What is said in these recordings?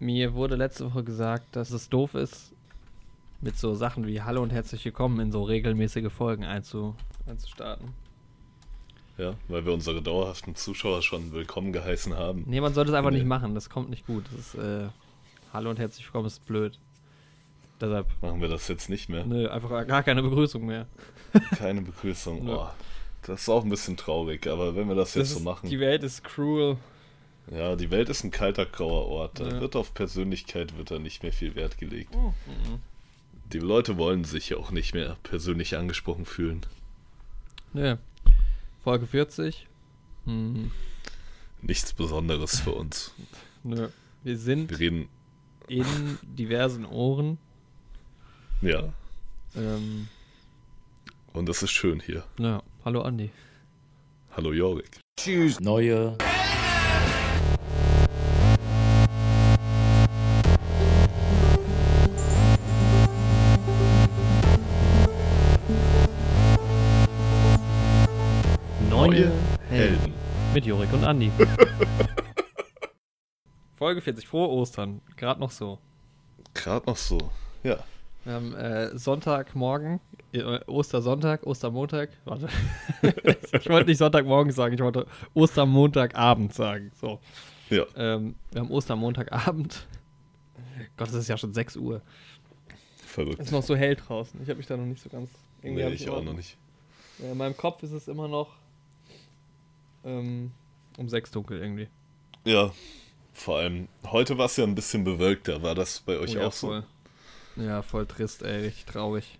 mir wurde letzte Woche gesagt, dass es doof ist, mit so Sachen wie Hallo und herzlich willkommen in so regelmäßige Folgen einzu einzustarten. Ja, weil wir unsere dauerhaften Zuschauer schon willkommen geheißen haben. Nee, man sollte es einfach Nee. nicht machen, das kommt nicht gut. Das ist, äh, Hallo und herzlich willkommen ist blöd. Deshalb, Machen wir das jetzt nicht mehr. nö, einfach gar keine Begrüßung mehr. Keine Begrüßung. Oh, das ist auch ein bisschen traurig, aber wenn wir das jetzt Das so ist, machen. Die Welt ist cruel. Ja, die Welt ist ein kalter, grauer Ort. Da Ja. wird auf Persönlichkeit wird da nicht mehr viel Wert gelegt. Mhm. Die Leute wollen sich auch nicht mehr persönlich angesprochen fühlen. Nö. Folge 40. Hm, Nichts Besonderes für uns. nö. Wir sind Wir reden, in diversen Ohren. ja, Ähm, und das ist schön hier. ja, hallo Andi. Hallo Jorik. Neue Neue Jorik und Andi. Folge 40. Frohe Ostern. Gerade noch so. Gerade noch so. Ja. Wir haben äh, Sonntagmorgen, äh, Ostersonntag, Ostermontag. Warte. ich wollte nicht Sonntagmorgen sagen, ich wollte Ostermontagabend sagen. So. Ja. Ähm, wir haben Ostermontagabend. Gott, es ist ja schon 6 Uhr. Es Verrückt. ist noch so hell draußen. Ich habe mich da noch nicht so ganz. irgendwie Nee, ich auch noch nicht. Ja, in meinem Kopf ist es immer noch ähm, um 6 dunkel irgendwie. Ja. Vor allem, heute war es ja ein bisschen bewölkter. War das bei euch Oh ja, auch so? voll. Ja, voll trist, ey, richtig traurig.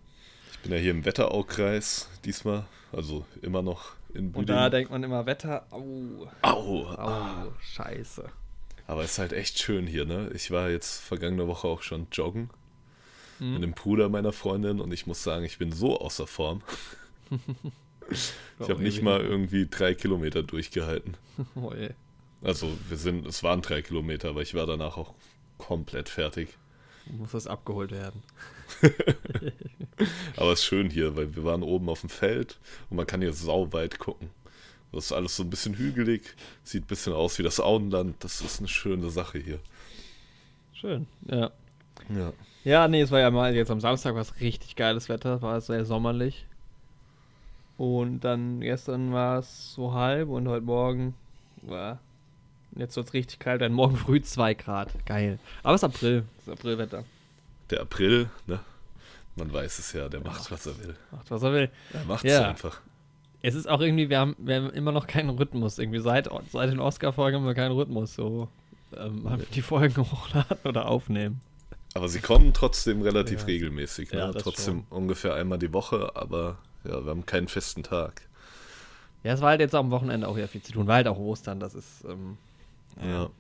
Ich bin ja hier im Wetteraukreis diesmal, also immer noch in Und Büdingen. da denkt man immer Wetter, au, Au! au, scheiße. Aber es ist halt echt schön hier, ne? Ich war jetzt vergangene Woche auch schon joggen Hm? mit dem Bruder meiner Freundin und ich muss sagen, ich bin so außer Form. Ich habe nicht mal irgendwie drei Kilometer durchgehalten. Oh, ey. Also wir sind, es waren drei Kilometer, aber ich war danach auch komplett fertig. Muss das abgeholt werden. Aber es ist schön hier, weil wir waren oben auf dem Feld und man kann hier sauweit gucken. Das ist alles so ein bisschen hügelig, sieht ein bisschen aus wie das Auenland. Das ist eine schöne Sache hier. Schön, ja. Ja. Ja, nee, es war ja mal jetzt am Samstag war es richtig geiles Wetter, war sehr sommerlich. Und dann gestern war es so halb und heute Morgen war jetzt wird es richtig kalt, dann morgen früh 2 Grad. Geil. Aber es ist April, es ist Aprilwetter. Der April, ne? Man weiß es ja, der macht, was er will. Macht was er will. Er macht es Ja. einfach. Es ist auch irgendwie, wir haben, wir haben immer noch keinen Rhythmus. Irgendwie seit, seit den Oscar-Folgen haben wir keinen Rhythmus. So ähm, die Folgen hochladen oder aufnehmen. Aber sie kommen trotzdem relativ Ja. regelmäßig. Ne? Ja, trotzdem ungefähr einmal die Woche, aber ja, wir haben keinen festen Tag. Ja, es war halt jetzt am Wochenende auch ja viel zu tun. War halt auch Ostern, das ist. Ähm, Ja.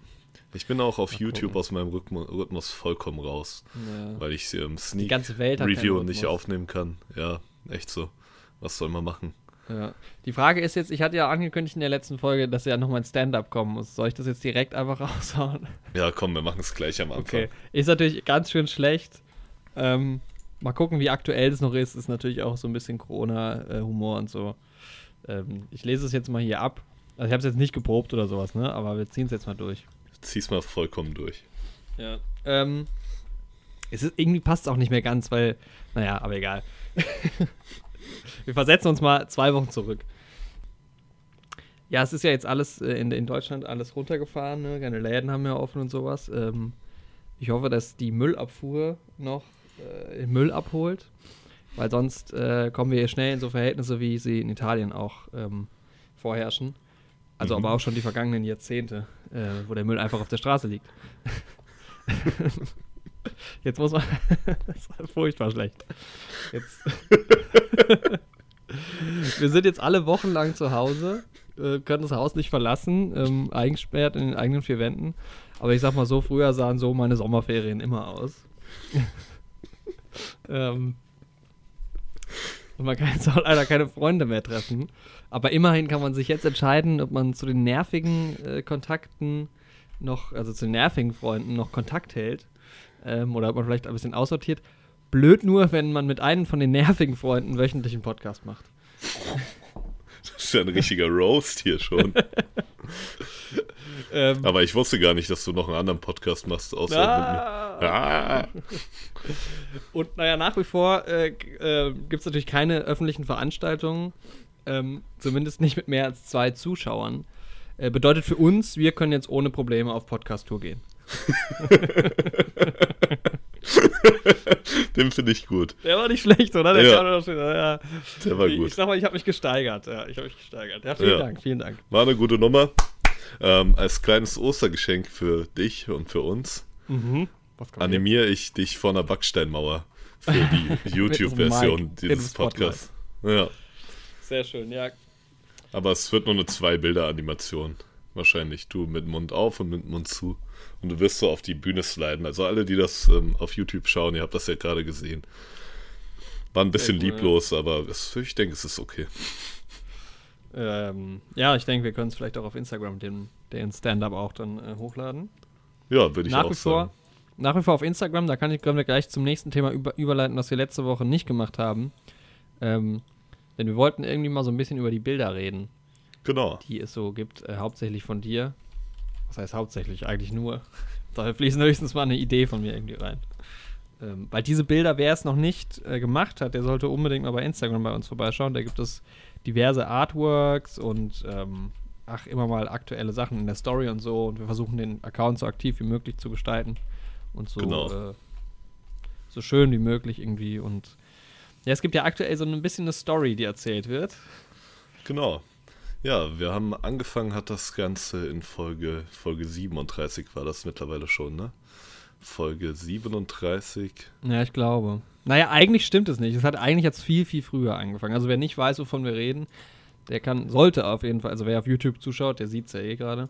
Ich bin auch auf Mal YouTube gucken. aus meinem Rhythmu- Rhythmus vollkommen raus, ja. weil ich ähm, Sneak Review nicht aufnehmen kann. Ja, echt so. Was soll man machen? Ja. Die Frage ist jetzt, ich hatte ja angekündigt in der letzten Folge, dass ja nochmal ein Stand-up kommen muss. Soll ich das jetzt direkt einfach raushauen? Ja, komm, wir machen es gleich am Anfang. Okay. Ist natürlich ganz schön schlecht. Ähm, mal gucken, wie aktuell es noch ist. Ist natürlich auch so ein bisschen Corona-Humor und so. Ähm, ich lese es jetzt mal hier ab. Also ich habe es jetzt nicht geprobt oder sowas, ne? Aber wir ziehen es jetzt mal durch. Zieh's mal vollkommen durch. Ja. Ähm, es ist, irgendwie passt es auch nicht mehr ganz, weil, naja, aber egal. Wir versetzen uns mal zwei Wochen zurück. Ja, es ist ja jetzt alles äh, in, in Deutschland alles runtergefahren, ne? keine Läden haben mehr offen und sowas. Ähm, ich hoffe, dass die Müllabfuhr noch äh, Müll abholt, weil sonst äh, kommen wir hier schnell in so Verhältnisse, wie sie in Italien auch ähm, vorherrschen. Also Mhm. aber auch schon die vergangenen Jahrzehnte, äh, wo der Müll einfach auf der Straße liegt. Jetzt muss man. das ist furchtbar schlecht. Jetzt. Wir sind jetzt alle Wochen lang zu Hause, äh, können das Haus nicht verlassen, ähm, eingesperrt in den eigenen vier Wänden. Aber ich sag mal so, früher sahen so meine Sommerferien immer aus. Ähm, und man kann jetzt auch leider keine Freunde mehr treffen. Aber immerhin kann man sich jetzt entscheiden, ob man zu den nervigen äh, Kontakten noch, also zu den nervigen Freunden noch Kontakt hält. Ähm, oder ob man vielleicht ein bisschen aussortiert. Blöd nur, wenn man mit einem von den nervigen Freunden wöchentlich einen Podcast macht. Das ist ja ein richtiger Roast hier schon. Ähm, Aber ich wusste gar nicht, dass du noch einen anderen Podcast machst, außer Ah. mit mir. Ah. Und naja, nach wie vor äh, äh, gibt es natürlich keine öffentlichen Veranstaltungen, ähm, zumindest nicht mit mehr als zwei Zuschauern. Äh, bedeutet für uns, wir können jetzt ohne Probleme auf Podcast-Tour gehen. Den finde ich gut. Der war nicht schlecht, oder? Der Ja. schon, ja. Der war Ich, gut. ich sag mal, ich habe mich gesteigert. Ja, ich habe mich gesteigert. Ja, vielen. Dank, vielen Dank. War eine gute Nummer. Ähm, als kleines Ostergeschenk für dich und für uns Mhm. Animiere ich dich vor einer Backsteinmauer für die YouTube-Version dieses. Podcasts. Ja. Sehr schön, ja. Aber es wird nur eine Zwei-Bilder-Animation. Wahrscheinlich. Du mit Mund auf und mit Mund zu. Und du wirst so auf die Bühne sliden. Also alle, die das ähm, auf YouTube schauen, ihr habt das ja gerade gesehen. War ein bisschen cool, ja. lieblos, aber es, ich denke, es ist okay. Ähm, ja, ich denke, wir können es vielleicht auch auf Instagram den, den Stand-up auch dann äh, hochladen. Ja, würde ich nach auch wie vor, sagen. nach wie vor auf Instagram, da kann ich, können wir gleich zum nächsten Thema über, überleiten, was wir letzte Woche nicht gemacht haben. Ähm, denn wir wollten irgendwie mal so ein bisschen über die Bilder reden, Genau. die es so gibt, äh, hauptsächlich von dir. Was heißt hauptsächlich? Eigentlich nur. Da fließen höchstens mal eine Idee von mir irgendwie rein. Ähm, weil diese Bilder, wer es noch nicht äh, gemacht hat, der sollte unbedingt mal bei Instagram bei uns vorbeischauen. Da gibt es diverse Artworks und ähm, ach, immer mal aktuelle Sachen in der Story und so. Und wir versuchen den Account so aktiv wie möglich zu gestalten und so, Genau. äh, so schön wie möglich irgendwie. Und ja, es gibt ja aktuell so ein bisschen eine Story, die erzählt wird. Genau. Ja, wir haben angefangen, hat das Ganze in Folge, Folge 37 war das mittlerweile schon, ne? Folge 37. Ja, ich glaube. Naja, eigentlich stimmt es nicht. Es hat eigentlich jetzt viel, viel früher angefangen. Also wer nicht weiß, wovon wir reden, der kann, sollte auf jeden Fall, also wer auf YouTube zuschaut, der sieht es ja eh gerade.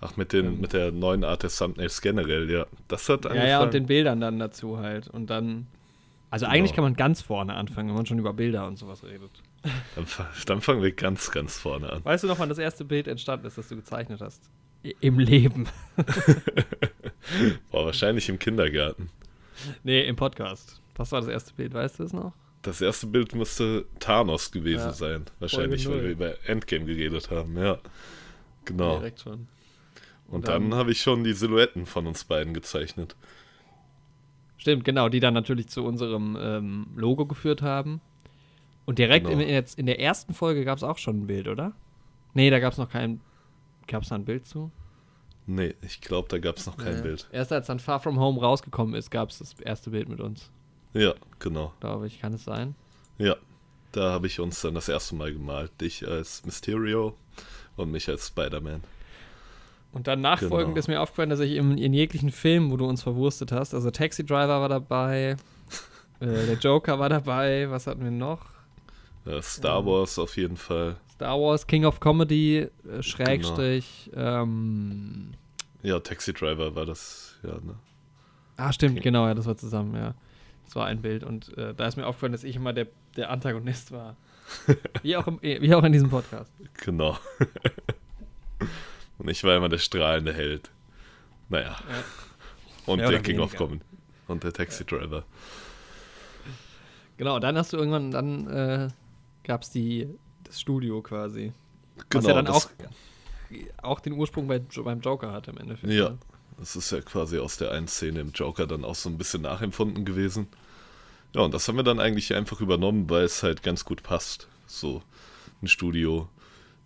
Ach, mit, den, mit der neuen Art des Thumbnails generell, ja. Das hat Ja, angefangen. ja, und den Bildern dann dazu halt. Und dann, also eigentlich Genau. kann man ganz vorne anfangen, wenn man schon über Bilder und sowas redet. dann, dann fangen wir ganz, ganz vorne an. Weißt du noch, wann das erste Bild entstanden ist, das du gezeichnet hast? Im Leben. War wahrscheinlich im Kindergarten. nee, im Podcast. Das war das erste Bild, weißt du es noch? Das erste Bild müsste Thanos gewesen Ja. sein. Wahrscheinlich, Folge weil wir über Endgame geredet haben, ja. Genau. Direkt schon. Und dann- dann habe ich schon die Silhouetten von uns beiden gezeichnet. Stimmt, genau, die dann natürlich zu unserem ähm, Logo geführt haben. Und direkt Genau. in, jetzt in der ersten Folge gab es auch schon ein Bild, oder? Nee, da gab es noch kein. Gab es da ein Bild zu? Nee, ich glaube, da gab es noch kein Nee. Bild. Erst als dann Far From Home rausgekommen ist, gab es das erste Bild mit uns. Ja, genau. Glaube ich, kann es sein? Ja, da habe ich uns dann das erste Mal gemalt. Dich als Mysterio und mich als Spider-Man. Und dann nachfolgend Genau. ist mir aufgefallen, dass ich in, in jeglichen Filmen, wo du uns verwurstet hast, also Taxi Driver war dabei, äh, der Joker war dabei, was hatten wir noch? Äh, Star Wars auf jeden Fall. Star Wars, King of Comedy, Genau. äh, Schrägstrich, ähm, Ja, Taxi Driver war das, ja, ne? Ah, stimmt, Okay. genau, ja, das war zusammen, ja. Das war ein Bild und äh, da ist mir aufgefallen, dass ich immer der, der Antagonist war. wie, auch im, eh, wie auch in diesem Podcast. Genau. und ich war immer der strahlende Held. Naja. Ja. Und Mehr der King of. Common. Und der Taxi Driver. Genau, dann hast du irgendwann, dann äh, gab es die das Studio quasi. Genau. was ja dann das, auch, auch den Ursprung bei, beim Joker hatte im Endeffekt. Ja. ne? das ist ja quasi aus der einen Szene im Joker dann auch so ein bisschen nachempfunden gewesen. Ja, und das haben wir dann eigentlich einfach übernommen, weil es halt ganz gut passt. So ein Studio,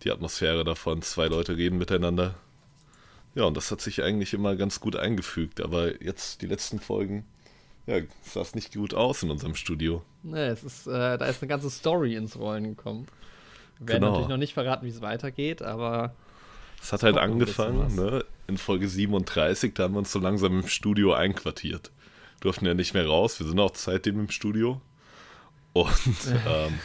die Atmosphäre davon, zwei Leute reden miteinander. Ja, und das hat sich eigentlich immer ganz gut eingefügt. Aber jetzt die letzten Folgen, ja, sah es nicht gut aus in unserem Studio. Nee, es ist, äh, da ist eine ganze Story ins Rollen gekommen. Wir werden Genau. natürlich noch nicht verraten, wie es weitergeht, aber Es hat halt angefangen, ne? In Folge 37, da haben wir uns so langsam im Studio einquartiert. Durften ja nicht mehr raus, wir sind auch seitdem im Studio. Und ähm,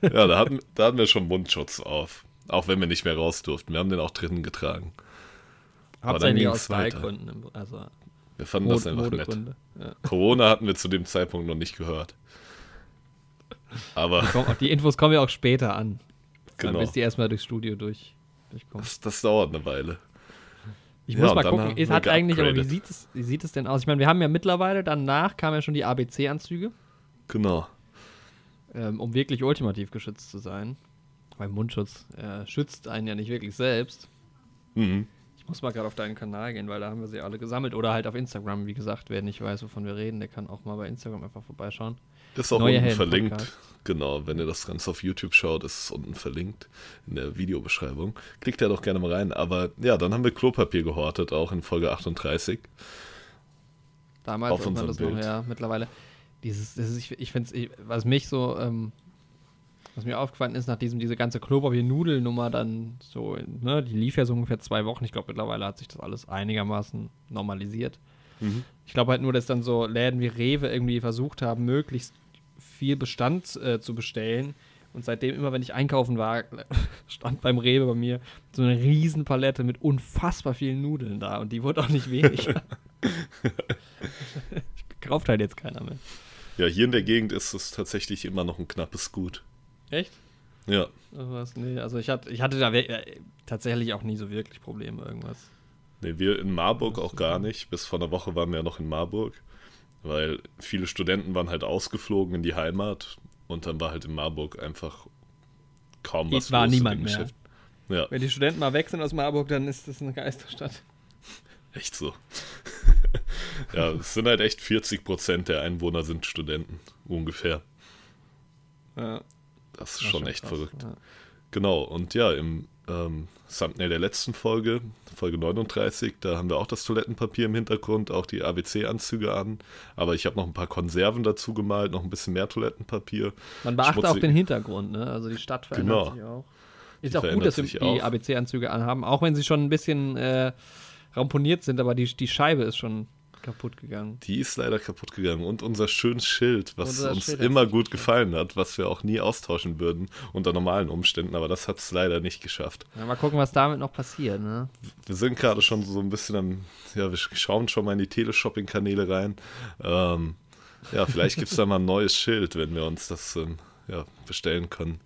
ja, da hatten, da hatten wir schon Mundschutz auf. Auch wenn wir nicht mehr raus durften. Wir haben den auch drinnen getragen. Aber dann hauptsächlich aus zwei. Gründen. Also Wir fanden Mod das einfach nett. Ja. Corona hatten wir zu dem Zeitpunkt noch nicht gehört. Aber die Infos kommen ja auch später an. Dann genau, bis die erstmal durchs Studio durch, das, das dauert eine Weile. Ich Ja, muss und mal gucken, es wir hat eigentlich, aber wie sieht, es, wie sieht es denn aus? Ich meine, wir haben ja mittlerweile, danach kamen ja schon die ABC-Anzüge, Genau. ähm, um wirklich ultimativ geschützt zu sein. Weil Mundschutz äh, schützt einen ja nicht wirklich selbst. Mhm. Ich Muss mal gerade auf deinen Kanal gehen, weil da haben wir sie alle gesammelt. Oder halt auf Instagram, wie gesagt, wer nicht weiß, wovon wir reden, der kann auch mal bei Instagram einfach vorbeischauen. Ist auch Neue unten Helden verlinkt. Podcast. Genau, wenn ihr das Ganze auf YouTube schaut, ist es unten verlinkt in der Videobeschreibung. Klickt ja doch gerne mal rein. Aber ja, dann haben wir Klopapier gehortet, auch in Folge 38. Damals Auf unserem das noch, Bild. ja, mittlerweile. Dieses, ist, ich, ich finde es, was mich so, ähm, was mir aufgefallen ist, nach diesem, diese ganze Klopapier-Nudelnummer dann so, ne, die lief ja so ungefähr zwei Wochen. Ich glaube, mittlerweile hat sich das alles einigermaßen normalisiert. Mhm. Ich glaube halt nur, dass dann so Läden wie Rewe irgendwie versucht haben, möglichst viel Bestand äh, zu bestellen. Und seitdem immer, wenn ich einkaufen war, stand beim Rewe bei mir so eine riesen Palette mit unfassbar vielen Nudeln da. Und die wurde auch nicht weniger. Kauft halt jetzt keiner mehr. Ja, hier in der Gegend ist es tatsächlich immer noch ein knappes Gut. Echt? Ja, Was? Nee, also ich hatte, ich hatte da äh, tatsächlich auch nie so wirklich Probleme irgendwas. nee, wir in Marburg auch gar nicht. Bis vor einer Woche waren wir ja noch in Marburg, weil viele Studenten waren halt ausgeflogen in die Heimat und dann war halt in Marburg einfach kaum was war los in niemand mehr. Ja, Wenn die Studenten mal weg sind aus Marburg, dann ist das eine Geisterstadt. echt so. ja, es sind halt echt 40 Prozent der Einwohner sind Studenten, ungefähr. Ja, Das ist war schon echt krass, verrückt. Ja. Genau, und ja, im ähm, Thumbnail der letzten Folge, Folge 39, da haben wir auch das Toilettenpapier im Hintergrund, auch die ABC-Anzüge an. Aber ich habe noch ein paar Konserven dazu gemalt, noch ein bisschen mehr Toilettenpapier. Man beachte auch Schmutzig- den Hintergrund, ne? Also die Stadt verändert Genau. sich auch. Ist Die auch gut, dass wir die auch. ABC-Anzüge anhaben, auch wenn sie schon ein bisschen äh, ramponiert sind, aber die, die Scheibe ist schon kaputt gegangen. Die ist leider kaputt gegangen. Und unser schönes Schild, was Unser uns Schild immer gut gefallen hat, was wir auch nie austauschen würden unter normalen Umständen. Aber das hat es leider nicht geschafft. Ja, mal gucken, was damit noch passiert, ne? Wir sind gerade schon so ein bisschen am, ja, wir schauen schon mal in die Teleshopping-Kanäle rein. Ähm, ja, vielleicht gibt es da mal ein neues Schild, wenn wir uns das ähm, ja, bestellen können.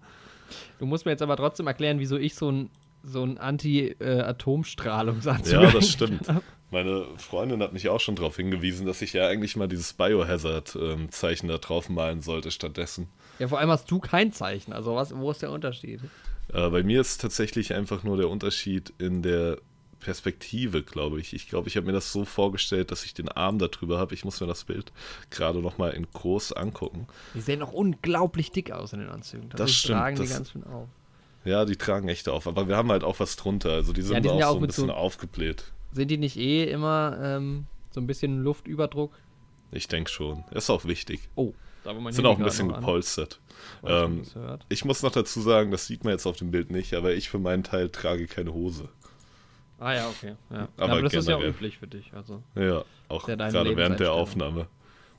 Du musst mir jetzt aber trotzdem erklären, wieso ich so ein, so ein Anti-Atomstrahlungsanzug Ja, das stimmt. Meine Freundin hat mich auch schon darauf hingewiesen, dass ich ja eigentlich mal dieses Biohazard-Zeichen da drauf malen sollte stattdessen. Ja, vor allem hast du kein Zeichen. Also was, wo ist der Unterschied? Äh, bei mir ist tatsächlich einfach nur der Unterschied in der Perspektive, glaube ich. Ich glaube, ich habe mir das so vorgestellt, dass ich den Arm darüber habe. Ich muss mir das Bild gerade nochmal in groß angucken. Die sehen auch unglaublich dick aus in den Anzügen. Das stimmt, tragen die das- ganz schön auf. Ja, die tragen echt auf, aber wir haben halt auch was drunter. Also die sind, Ja, die sind auch ja auch so ein bisschen so- aufgebläht. Sind die nicht eh immer ähm, so ein bisschen Luftüberdruck? Ich denke schon. Ist auch wichtig. Oh, da war mein Sind Handy auch ein bisschen gepolstert. man Ähm, ich muss noch dazu sagen, das sieht man jetzt auf dem Bild nicht, aber ich für meinen Teil trage keine Hose. Ah ja, okay. Ja. aber aber das ist ja auch generell. üblich für dich. Also. Ja, auch gerade während der. Aufnahme.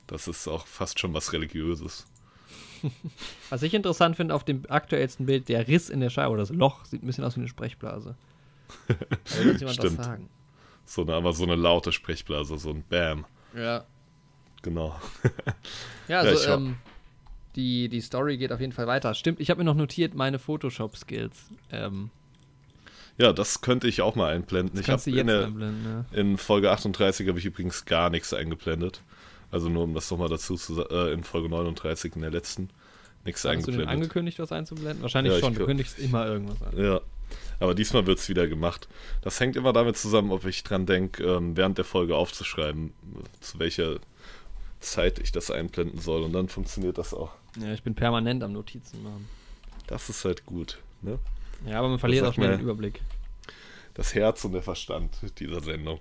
Das ist auch fast schon was Religiöses. Was ich interessant finde auf dem aktuellsten Bild, der Riss in der Scheibe oder das Loch sieht ein bisschen aus wie eine Sprechblase. Da jemand Stimmt. was sagen. So eine, aber so eine laute Sprechblase, so ein Bam. Ja. Genau. Ja, Ja, also hau- ähm, die, die Story geht auf jeden Fall weiter. Stimmt, ich habe mir noch notiert meine Photoshop-Skills. Ähm, Ja, das könnte ich auch mal einblenden. das Ich habe in, jetzt der- einblenden. Ja. in Folge 38 habe ich übrigens gar nichts eingeblendet. Also nur um das nochmal dazu zu äh, in Folge 39 in der letzten nichts Hast du denn eingeblendet. angekündigt, was einzublenden? Wahrscheinlich Ja, schon. Du kündigst immer irgendwas an. Ja, aber diesmal wird es wieder gemacht. Das hängt immer damit zusammen, ob ich dran denke, ähm, während der Folge aufzuschreiben, zu welcher Zeit ich das einblenden soll. Und dann funktioniert das auch. Ja, ich bin permanent am Notizen machen. Das ist halt gut. Ne? Ja, aber man verliert auch schnell den Überblick. Das Herz und der Verstand dieser Sendung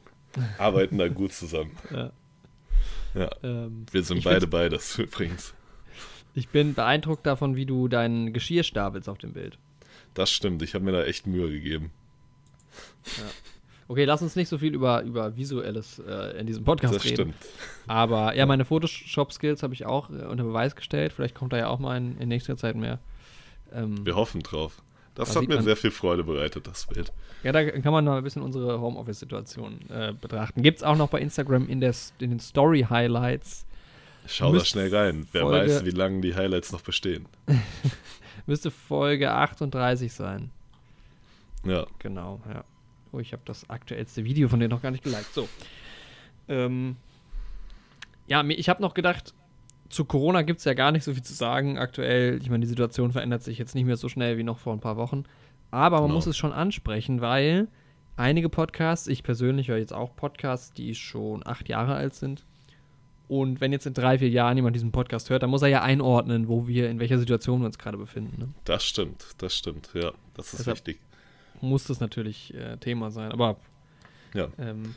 arbeiten da gut zusammen. Ja. Ja, Ähm, wir sind beide beides übrigens. Ich bin beeindruckt davon, wie du dein Geschirr stapelst auf dem Bild. Das stimmt, ich habe mir da echt Mühe gegeben. Okay, lass uns nicht so viel über, über Visuelles äh, in diesem Podcast Das reden. stimmt. Aber ja, meine Photoshop-Skills habe ich auch äh, unter Beweis gestellt. Vielleicht kommt da ja auch mal in, in nächster Zeit mehr. Ähm, Wir hoffen drauf. Das Da hat mir sehr viel Freude bereitet, das Bild. ja, da kann man noch ein bisschen unsere Homeoffice-Situation äh, betrachten. Gibt es auch noch bei Instagram in, der, in den Story-Highlights. Schau da schnell rein. Wer Folge- weiß, wie lange die Highlights noch bestehen. Müsste Folge 38 sein. Ja, Genau, ja. Oh, ich habe das aktuellste Video von denen noch gar nicht geliked. So. Ähm, ja, ich habe noch gedacht, zu Corona gibt es ja gar nicht so viel zu sagen aktuell. Ich meine, die Situation verändert sich jetzt nicht mehr so schnell wie noch vor ein paar Wochen. Aber man Genau. muss es schon ansprechen, weil einige Podcasts. Ich persönlich höre jetzt auch Podcasts, die schon acht Jahre alt sind. Und wenn jetzt in drei, vier Jahren jemand diesen Podcast hört, dann muss er ja einordnen, wo wir, in welcher Situation wir uns gerade befinden. Ne? Das stimmt, das stimmt, ja, das ist Deshalb wichtig. Muss das natürlich äh, Thema sein, aber. Ja. Ähm,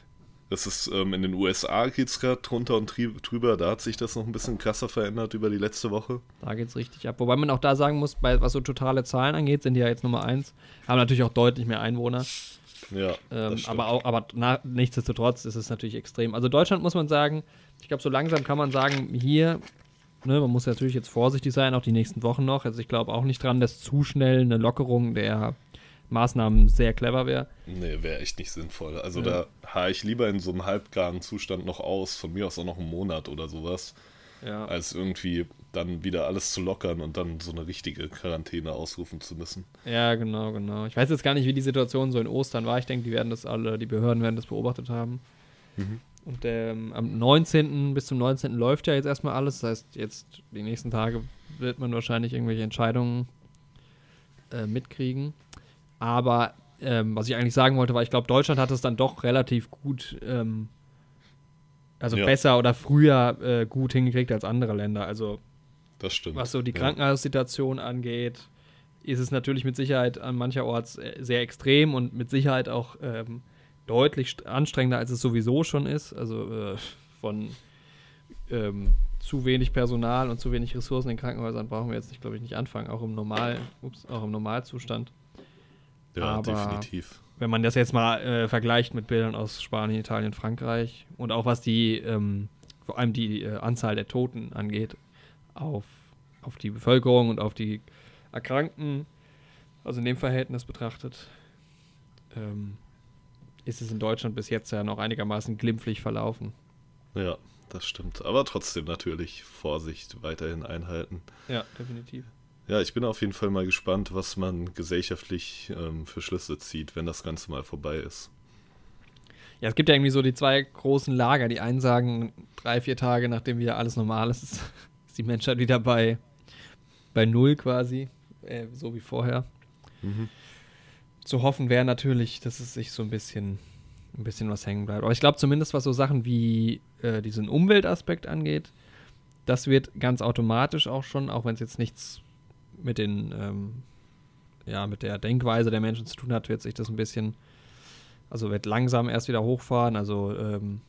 das ist ähm, in den USA geht es gerade drunter und drüber. Da hat sich das noch ein bisschen krasser verändert über die letzte Woche. Da geht es richtig ab. Wobei man auch da sagen muss, bei, was so totale Zahlen angeht, sind die ja jetzt Nummer eins. Haben natürlich auch deutlich mehr Einwohner. Ja. Ähm, aber auch, aber na, nichtsdestotrotz ist es natürlich extrem. Also Deutschland muss man sagen, ich glaube, so langsam kann man sagen, hier, ne, man muss natürlich jetzt vorsichtig sein, auch die nächsten Wochen noch. Also ich glaube auch nicht dran, dass zu schnell eine Lockerung der Maßnahmen sehr clever wäre. Nee, wäre echt nicht sinnvoll. Also ja. da haare ich lieber in so einem halbgaren Zustand noch aus, von mir aus auch noch einen Monat oder sowas, ja. als irgendwie dann wieder alles zu lockern und dann so eine richtige Quarantäne ausrufen zu müssen. Ja, genau, genau. Ich weiß jetzt gar nicht, wie die Situation so in Ostern war. Ich denke, die werden das alle, die Behörden werden das beobachtet haben. Mhm. Und ähm, am 19. bis zum 19. läuft ja jetzt erstmal alles. Das heißt, jetzt die nächsten Tage wird man wahrscheinlich irgendwelche Entscheidungen äh, mitkriegen. Aber ähm, was ich eigentlich sagen wollte, war, ich glaube, Deutschland hat es dann doch relativ gut, ähm, also ja. besser oder früher äh, gut hingekriegt als andere Länder. Also das stimmt. Was so die Krankenhaussituation ja. angeht, ist es natürlich mit Sicherheit an mancherorts äh, sehr extrem und mit Sicherheit auch ähm, deutlich anstrengender, als es sowieso schon ist. Also äh, von ähm, zu wenig Personal und zu wenig Ressourcen in Krankenhäusern brauchen wir jetzt, nicht, glaube ich, nicht anfangen, auch im Normal, ups, auch im Normalzustand. Ja, Aber definitiv. Wenn man das jetzt mal äh, vergleicht mit Bildern aus Spanien, Italien, Frankreich und auch was die, ähm, vor allem die äh, Anzahl der Toten angeht, auf, auf die Bevölkerung und auf die Erkrankten, also in dem Verhältnis betrachtet, ähm, ist es in Deutschland bis jetzt ja noch einigermaßen glimpflich verlaufen. Ja, das stimmt. Aber trotzdem natürlich Vorsicht weiterhin einhalten. Ja, definitiv. Ja, ich bin auf jeden Fall mal gespannt, was man gesellschaftlich ähm, für Schlüsse zieht, wenn das Ganze mal vorbei ist. Ja, es gibt ja irgendwie so die zwei großen Lager. Die einen sagen, drei, vier Tage nachdem wieder alles normal ist, ist die Menschheit wieder bei, bei Null quasi, äh, so wie vorher. Mhm. Zu hoffen wäre natürlich, dass es sich so ein bisschen, ein bisschen was hängen bleibt. Aber ich glaube zumindest, was so Sachen wie äh, diesen Umweltaspekt angeht, das wird ganz automatisch auch schon, auch wenn es jetzt nichts mit den, ähm, ja, mit der Denkweise der Menschen zu tun hat, wird sich das ein bisschen, also wird langsam erst wieder hochfahren. Also ähm,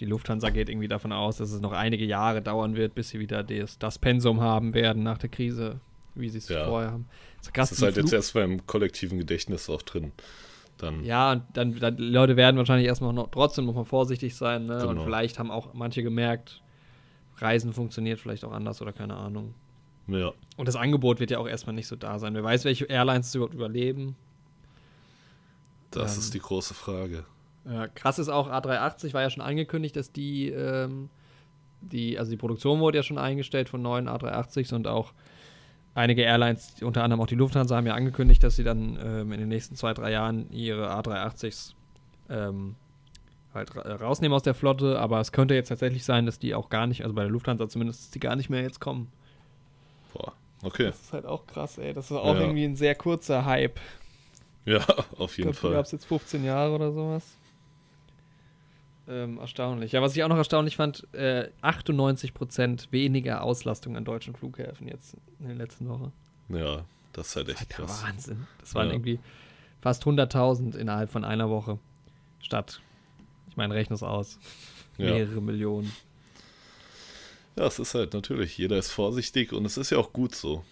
die Lufthansa geht irgendwie davon aus, dass es noch einige Jahre dauern wird, bis sie wieder das, das Pensum haben werden nach der Krise, wie sie es ja. vorher haben. Das, das ist halt Flug. jetzt erst beim kollektiven Gedächtnis auch drin. Dann. Ja, und dann, dann Leute werden wahrscheinlich erstmal noch trotzdem noch mal vorsichtig sein. Ne? Genau. Und vielleicht haben auch manche gemerkt, Reisen funktioniert vielleicht auch anders oder keine Ahnung. Ja. Und das Angebot wird ja auch erstmal nicht so da sein. Wer weiß, welche Airlines überhaupt überleben. Das ähm, ist die große Frage. Ja, krass ist auch, A380 war ja schon angekündigt, dass die, ähm, die, also die Produktion wurde ja schon eingestellt von neuen A380s und auch einige Airlines, unter anderem auch die Lufthansa, haben ja angekündigt, dass sie dann ähm, in den nächsten zwei, drei Jahren ihre A380s ähm, halt ra rausnehmen aus der Flotte, aber es könnte jetzt tatsächlich sein, dass die auch gar nicht, also bei der Lufthansa zumindest, dass die gar nicht mehr jetzt kommen. Boah, okay. Das ist halt auch krass, ey. Das ist auch ja. irgendwie ein sehr kurzer Hype. Ja, auf jeden ich glaub, Fall. Gab es jetzt 15 Jahre oder sowas? Ähm, erstaunlich. Ja, was ich auch noch erstaunlich fand, äh, 98% weniger Auslastung an deutschen Flughäfen jetzt in der letzten Woche. Ja, das ist halt echt das krass. Wahnsinn. Das waren ja. irgendwie fast 100.000 innerhalb von einer Woche. Statt, ich meine, rechne es aus, ja. mehrere Millionen. Ja, es ist halt natürlich, jeder ist vorsichtig und es ist ja auch gut so.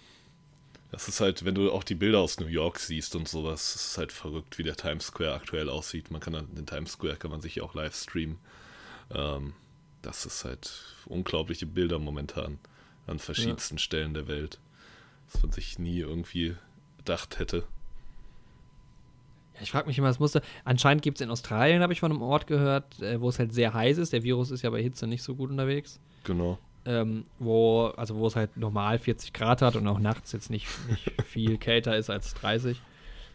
Das ist halt, wenn du auch die Bilder aus New York siehst und sowas, es ist halt verrückt, wie der Times Square aktuell aussieht. Man kann den Times Square kann man sich auch live streamen. Ähm, das ist halt unglaubliche Bilder momentan an verschiedensten ja. Stellen der Welt. Was man sich nie irgendwie gedacht hätte. Ja, ich frage mich immer, was musste. Anscheinend gibt es in Australien, habe ich von einem Ort gehört, äh, wo es halt sehr heiß ist. Der Virus ist ja bei Hitze nicht so gut unterwegs. Genau ähm, wo, also wo es halt normal 40 Grad hat und auch nachts jetzt nicht, nicht viel kälter ist als 30.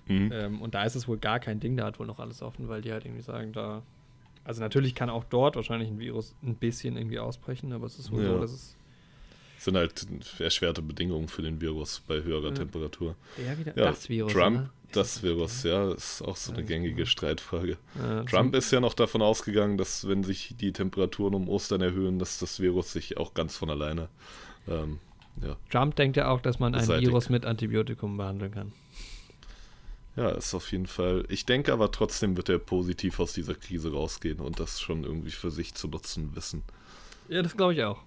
Mhm. Ähm, und da ist es wohl gar kein Ding, da hat wohl noch alles offen, weil die halt irgendwie sagen, da. Also natürlich kann auch dort wahrscheinlich ein Virus ein bisschen irgendwie ausbrechen, aber es ist wohl ja. so, dass es sind halt erschwerte Bedingungen für den Virus bei höherer Ja. Temperatur. Der wieder, Ja, das Virus. Trump, oder? das Virus, ja, ist auch so eine Ja. gängige Streitfrage. Äh, Trump ist ja noch davon ausgegangen, dass wenn sich die Temperaturen um Ostern erhöhen, dass das Virus sich auch ganz von alleine ähm, ja, Trump denkt ja auch, dass man ein Beseitigt. Virus mit Antibiotikum behandeln kann. Ja, ist auf jeden Fall. Ich denke aber trotzdem wird er positiv aus dieser Krise rausgehen und das schon irgendwie für sich zu nutzen wissen. Ja, das glaube ich auch.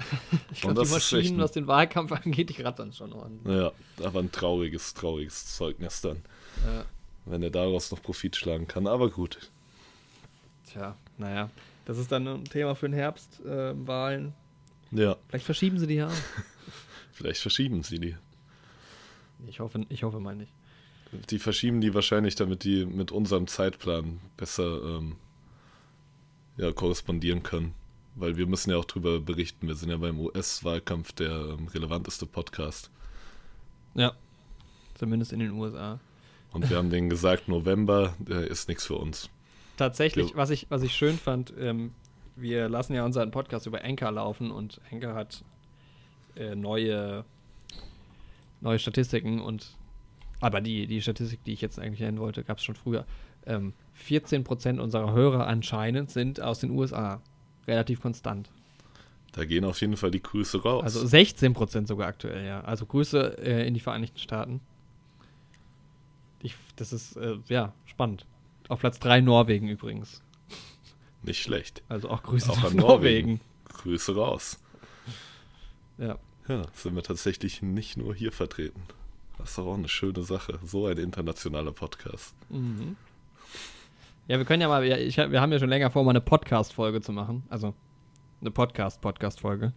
ich glaube, die Maschinen, ein- was den Wahlkampf angeht, die rattern schon an. Ja, aber ein trauriges, trauriges Zeugnis dann, Ja. wenn er daraus noch Profit schlagen kann. Aber gut. Tja, naja. Das ist dann ein Thema für den Herbst, äh, Wahlen. Ja, Vielleicht verschieben sie die ja auch. vielleicht verschieben sie die. Ich hoffe, ich hoffe mal nicht. Die verschieben die wahrscheinlich, damit die mit unserem Zeitplan besser ähm, ja, korrespondieren können. Weil wir müssen ja auch drüber berichten. Wir sind ja beim US-Wahlkampf der ähm, relevanteste Podcast. Ja. Zumindest in den USA. Und wir haben denen gesagt, November äh, ist nichts für uns. Tatsächlich, Jo. was ich, was ich schön fand, ähm, wir lassen ja unseren Podcast über Anchor laufen und Anchor hat äh, neue, neue Statistiken und aber die, die Statistik, die ich jetzt eigentlich nennen wollte, gab es schon früher. Ähm, 14% unserer Hörer anscheinend sind aus den USA. Relativ konstant. Da gehen auf jeden Fall die Grüße raus. Also 16% sogar aktuell, ja. Also Grüße äh, in die Vereinigten Staaten. Ich, das ist, äh, ja, spannend. Auf Platz 3 Norwegen übrigens. Nicht schlecht. Also auch Grüße Auch an Norwegen. Grüße raus. Ja. Ja, sind wir tatsächlich nicht nur hier vertreten. Das ist doch auch eine schöne Sache. So ein internationaler Podcast. Mhm. Ja, wir können ja mal, ich, wir haben ja schon länger vor, mal eine Podcast-Folge zu machen. Also eine Podcast-Podcast-Folge.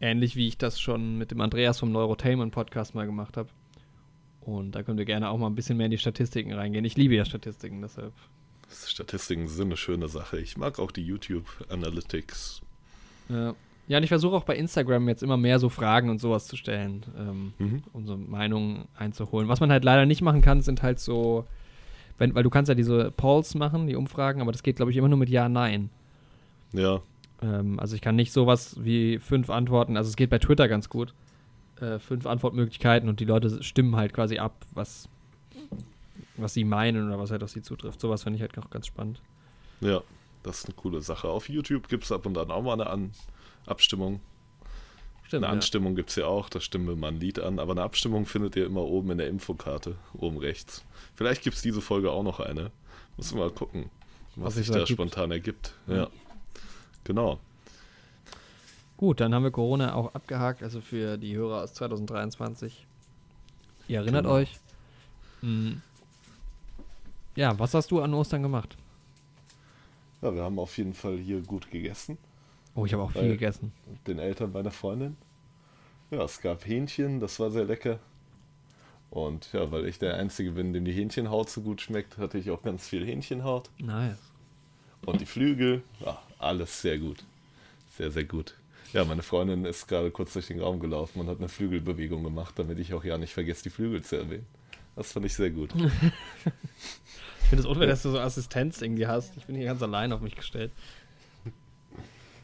Ähnlich wie ich das schon mit dem Andreas vom Neurotainment-Podcast mal gemacht habe. Und da können wir gerne auch mal ein bisschen mehr in die Statistiken reingehen. Ich liebe ja Statistiken, deshalb. Statistiken sind eine schöne Sache. Ich mag auch die YouTube Analytics. Ja, ja und ich versuche auch bei Instagram jetzt immer mehr so Fragen und sowas zu stellen, ähm, Mhm. um so Meinungen einzuholen. Was man halt leider nicht machen kann, sind halt so, wenn, weil du kannst ja diese Polls machen, die Umfragen, aber das geht, glaube ich, immer nur mit Ja, Nein. Ja, Ähm, also ich kann nicht sowas wie fünf Antworten, also es geht bei Twitter ganz gut. Äh, fünf Antwortmöglichkeiten und die Leute stimmen halt quasi ab, was, was sie meinen oder was halt auf sie zutrifft. Sowas finde ich halt auch ganz spannend. ja, das ist eine coole Sache. Auf YouTube gibt es ab und an auch mal eine an Abstimmung. Stimmt. Eine ja. Anstimmung gibt es ja auch, da stimmen wir mal ein Lied an, aber eine Abstimmung findet ihr immer oben in der Infokarte, oben rechts. Vielleicht gibt es diese Folge auch noch eine. Müssen wir mal gucken, was, Was sich da ergibt. spontan ergibt. Ja. Ja. Genau. Gut, dann haben wir Corona auch abgehakt, also für die Hörer aus 2023. Ihr erinnert Genau. euch. Mhm. Ja, was hast du an Ostern gemacht? Ja, wir haben auf jeden Fall hier gut gegessen. Oh, ich habe auch viel gegessen. den Eltern meiner Freundin. Ja, es gab Hähnchen, das war sehr lecker. Und ja, weil ich der Einzige bin, dem die Hähnchenhaut so gut schmeckt, hatte ich auch ganz viel Hähnchenhaut. Nice. Und die Flügel, ja, alles sehr gut. Sehr, sehr gut. Ja, meine Freundin ist gerade kurz durch den Raum gelaufen und hat eine Flügelbewegung gemacht, damit ich auch ja nicht vergesse, die Flügel zu erwähnen. Das fand ich sehr gut. Ich finde es unfair, dass du so Assistenz irgendwie hast. Ich bin hier ganz allein auf mich gestellt.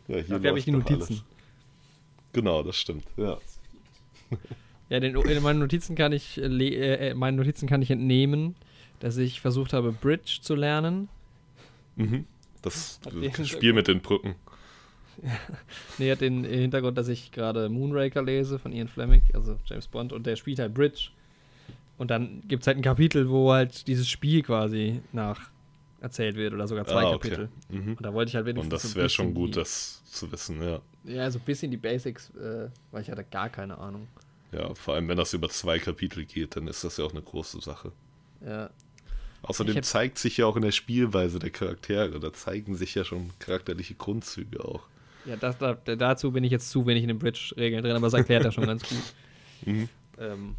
Ja, hier Dafür habe ich die Notizen. alles. Genau, das stimmt. Ja. Ja, den, in meinen Notizen kann ich äh, äh, äh, meinen Notizen kann ich entnehmen, dass ich versucht habe, Bridge zu lernen. Mhm. Das den Spiel mit den Brücken. Nee, hat den Hintergrund, dass ich gerade Moonraker lese von Ian Fleming, also James Bond, und der spielt halt Bridge. Und dann gibt es halt ein Kapitel, wo halt dieses Spiel quasi nach erzählt wird oder sogar zwei Ah, okay. Kapitel. Mhm. Und da wollte ich halt wenigstens Und das so wäre schon gut, die, das zu wissen, ja. Ja, so ein bisschen die Basics, äh, weil ich hatte gar keine Ahnung. Ja, vor allem wenn das über zwei Kapitel geht, dann ist das ja auch eine große Sache. Ja, Außerdem zeigt sich ja auch in der Spielweise der Charaktere, da zeigen sich ja schon charakterliche Grundzüge auch. ja das, da, dazu bin ich jetzt zu wenig in den Bridge-Regeln drin, aber das erklärt er schon ganz gut. Mhm. ähm,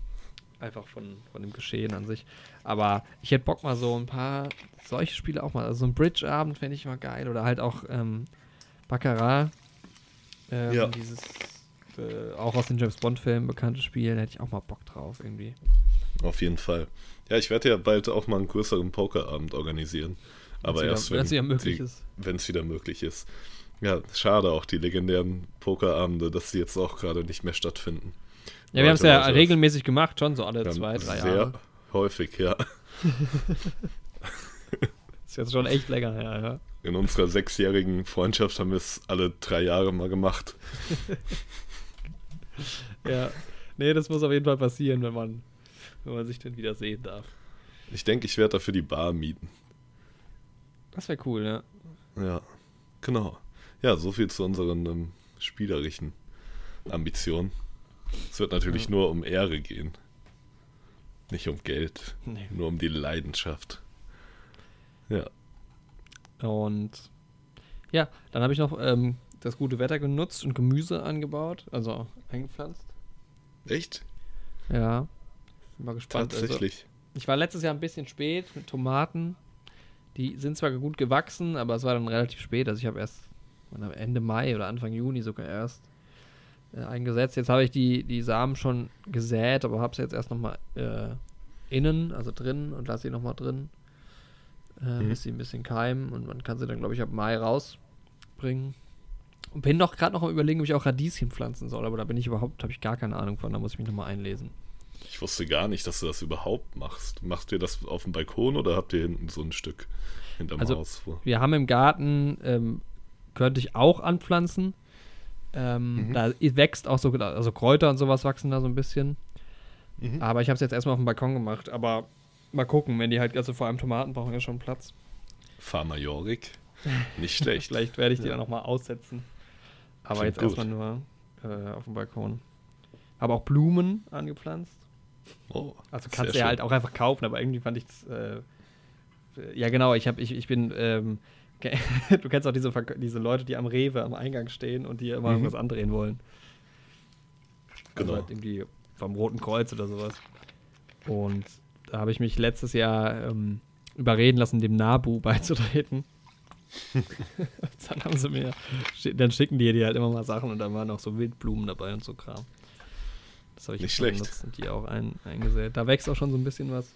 einfach von, von dem Geschehen an sich. Aber ich hätte Bock mal so ein paar solche Spiele auch mal. Also so ein Bridge-Abend fände ich mal geil. Oder halt auch ähm, Baccarat. Ähm, Ja. Dieses äh, auch aus den James Bond-Filmen bekannte Spiel. Da hätte ich auch mal Bock drauf irgendwie. Auf jeden Fall. Ja, ich werde ja bald auch mal einen größeren Pokerabend organisieren. Aber Wenn's wieder- erst, wenn's wieder möglich. Wenn es wieder möglich ist. Ja, schade auch die legendären Pokerabende, dass die jetzt auch gerade nicht mehr stattfinden. Ja, wir haben es ja Leute, regelmäßig gemacht, schon so alle wir zwei, drei sehr Jahre. häufig, ja. Ist jetzt schon echt länger her, ja. In unserer sechsjährigen Freundschaft haben wir es alle drei Jahre mal gemacht. Ja. Nee, das muss auf jeden Fall passieren, wenn man, wenn man sich denn wieder sehen darf. Ich denke, ich werde dafür die Bar mieten. Das wäre cool, ja. Ja, genau. Ja, so viel zu unseren ähm, spielerischen Ambitionen. Es wird natürlich Ja. nur um Ehre gehen. Nicht um Geld, Nee. nur um die Leidenschaft. Ja, Und ja, dann habe ich noch ähm, das gute Wetter genutzt und Gemüse angebaut, also eingepflanzt. echt? Ja. Bin mal gespannt. Also, Tatsächlich. ich war letztes Jahr ein bisschen spät mit Tomaten. Die sind zwar gut gewachsen, aber es war dann relativ spät. Also ich habe erst Ende Mai oder Anfang Juni sogar erst äh, eingesetzt. Jetzt habe ich die, die Samen schon gesät, aber habe sie jetzt erst nochmal äh, innen, also drin und lasse sie nochmal drin, äh, Mhm. bis sie ein bisschen keimen und man kann sie dann, glaube ich, ab Mai rausbringen. Und bin noch gerade noch am überlegen, ob ich auch Radieschen pflanzen soll, aber da bin ich überhaupt, habe ich gar keine Ahnung von, da muss ich mich nochmal einlesen. Ich wusste gar nicht, dass du das überhaupt machst. Machst ihr das auf dem Balkon oder habt ihr hinten so ein Stück hinterm Also- Haus? Wir haben im Garten, ähm, könnte ich auch anpflanzen. Ähm, Mhm. Da wächst auch so, also Kräuter und sowas wachsen da so ein bisschen. Mhm. Aber ich habe es jetzt erstmal auf dem Balkon gemacht. Aber mal gucken, wenn die halt, also vor allem Tomaten brauchen ja schon Platz. Pharma Jorik. Nicht schlecht. Vielleicht werde ich die Ja. dann nochmal aussetzen. Aber Klingt jetzt erstmal nur äh, auf dem Balkon. Habe auch Blumen angepflanzt. Oh, Also kannst du ja schön. halt auch einfach kaufen, aber irgendwie fand ich es. Äh, ja, genau, ich, hab, ich, ich bin. Ähm, du kennst auch diese, diese Leute, die am Rewe am Eingang stehen und die immer Mhm. irgendwas andrehen wollen. Also Genau. halt irgendwie vom Roten Kreuz oder sowas. Und da habe ich mich letztes Jahr ähm, überreden lassen, dem Nabu beizutreten. dann haben sie mir, dann schicken die dir halt immer mal Sachen und dann waren auch so Wildblumen dabei und so Kram. Das habe ich Nicht schlecht. benutzt und die auch ein, eingesät. Da wächst auch schon so ein bisschen was.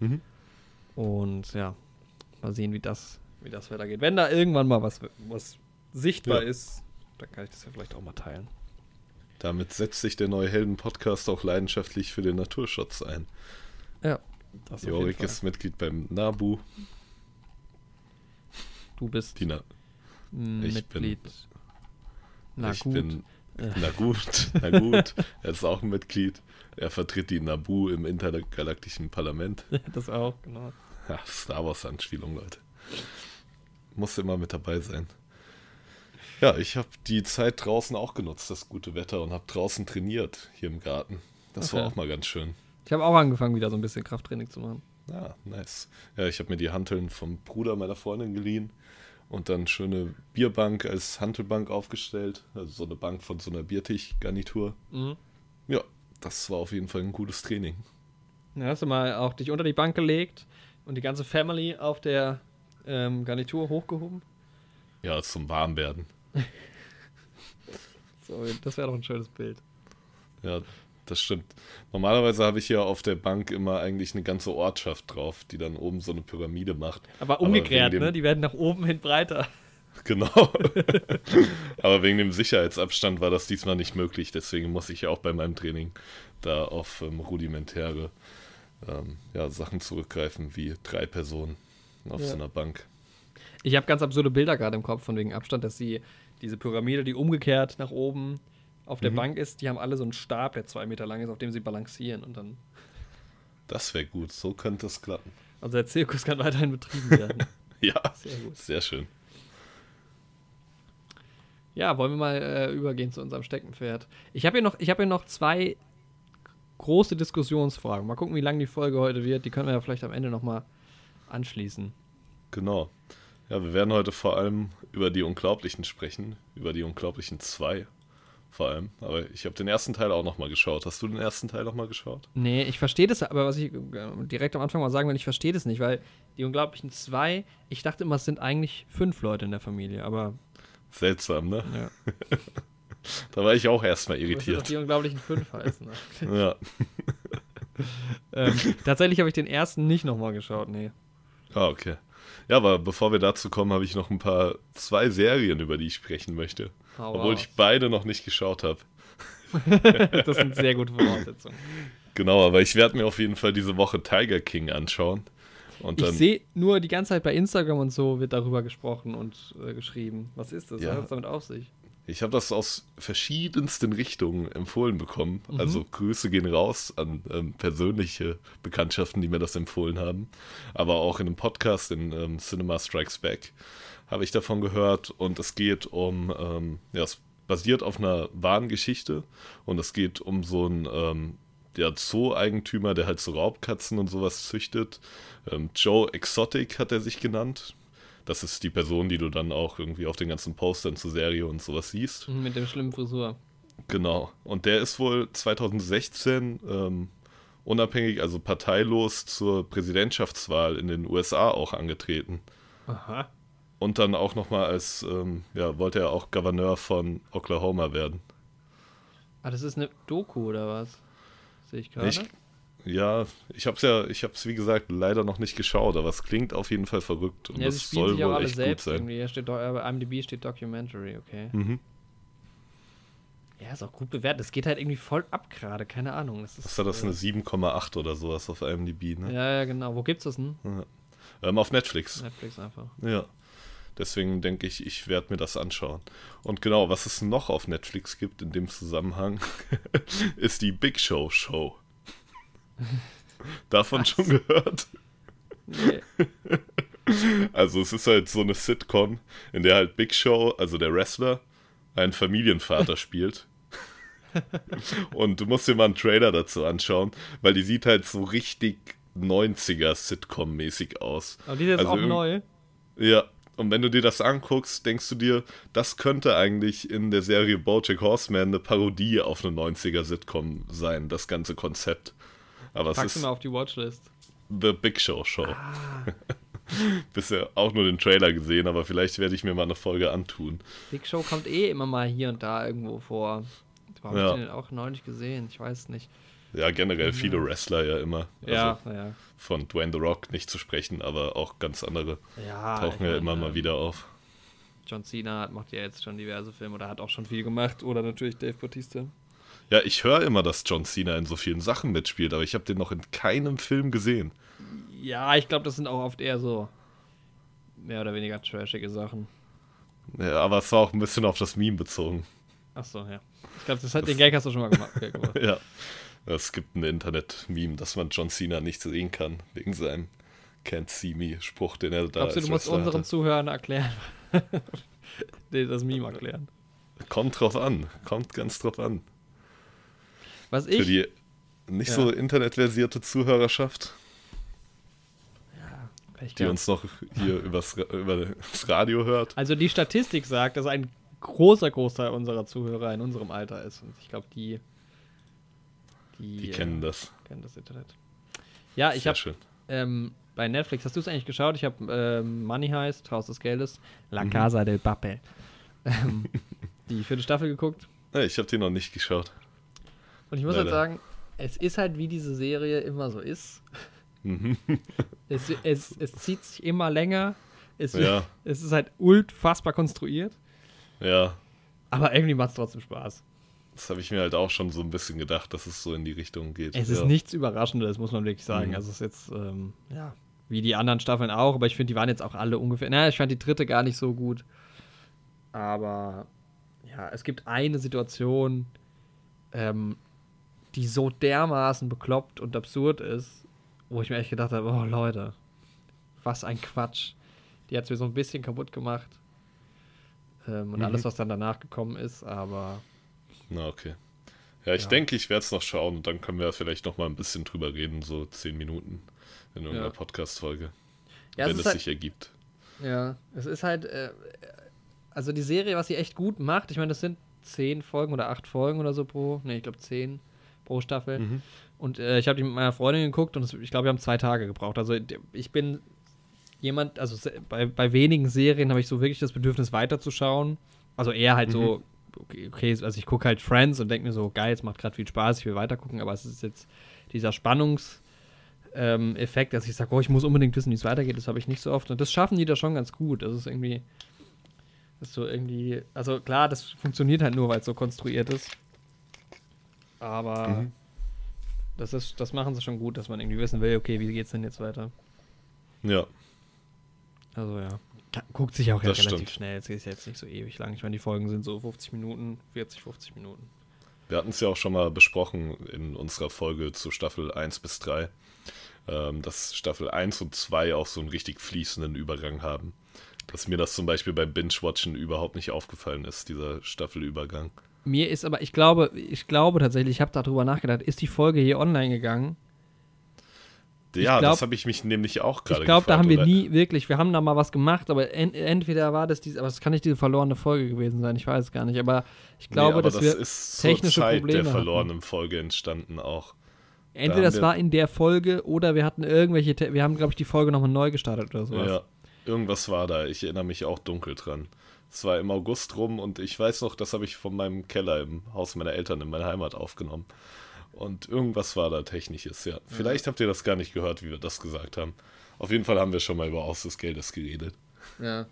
Mhm. Und ja, mal sehen, wie das, wie das weitergeht. Wenn da irgendwann mal was, was sichtbar Ja. ist, dann kann ich das ja vielleicht auch mal teilen. Damit setzt sich der neue Helden-Podcast auch leidenschaftlich für den Naturschutz ein. Ja, das Jorik ist Mitglied beim NABU. Du bist Die Na mm, ich Mitglied. Na ich gut. bin. Na gut, na gut. er ist auch ein Mitglied. Er vertritt die Nabu im intergalaktischen Parlament. das auch, genau. Ja, Star Wars-Anspielung, Leute. Muss immer mit dabei sein. Ja, ich habe die Zeit draußen auch genutzt, das gute Wetter, und habe draußen trainiert hier im Garten. Das war Okay. auch mal ganz schön. Ich habe auch angefangen, wieder so ein bisschen Krafttraining zu machen. Ja, nice. Ja, ich habe mir die Hanteln vom Bruder meiner Freundin geliehen und dann schöne Bierbank als Hantelbank aufgestellt. Also so eine Bank von so einer Biertischgarnitur. Mhm. Ja, das war auf jeden Fall ein gutes Training. Dann hast du mal auch dich unter die Bank gelegt und die ganze Family auf der ähm, Garnitur hochgehoben. Ja, zum Warmwerden. So, das wäre doch ein schönes Bild. Ja, das stimmt. Normalerweise habe ich ja auf der Bank immer eigentlich eine ganze Ortschaft drauf, die dann oben so eine Pyramide macht. Aber umgekehrt, ne? Die werden nach oben hin breiter. Genau. Aber wegen dem Sicherheitsabstand war das diesmal nicht möglich. Deswegen muss ich ja auch bei meinem Training da auf ähm, rudimentäre ähm, ja, Sachen zurückgreifen, wie drei Personen auf Ja. so einer Bank. Ich habe ganz absurde Bilder gerade im Kopf von wegen Abstand, dass sie diese Pyramide, die umgekehrt nach oben auf der Mhm. Bank ist, die haben alle so einen Stab, der zwei Meter lang ist, auf dem sie balancieren und dann. Das wäre gut. So könnte es klappen. Also der Zirkus kann weiterhin betrieben werden. Ja, Sehr gut. sehr schön. Ja, wollen wir mal äh, übergehen zu unserem Steckenpferd. Ich habe hier, noch- ich hab hier noch zwei große Diskussionsfragen. Mal gucken, wie lang die Folge heute wird. Die können wir ja vielleicht am Ende nochmal anschließen. Genau. Ja, wir werden heute vor allem über die Unglaublichen sprechen. Über die Unglaublichen 2 vor allem. Aber ich habe den ersten Teil auch nochmal geschaut. Hast du den ersten Teil nochmal geschaut? Nee, ich verstehe das, aber was ich äh, direkt am Anfang mal sagen will, ich verstehe das nicht, weil die Unglaublichen zwei, ich dachte immer, es sind eigentlich fünf Leute in der Familie, aber Seltsam, ne? ja. Da war ich auch erstmal irritiert. die Unglaublichen fünf heißen. Ne? Ja. ähm, tatsächlich habe ich den ersten nicht nochmal geschaut, nee. Ah, okay. Ja, aber bevor wir dazu kommen, habe ich noch ein paar zwei Serien, über die ich sprechen möchte. Hau obwohl raus. ich beide noch nicht geschaut habe. das sind sehr gute Voraussetzungen. Genau, aber ich werde mir auf jeden Fall diese Woche Tiger King anschauen. Und Ich sehe nur die ganze Zeit bei Instagram und so wird darüber gesprochen und äh, geschrieben. Was ist das? Ja. Was hat es damit auf sich? Ich habe das aus verschiedensten Richtungen empfohlen bekommen. Mhm. Also Grüße gehen raus an ähm, persönliche Bekanntschaften, die mir das empfohlen haben. Aber auch in einem Podcast in ähm, Cinema Strikes Back habe ich davon gehört. Und es geht um, ähm, ja, es basiert auf einer wahren Geschichte. Und es geht um so einen ähm, ja, Zoo-Eigentümer, der halt so Raubkatzen und sowas züchtet. Ähm, Joe Exotic hat er sich genannt. Das ist die Person, die du dann auch irgendwie auf den ganzen Postern zur Serie und sowas siehst. Mhm, Mit dem schlimmen Frisur. Genau. Und der ist wohl 2016 ähm, unabhängig, also parteilos zur Präsidentschaftswahl in den USA auch angetreten. Aha. Und dann auch nochmal als, ähm, ja, wollte er auch Gouverneur von Oklahoma werden. Ah, das ist eine Doku oder was? Sehe ich gerade. Ich, ja, ich hab's ja, ich hab's wie gesagt leider noch nicht geschaut, aber es klingt auf jeden Fall verrückt und Ja, das soll wohl echt gut selbst sein. irgendwie. Hier steht, do- äh, bei IMDb steht Documentary, okay. Mhm. Ja, ist auch gut bewertet. Das geht halt irgendwie voll ab gerade, keine Ahnung. Das ist, Was war das, äh, eine 7,8 oder sowas auf IMDb, ne? Ja, ja, genau. Wo gibt's das denn? Ähm, auf Netflix. Netflix einfach. Ja. Deswegen denke ich, ich werde mir das anschauen. Und genau, was es noch auf Netflix gibt in dem Zusammenhang, ist die Big Show Show. Davon schon gehört? Nee. Also es ist halt so eine Sitcom, in der halt Big Show, also der Wrestler, einen Familienvater spielt. Und du musst dir mal einen Trailer dazu anschauen, weil die sieht halt so richtig 90er Sitcom-mäßig aus. Aber die ist jetzt Also auch neu. Ja, und wenn du dir das anguckst, denkst du dir, das könnte eigentlich in der Serie Bojack Horseman eine Parodie auf eine 90er-Sitcom sein, das ganze Konzept. Aber es Packst du ist mal auf die Watchlist. The Big Show Show. Bisher auch nur den Trailer gesehen, aber vielleicht werde ich mir mal eine Folge antun. Big Show kommt eh immer mal hier und da irgendwo vor. Habe Ja. ich den auch neulich gesehen? Ich weiß nicht. Ja, generell viele Wrestler ja immer. Ja, Also ja. von Dwayne The Rock nicht zu sprechen, aber auch ganz andere Ja, tauchen ja immer mal ähm, wieder auf. John Cena hat, macht ja jetzt schon diverse Filme oder hat auch schon viel gemacht. Oder natürlich Dave Bautista. Ja, ich höre immer, dass John Cena in so vielen Sachen mitspielt, aber ich habe den noch in keinem Film gesehen. Ja, ich glaube, das sind auch oft eher so mehr oder weniger trashige Sachen. Ja, aber es war auch ein bisschen auf das Meme bezogen. Achso, ja. Ich glaube, das hat den Gag hast du schon mal gemacht. Ja. Es gibt ein Internet-Meme, dass man John Cena nicht sehen kann, wegen seinem Can't See Me-Spruch, den er da Glaubst du, du musst unseren hatte. Zuhörern erklären? das Meme erklären. Kommt drauf an, kommt ganz drauf an. Was Für ich. die nicht Ja. so internetversierte Zuhörerschaft, Pech die uns noch hier übers, über das Radio hört. Also die Statistik sagt, dass ein großer Großteil unserer Zuhörer in unserem Alter ist. Und ich glaube, die, die, Die äh, kennen das. kennen das Internet. Ja, ich habe ähm, bei Netflix, hast du es eigentlich geschaut? Ich habe ähm, Money Heist, Haus des Geldes, La Mhm. Casa del Papel. Ähm, die vierte Staffel geguckt. Ja, ich habe den noch nicht geschaut. Und ich muss halt Leider. sagen, es ist halt, wie diese Serie immer so ist. Mhm. Es, es, es zieht sich immer länger. Es, Ja. es ist halt unfassbar konstruiert. Ja, Aber irgendwie macht es trotzdem Spaß. das habe ich mir halt auch schon so ein bisschen gedacht, dass es so in die Richtung geht. Es ja. ist nichts Überraschendes, muss man wirklich sagen. Mhm. Also es ist jetzt, ähm, ja, wie die anderen Staffeln auch, aber ich finde, die waren jetzt auch alle ungefähr. Naja, ich fand die dritte gar nicht so gut. Aber ja, es gibt eine Situation, ähm, die so dermaßen bekloppt und absurd ist, wo ich mir echt gedacht habe, oh Leute, was ein Quatsch. Die hat es mir so ein bisschen kaputt gemacht. Ähm, und Mhm. alles, was dann danach gekommen ist, aber Na, okay. Ja, ich Ja. denke, ich werde es noch schauen und dann können wir vielleicht noch mal ein bisschen drüber reden, so zehn Minuten in irgendeiner Ja. Podcast-Folge, ja, wenn es es halt, sich ergibt. Ja, es ist halt, äh, also die Serie, was sie echt gut macht, ich meine, das sind zehn Folgen oder acht Folgen oder so pro, ne, ich glaube zehn pro Staffel. Mhm. Und äh, ich habe die mit meiner Freundin geguckt und es, ich glaube, wir haben zwei Tage gebraucht. Also ich bin jemand, also bei, bei wenigen Serien habe ich so wirklich das Bedürfnis weiterzuschauen. Also eher halt so, okay, okay, also ich gucke halt Friends und denke mir so, geil, es macht gerade viel Spaß, ich will weitergucken, aber es ist jetzt dieser Spannungsfaktor ähm, Effekt, dass ich sage, oh, ich muss unbedingt wissen, wie es weitergeht. Das habe ich nicht so oft. Und das schaffen die da schon ganz gut. Das ist irgendwie, das ist so irgendwie, also klar, das funktioniert halt nur, weil es so konstruiert ist. Aber mhm. das ist, das machen sie schon gut, dass man irgendwie wissen will, okay, wie geht's denn jetzt weiter? Ja. Also ja. Guckt sich auch ja relativ stimmt. schnell. Es ist jetzt nicht so ewig lang. Ich meine, die Folgen sind so 50 Minuten, 40, 50 Minuten. Wir hatten es ja auch schon mal besprochen in unserer Folge zu Staffel 1 bis 3, ähm, dass Staffel 1 und 2 auch so einen richtig fließenden Übergang haben. Dass mir das zum Beispiel beim Binge-Watchen überhaupt nicht aufgefallen ist, dieser Staffelübergang. Mir ist aber, ich glaube, ich glaube tatsächlich, ich habe darüber nachgedacht, ist die Folge hier online gegangen? Ja, glaub, das habe ich mich nämlich auch gerade Ich glaube, da haben wir nie wirklich, wir haben da mal was gemacht, aber en, entweder war das diese, aber es kann nicht diese verlorene Folge gewesen sein, ich weiß es gar nicht, aber ich glaube, nee, aber dass das wir ist technische zur Zeit Probleme der verlorenen hatten. Folge entstanden auch. Entweder da das war in der Folge oder wir hatten irgendwelche, wir haben, glaube ich, die Folge nochmal neu gestartet oder sowas. Ja, irgendwas war da, ich erinnere mich auch dunkel dran. Es war im August rum und ich weiß noch, das habe ich von meinem Keller im Haus meiner Eltern in meiner Heimat aufgenommen. Und irgendwas war da Technisches, ja. Vielleicht habt ihr das gar nicht gehört, wie wir das gesagt haben. Auf jeden Fall haben wir schon mal über Aus des Geldes geredet. Ja.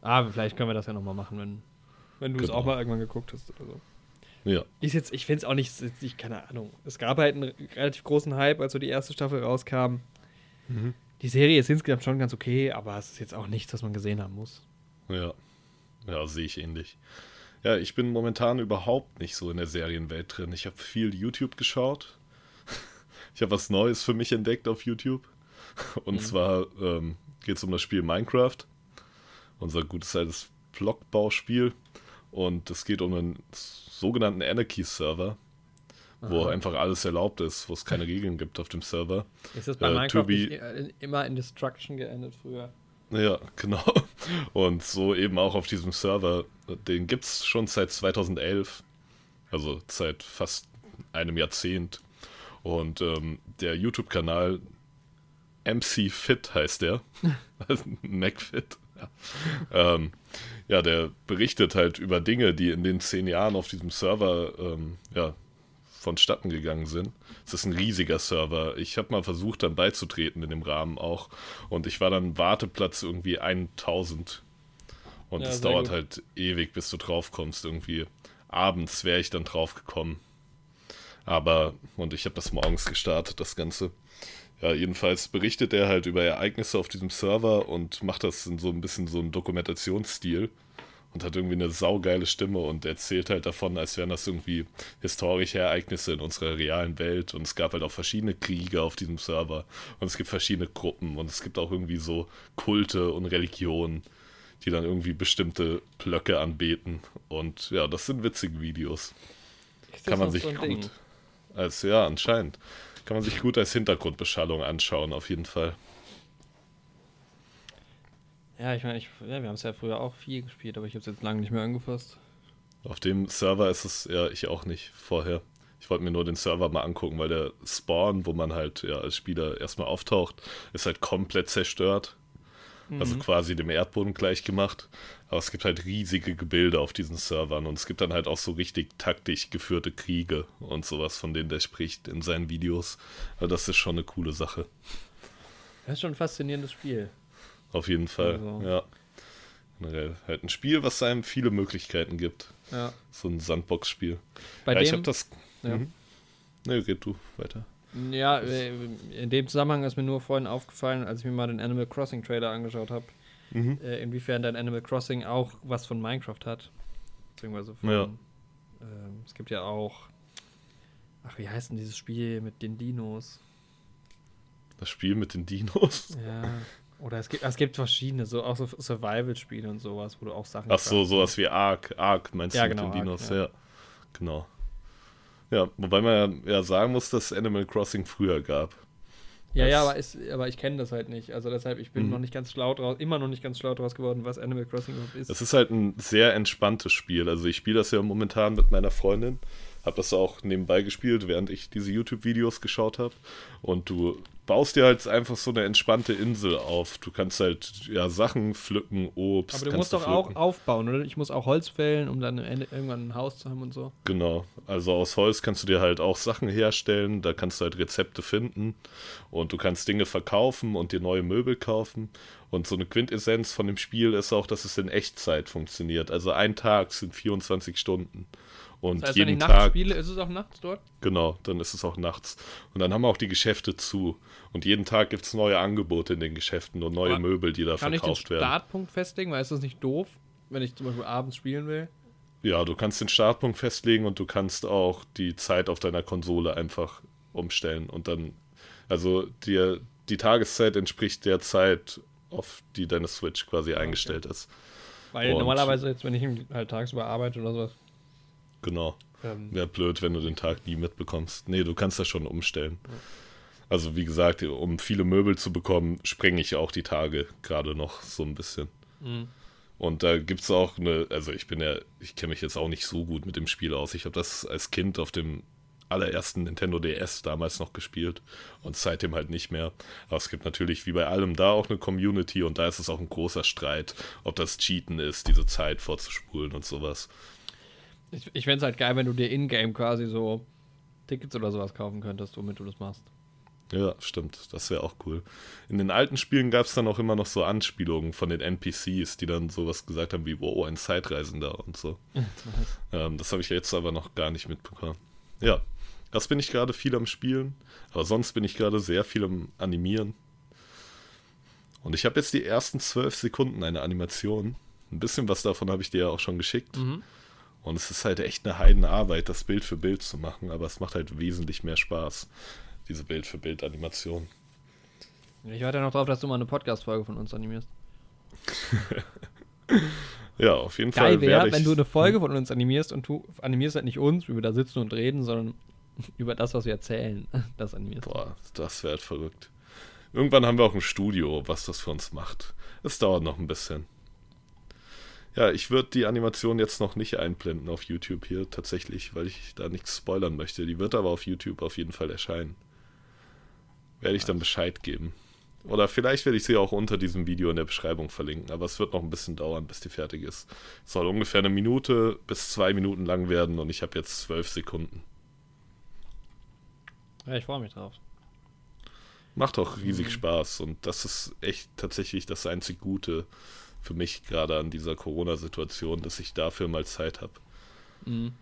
Aber vielleicht können wir das ja nochmal machen, wenn, wenn du es genau. auch mal irgendwann geguckt hast oder so. Ja. Ist jetzt, ich finde es auch nicht, ich, keine Ahnung. Es gab halt einen relativ großen Hype, als so die erste Staffel rauskam. Mhm. Die Serie ist insgesamt schon ganz okay, aber es ist jetzt auch nichts, was man gesehen haben muss. Ja. Ja, sehe ich ähnlich. Ja, ich bin momentan überhaupt nicht so in der Serienwelt drin. Ich habe viel YouTube geschaut. Ich habe was Neues für mich entdeckt auf YouTube. Und mhm. zwar ähm, geht es um das Spiel Minecraft. Unser gutes altes Blockbauspiel. Und es geht um einen sogenannten Anarchy-Server, wo einfach alles erlaubt ist, wo es keine Regeln gibt auf dem Server. Ist das bei äh, Minecraft be, immer in Destruction geendet früher? Ja, genau. Und so eben auch auf diesem Server. Den gibt es schon seit 2011. Also seit fast einem Jahrzehnt. Und ähm, der YouTube-Kanal MC Fit heißt der. MacFit. Ja. ähm, ja, der berichtet halt über Dinge, die in den zehn Jahren auf diesem Server ähm, ja, vonstatten gegangen sind. Es ist ein riesiger Server. Ich habe mal versucht, dann beizutreten in dem Rahmen auch. Und ich war dann Warteplatz irgendwie 1000. Und es ja, dauert gut. halt ewig, bis du drauf kommst. Irgendwie abends wäre ich dann drauf gekommen. Aber, und ich habe das morgens gestartet, das Ganze. Ja, jedenfalls berichtet er halt über Ereignisse auf diesem Server und macht das in so ein bisschen so einem Dokumentationsstil und hat irgendwie eine saugeile Stimme und erzählt halt davon, als wären das irgendwie historische Ereignisse in unserer realen Welt und es gab halt auch verschiedene Kriege auf diesem Server und es gibt verschiedene Gruppen und es gibt auch irgendwie so Kulte und Religionen, die dann irgendwie bestimmte Blöcke anbeten und ja, das sind witzige Videos. Kann man sich so gut Ding? als ja anscheinend kann man sich gut als Hintergrundbeschallung anschauen auf jeden Fall. Ja, ich meine, ja, wir haben es ja früher auch viel gespielt, aber ich habe es jetzt lange nicht mehr angefasst. Auf dem Server ist es ja ich auch nicht vorher. Ich wollte mir nur den Server mal angucken, weil der Spawn, wo man halt ja als Spieler erstmal auftaucht, ist halt komplett zerstört. Also mhm. Also quasi dem Erdboden gleich gemacht. Aber es gibt halt riesige Gebilde auf diesen Servern und es gibt dann halt auch so richtig taktisch geführte Kriege und sowas, von denen der spricht in seinen Videos. Also das ist schon eine coole Sache. Das ist schon ein faszinierendes Spiel. Auf jeden Fall, also. ja. Generell halt ein Spiel, was einem viele Möglichkeiten gibt. Ja. So ein Sandbox-Spiel. Bei ja, dem, ich habe das. Ja. Mhm. Ne, red du weiter. Ja, äh, in dem Zusammenhang ist mir nur vorhin aufgefallen, als ich mir mal den Animal Crossing Trailer angeschaut habe, mhm. äh, inwiefern dein Animal Crossing auch was von Minecraft hat. Beziehungsweise von. Ja. Ähm, es gibt ja auch. Ach, wie heißt denn dieses Spiel mit den Dinos? Das Spiel mit den Dinos? Ja. Oder es gibt, es gibt verschiedene, so auch so Survival-Spiele und sowas, wo du auch Sachen. Ach so, sowas wie Ark. Ark meinst ja, du genau, mit den Dinos? Ja. ja. genau. Ja, wobei man ja sagen muss, dass Animal Crossing früher gab. Ja, ja, aber, ist, aber ich kenne das halt nicht. Also deshalb, ich bin mhm. noch nicht ganz schlau draus, immer noch nicht ganz schlau draus geworden, was Animal Crossing überhaupt ist. Es ist halt ein sehr entspanntes Spiel. Also ich spiele das ja momentan mit meiner Freundin. Habe das auch nebenbei gespielt, während ich diese YouTube-Videos geschaut habe. Und du baust dir halt einfach so eine entspannte Insel auf. Du kannst halt ja Sachen pflücken, Obst. Aber du musst doch pflücken. auch aufbauen, oder? Ich muss auch Holz fällen, um dann irgendwann ein Haus zu haben und so. Genau, also aus Holz kannst du dir halt auch Sachen herstellen, da kannst du halt Rezepte finden und du kannst Dinge verkaufen und dir neue Möbel kaufen. Und so eine Quintessenz von dem Spiel ist auch, dass es in Echtzeit funktioniert. Also ein Tag sind 24 Stunden. Und Das heißt, wenn jeden ich nachts Tag, spiele, ist es auch nachts dort? genau, dann ist es auch nachts. Und dann haben auch die Geschäfte zu. Und jeden Tag gibt es neue Angebote in den Geschäften und neue Aber Möbel, die da Kann ich den verkauft werden. Startpunkt festlegen? Weil ist das nicht doof, wenn ich zum Beispiel abends spielen will? Ja, du kannst den Startpunkt festlegen und du kannst auch die Zeit auf deiner Konsole einfach umstellen und dann, also dir die Tageszeit entspricht der Zeit, auf die deine Switch quasi eingestellt ist. Weil Und- normalerweise jetzt, wenn ich halt tagsüber arbeite oder sowas, Genau. ähm, Wäre blöd, wenn du den Tag nie mitbekommst. Nee, du kannst das schon umstellen. Also wie gesagt, um viele Möbel zu bekommen, sprenge ich auch die Tage gerade noch so ein bisschen. Mhm. Und da gibt es auch eine, also ich bin ja, ich kenne mich jetzt auch nicht so gut mit dem Spiel aus. Ich habe das als Kind auf dem allerersten Nintendo DS damals noch gespielt und seitdem halt nicht mehr. Aber es gibt natürlich wie bei allem da auch eine Community und da ist es auch ein großer Streit, ob das Cheaten ist, diese Zeit vorzuspulen und sowas. Ich, ich fände es halt geil, wenn du dir in-game quasi so Tickets oder sowas kaufen könntest, womit du das machst. Ja, stimmt. Das wäre auch cool. In den alten Spielen gab es dann auch immer noch so Anspielungen von den NPCs, die dann sowas gesagt haben wie, wow, ein Zeitreisender und so. ähm, das habe ich jetzt aber noch gar nicht mitbekommen. Ja, das bin ich gerade viel am Spielen, aber sonst bin ich gerade sehr viel am Animieren. Und ich habe jetzt die ersten zwölf Sekunden eine Animation. Ein bisschen was davon habe ich dir ja auch schon geschickt. Mhm. Und es ist halt echt eine Heidenarbeit, das Bild für Bild zu machen, aber es macht halt wesentlich mehr Spaß, diese Bild für Bild Animation. Ich warte noch drauf, dass du mal eine Podcast-Folge von uns animierst. Ja, auf jeden Fall Geil wäre, wenn du eine Folge von uns animierst und du animierst halt nicht uns, wie wir da sitzen und reden, sondern über das, was wir erzählen. Das animierst. Boah, das wäre halt verrückt. Irgendwann haben wir auch ein Studio, was das für uns macht. Es dauert noch ein bisschen. Ja, ich würde die Animation jetzt noch nicht einblenden auf YouTube hier tatsächlich, weil ich da nichts spoilern möchte. Die wird aber auf YouTube auf jeden Fall erscheinen. Werde ich dann Bescheid geben. Oder vielleicht werde ich sie auch unter diesem Video in der Beschreibung verlinken, aber es wird noch ein bisschen dauern, bis die fertig ist. Es soll ungefähr eine Minute bis zwei Minuten lang werden und ich habe jetzt zwölf Sekunden. Ja, ich freue mich drauf. Macht auch riesig Mhm. Spaß und das ist echt tatsächlich das einzig Gute für mich gerade an dieser Corona-Situation, dass ich dafür mal Zeit habe. Mhm.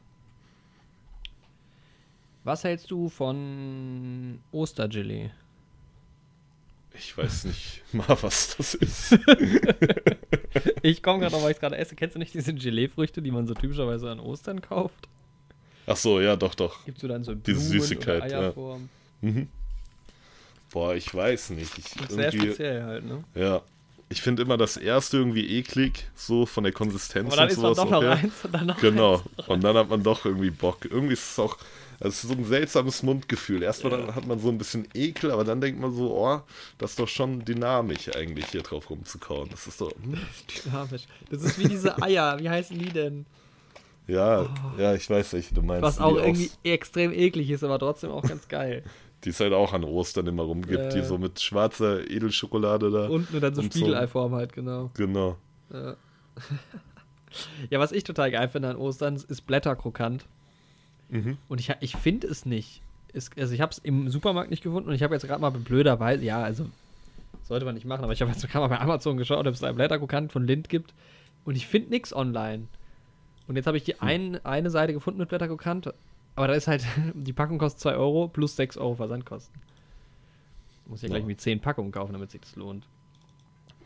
Was hältst du von Ostergelee? Ich weiß nicht mal, was das ist. Ich komme gerade noch, weil ich gerade esse. Kennst du nicht diese Gelee-Früchte, die man so typischerweise an Ostern kauft? Ach so, ja, doch, doch. Gibst du dann so in Diese Blumen Süßigkeit, ja. Mhm. Boah, ich weiß nicht. Ich, sehr speziell halt, ne? ja. Ich finde immer das erste irgendwie eklig, so von der Konsistenz Aber dann und ist man sowas doch noch auch her. eins und dann noch Genau. eins. Und dann hat man doch irgendwie Bock. Irgendwie ist es auch, es ist so ein seltsames Mundgefühl. Erstmal Ja. hat man so ein bisschen Ekel, aber dann denkt man so, oh, das ist doch schon dynamisch eigentlich hier drauf rumzukauen. Das ist doch, hm, Dynamisch. Das ist wie diese Eier. Wie heißen die denn? ja, ja, ich weiß nicht, du meinst. Oh. Was auch irgendwie extrem eklig ist, aber trotzdem auch ganz geil. Die es halt auch an Ostern immer rumgibt, die Ja. so mit schwarzer Edelschokolade da. Und nur dann so Spiegeleiform halt, genau. Genau. Ja. ja, was ich total geil finde an Ostern, ist Blätterkrokant. Mhm. Und ich, ich finde es nicht. Es, also ich habe es im Supermarkt nicht gefunden und ich habe jetzt gerade mal blöderweise, ja, also sollte man nicht machen, aber ich habe jetzt gerade mal bei Amazon geschaut, ob es da Blätterkrokant von Lind gibt und ich finde nichts online. Und jetzt habe ich die ein, eine Seite gefunden mit Blätterkrokant, aber da ist halt, die Packung kostet 2 Euro plus 6 Euro Versandkosten. Muss ja Ja. gleich irgendwie 10 Packungen kaufen, damit sich das lohnt.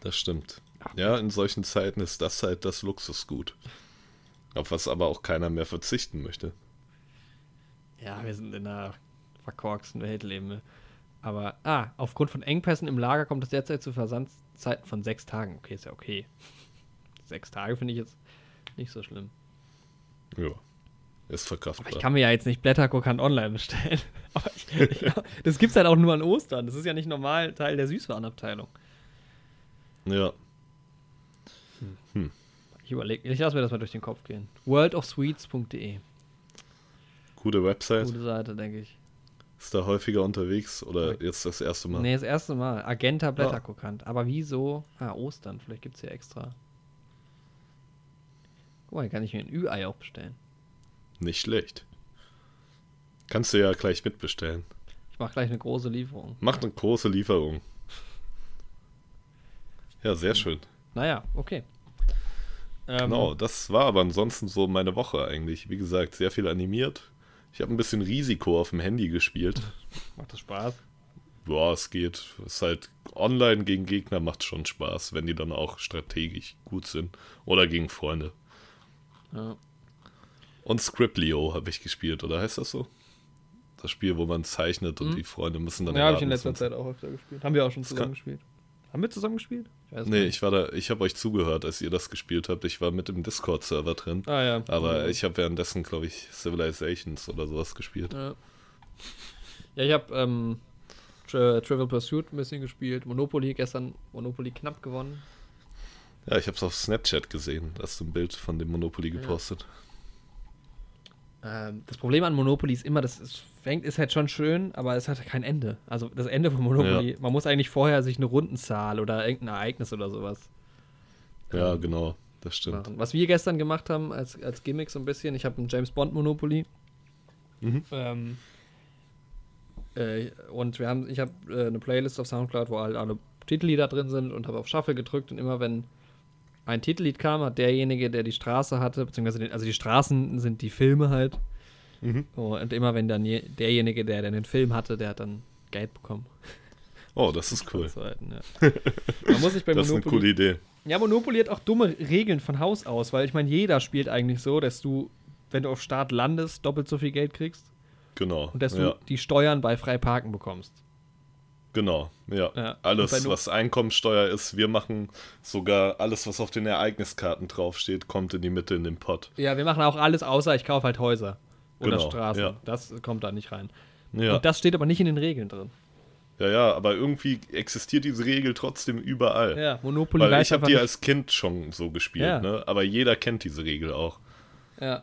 Das stimmt. Ja, in solchen Zeiten ist das halt das Luxusgut. Auf was aber auch keiner mehr verzichten möchte. Ja, wir sind in einer verkorksten Welt, leben wir. Aber, ah, aufgrund von Engpässen im Lager kommt es derzeit zu Versandzeiten von sechs Tagen. Okay, ist ja okay. Sechs Tage finde ich jetzt nicht so schlimm. Ja. Ist verkraftbar. Aber ich kann mir ja jetzt nicht Blätterkrokant online bestellen. Aber ich, ja, das gibt's halt auch nur an Ostern. Das ist ja nicht normal Teil der Süßwarenabteilung. ja. Ich überlege, ich lasse mir das mal durch den Kopf gehen. worldofsweets.de. Gute Website. Gute Seite, denke ich. Ist da häufiger unterwegs oder Okay. jetzt das erste Mal? Nee, das erste Mal. Agenta Blätterkrokant. Aber wieso? Ah, Ostern. Vielleicht gibt es hier extra. Guck mal, hier kann ich mir ein Ü-Ei auch bestellen. Nicht schlecht. Kannst du ja gleich mitbestellen. Ich mache gleich eine große Lieferung. Macht eine große Lieferung. Ja, sehr schön. Naja, okay. Ähm, Genau, das war aber ansonsten so meine Woche eigentlich. Wie gesagt, sehr viel animiert. Ich habe ein bisschen Risiko auf dem Handy gespielt. Macht das Spaß? Boah, es geht. Es ist halt online gegen Gegner macht schon Spaß, wenn die dann auch strategisch gut sind. Oder gegen Freunde. Ja. Und Scriblio habe ich gespielt, oder heißt das so? Das Spiel, wo man zeichnet und Mhm. die Freunde müssen dann Ja, habe ich in letzter Zeit auch öfter gespielt. Haben wir auch schon zusammen kann- gespielt. Haben wir zusammen gespielt? Ich weiß Nee, nicht. ich war da, ich habe euch zugehört, als ihr das gespielt habt. Ich war mit im Discord-Server drin. Ah ja. Aber ich habe währenddessen, glaube ich, Civilizations oder sowas gespielt. Ja, ja ich habe ähm, Tri Trivial Pursuit ein bisschen gespielt. Monopoly gestern Monopoly knapp gewonnen. Ja, ich habe es auf Snapchat gesehen. Da hast du ein Bild von dem Monopoly gepostet. Ähm, das Problem an Monopoly ist immer, das ist, fängt, ist halt schon schön, aber es hat kein Ende. Also das Ende von Monopoly, man muss eigentlich vorher sich eine Rundenzahl oder irgendein Ereignis oder sowas Ja, ähm, genau. Das stimmt. machen. Was wir gestern gemacht haben als, als Gimmick so ein bisschen, ich habe ein James Bond Monopoly. Mhm. Ähm, äh, und wir haben, ich habe äh, eine Playlist auf Soundcloud, wo halt alle Titellieder drin sind und habe auf Shuffle gedrückt und immer wenn ein Titellied kam, hat derjenige, der die Straße hatte, beziehungsweise den, also die Straßen sind die Filme halt. Mhm. Oh, und immer wenn dann je, derjenige, der, der den Film hatte, der hat dann Geld bekommen. Oh, das ist cool. Zeiten, ja. Man muss sich bei Das ist eine Monopoly. coole Idee. Ja, Monopoly hat auch dumme Regeln von Haus aus, weil ich meine, jeder spielt eigentlich so, dass du, wenn du auf Start landest, doppelt so viel Geld kriegst Genau. und dass ja, du die Steuern bei frei parken bekommst. Genau. Ja. Ja. Alles, was Einkommensteuer ist, wir machen sogar alles, was auf den Ereigniskarten draufsteht, kommt in die Mitte in den Pott. Ja, wir machen auch alles, außer ich kaufe halt Häuser oder Genau, Straßen. ja. Das kommt da nicht rein. Ja. Und das steht aber nicht in den Regeln drin. ja, ja, aber irgendwie existiert diese Regel trotzdem überall. Ja, Monopoly Weil ich habe einfach die nicht- als Kind schon so gespielt, Ja. ne? aber jeder kennt diese Regel auch. Ja.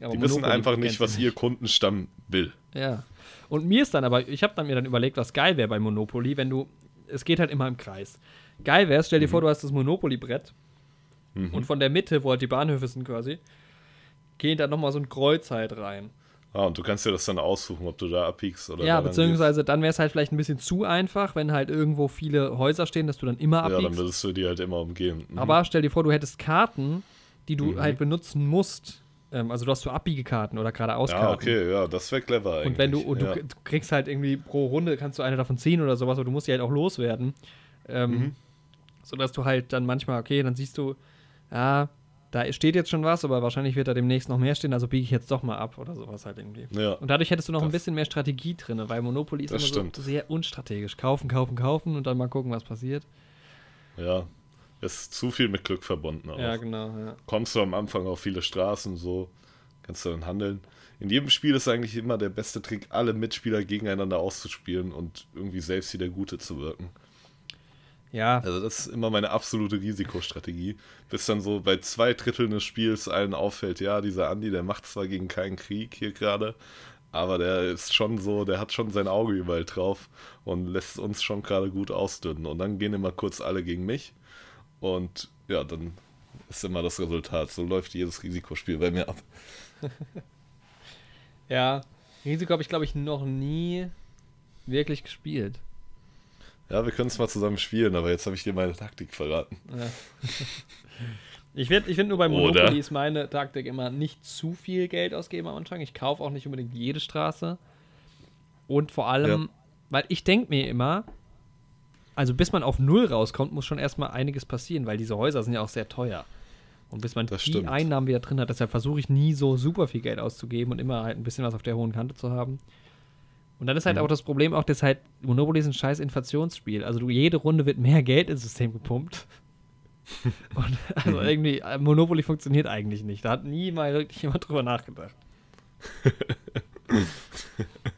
Die wissen Monopoly einfach kennt nicht, was ihr Kundenstamm will. Ja. Und mir ist dann aber, ich habe dann mir dann überlegt, was geil wäre bei Monopoly, wenn du, es geht halt immer im Kreis. Geil wäre, stell dir vor, du hast das Monopoly-Brett Mhm. und von der Mitte, wo halt die Bahnhöfe sind quasi, geht da nochmal so ein Kreuz halt rein. Ah, und du kannst dir das dann aussuchen, ob du da abbiegst oder ja, da beziehungsweise dann wäre es halt vielleicht ein bisschen zu einfach, wenn halt irgendwo viele Häuser stehen, dass du dann immer gehst. Ja, dann abbiegst. würdest du die halt immer umgehen. Mhm. aber stell dir vor, du hättest Karten, die du Mhm. halt benutzen musst. Ähm, also du hast so Abbiegekarten oder geradeauskarten. ja, okay, ja, das wäre clever eigentlich. Und wenn du, und ja. du, du kriegst halt irgendwie pro Runde, kannst du eine davon ziehen oder sowas, aber du musst die halt auch loswerden. Ähm, Mhm. Sodass du halt dann manchmal, okay, dann siehst du, ja, da steht jetzt schon was, aber wahrscheinlich wird da demnächst noch mehr stehen, also biege ich jetzt doch mal ab oder sowas halt irgendwie. ja, Und dadurch hättest du noch ein Das- bisschen mehr Strategie drin, weil Monopoly ist immer so sehr unstrategisch. Kaufen, kaufen, kaufen und dann mal gucken, was passiert. ja. Ist zu viel mit Glück verbunden auch. Ja, genau, ja. Kommst du am Anfang auf viele Straßen, so, kannst du dann handeln. In jedem Spiel ist eigentlich immer der beste Trick, alle Mitspieler gegeneinander auszuspielen und irgendwie selbst wie der Gute zu wirken. Ja, Also das ist immer meine absolute Risikostrategie. Bis dann so bei zwei Dritteln des Spiels allen auffällt, ja, dieser Andi, der macht zwar gegen keinen Krieg hier gerade, aber der ist schon so, der hat schon sein Auge überall drauf und lässt uns schon gerade gut ausdünnen. Und dann gehen immer kurz alle gegen mich und ja, dann ist immer das Resultat. So läuft jedes Risikospiel bei mir ab. ja. Risiko habe ich, glaube ich, noch nie wirklich gespielt. Ja, wir können es mal zusammen spielen, aber jetzt habe ich dir meine Taktik verraten. Ja. Ich finde ich find nur bei Oder? Monopoly ist meine Taktik immer nicht zu viel Geld ausgeben am Anfang. Ich kaufe auch nicht unbedingt jede Straße. Und vor allem, Ja. weil ich denke mir immer, also bis man auf Null rauskommt, muss schon erstmal einiges passieren, weil diese Häuser sind ja auch sehr teuer. Und bis man Das die stimmt. Einnahmen wieder drin hat, deshalb versuche ich nie so super viel Geld auszugeben und immer halt ein bisschen was auf der hohen Kante zu haben. Und dann ist halt Mhm. auch das Problem auch, dass halt Monopoly ist ein scheiß Inflationsspiel. Also du, jede Runde wird mehr Geld ins System gepumpt. Und also Mhm. irgendwie, äh, Monopoly funktioniert eigentlich nicht. Da hat nie mal wirklich jemand drüber nachgedacht.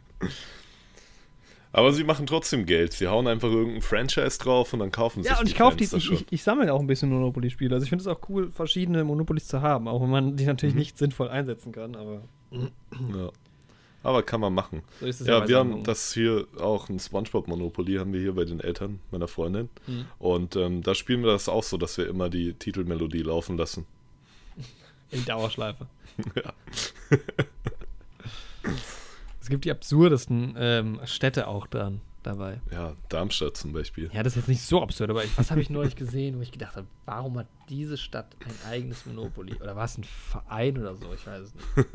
Aber sie machen trotzdem Geld. Sie hauen einfach irgendein Franchise drauf und dann kaufen sie Ja, und ich kaufe die, ich, ich, ich sammle auch ein bisschen Monopoly-Spiele. Also ich finde es auch cool, verschiedene Monopolies zu haben, auch wenn man die natürlich Mhm. nicht sinnvoll einsetzen kann, aber. Ja. Aber kann man machen. So Ja, bei wir haben das hier auch, ein Spongebob-Monopoly haben wir hier bei den Eltern meiner Freundin. Mhm. Und ähm, da spielen wir das auch so, dass wir immer die Titelmelodie laufen lassen. In Dauerschleife. ja. Es gibt die absurdesten ähm, Städte auch dran dabei. ja, Darmstadt zum Beispiel. Ja, das ist jetzt nicht so absurd, aber was habe ich neulich gesehen, wo ich gedacht habe, warum hat diese Stadt ein eigenes Monopoly? Oder war es ein Verein oder so? Ich weiß es nicht.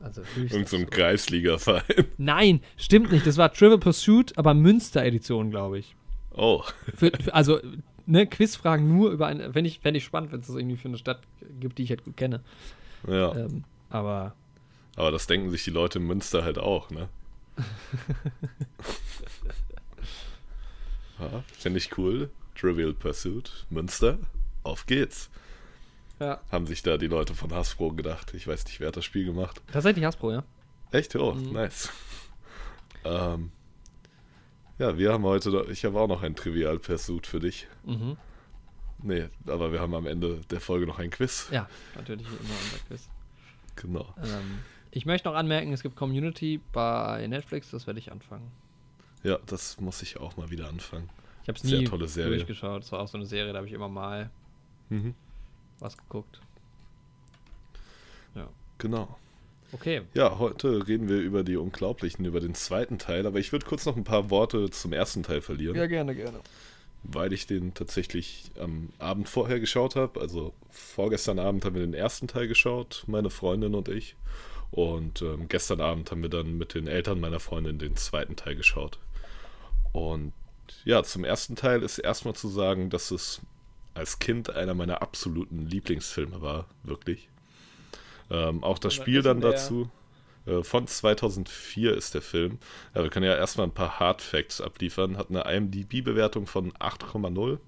Also Irgend so ein. Kreisliga-Verein. Nein, stimmt nicht. Das war Trivial Pursuit, aber Münster-Edition, glaube ich. Oh, Für, für, also, ne, Quizfragen nur über eine. Wenn ich, fände ich spannend, wenn es das irgendwie für eine Stadt gibt, die ich halt gut kenne. ja. Ähm, aber Aber das denken sich die Leute in Münster halt auch, ne? ja, Finde ich cool. Trivial Pursuit, Münster, auf geht's. ja. Haben sich da die Leute von Hasbro gedacht. Ich weiß nicht, wer hat das Spiel gemacht. Tatsächlich Hasbro, ja. Echt? Oh, Mhm. nice. Ähm, ja, wir haben heute, noch- ich habe auch noch ein Trivial Pursuit für dich. Mhm. Nee, aber wir haben am Ende der Folge noch ein Quiz. Ja, natürlich immer unser Quiz. Genau. Ähm, ich möchte noch anmerken, es gibt Community bei Netflix, das werde ich anfangen. Ja, das muss ich auch mal wieder anfangen. Ich habe es nie tolle Serie. durchgeschaut. Es war auch so eine Serie, da habe ich immer mal Mhm. was geguckt. Ja. Genau. Okay. Ja, heute reden wir über die Unglaublichen, über den zweiten Teil, aber ich würde kurz noch ein paar Worte zum ersten Teil verlieren, gerne, gerne. weil ich den tatsächlich am Abend vorher geschaut habe. Also vorgestern Abend haben wir den ersten Teil geschaut, meine Freundin und ich. Und ähm, gestern Abend haben wir dann mit den Eltern meiner Freundin den zweiten Teil geschaut. Und ja, zum ersten Teil ist erstmal zu sagen, dass es als Kind einer meiner absoluten Lieblingsfilme war, wirklich. Ähm, auch das Spiel dann dazu. Äh, von 2004 ist der Film. Ja, wir können ja erstmal ein paar Hard Facts abliefern. Hat eine IMDb-Bewertung von 8,0.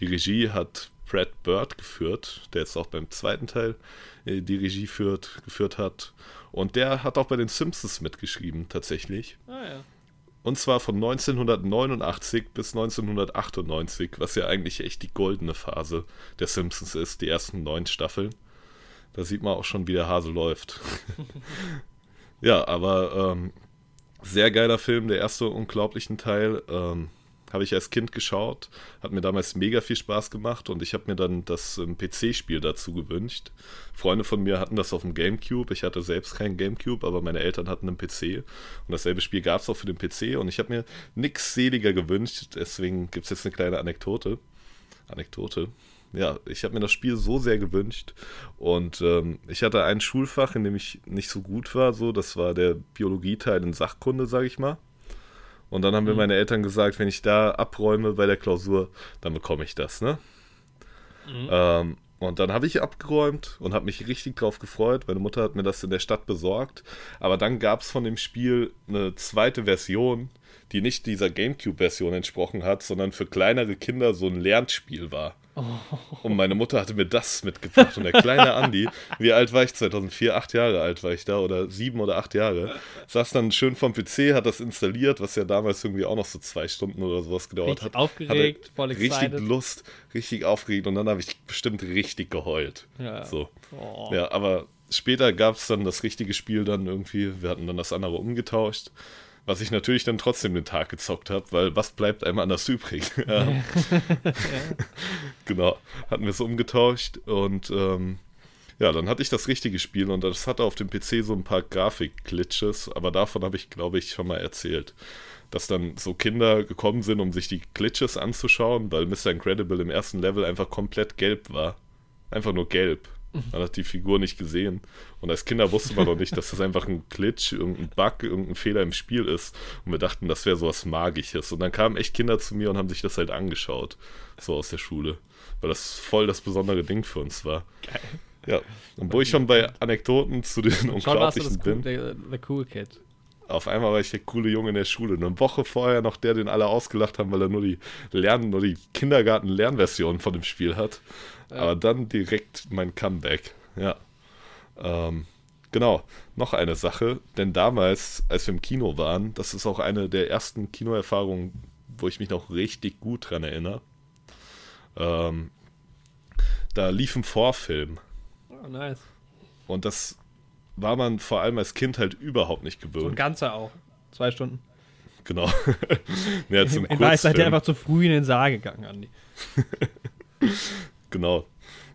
Die Regie hat Brad Bird geführt, der jetzt auch beim zweiten Teil äh, die Regie führt, geführt hat. Und der hat auch bei den Simpsons mitgeschrieben, tatsächlich. Ah ja. Und zwar von 1989 bis 1998, was ja eigentlich echt die goldene Phase der Simpsons ist, die ersten neun Staffeln. Da sieht man auch schon, wie der Hase läuft. ja, aber ähm, sehr geiler Film, der erste unglaublichen Teil. Ähm, habe ich als Kind geschaut, hat mir damals mega viel Spaß gemacht und ich habe mir dann das ähm, PC-Spiel dazu gewünscht. Freunde von mir hatten das auf dem Gamecube, ich hatte selbst keinen Gamecube, aber meine Eltern hatten einen PC und dasselbe Spiel gab es auch für den PC und ich habe mir nichts seliger gewünscht, deswegen gibt es jetzt eine kleine Anekdote. Anekdote. Ja, ich habe mir das Spiel so sehr gewünscht und ähm, ich hatte ein Schulfach, in dem ich nicht so gut war, so das war der Biologieteil in Sachkunde, sage ich mal. Und dann haben mir Mhm. meine Eltern gesagt, wenn ich da abräume bei der Klausur, dann bekomme ich das, ne? Mhm. Ähm, und dann habe ich abgeräumt und habe mich richtig drauf gefreut. Meine Mutter hat mir das in der Stadt besorgt. Aber dann gab es von dem Spiel eine zweite Version, die nicht dieser GameCube-Version entsprochen hat, sondern für kleinere Kinder so ein Lernspiel war. Und meine Mutter hatte mir das mitgebracht. Und der kleine Andi, wie alt war ich 2004? Acht Jahre alt war ich da oder sieben oder acht Jahre. Saß dann schön vom PC, hat das installiert, was ja damals irgendwie auch noch so zwei Stunden oder sowas gedauert Richtig hat. aufgeregt, voll Richtig excited. Lust, richtig aufgeregt und dann habe ich bestimmt richtig geheult. Ja. So. Oh. Ja, aber später gab es dann das richtige Spiel dann irgendwie. Wir hatten dann das andere umgetauscht. Was ich natürlich dann trotzdem den Tag gezockt habe, weil was bleibt einem anders übrig? Ja. genau, hatten wir es umgetauscht und ähm, ja, dann hatte ich das richtige Spiel und das hatte auf dem PC so ein paar Grafik-Glitches, aber davon habe ich, glaube ich, schon mal erzählt. Dass dann so Kinder gekommen sind, um sich die Glitches anzuschauen, weil Mr. Incredible im ersten Level einfach komplett gelb war. Einfach nur gelb. Man hat die Figur nicht gesehen. Und als Kinder wusste man noch nicht, dass das einfach ein Glitch, irgendein Bug, irgendein Fehler im Spiel ist. Und wir dachten, das wäre sowas Magisches. Und dann kamen echt Kinder zu mir und haben sich das halt angeschaut. So aus der Schule. Weil das voll das besondere Ding für uns war. Geil. Ja. Und wo ich schon bei Anekdoten zu den Unglaublichen cool, bin, der, der Cool Kid. auf einmal war ich der coole Junge in der Schule. Eine Woche vorher noch der, den alle ausgelacht haben, weil er nur die Lern-, nur die Kindergarten-Lernversion von dem Spiel hat. Ja. Aber dann direkt mein Comeback. Ja. Ähm, genau. Noch eine Sache, denn damals, als wir im Kino waren, das ist auch eine der ersten Kinoerfahrungen, wo ich mich noch richtig gut dran erinnere. Ähm, da lief ein Vorfilm. Oh, nice. Und das war man vor allem als Kind halt überhaupt nicht So ein gewöhnt. ganzer auch. Zwei Stunden. genau. ja, zum In Wahrheit seid ihr einfach zu früh in den Saal gegangen, Andi. Genau.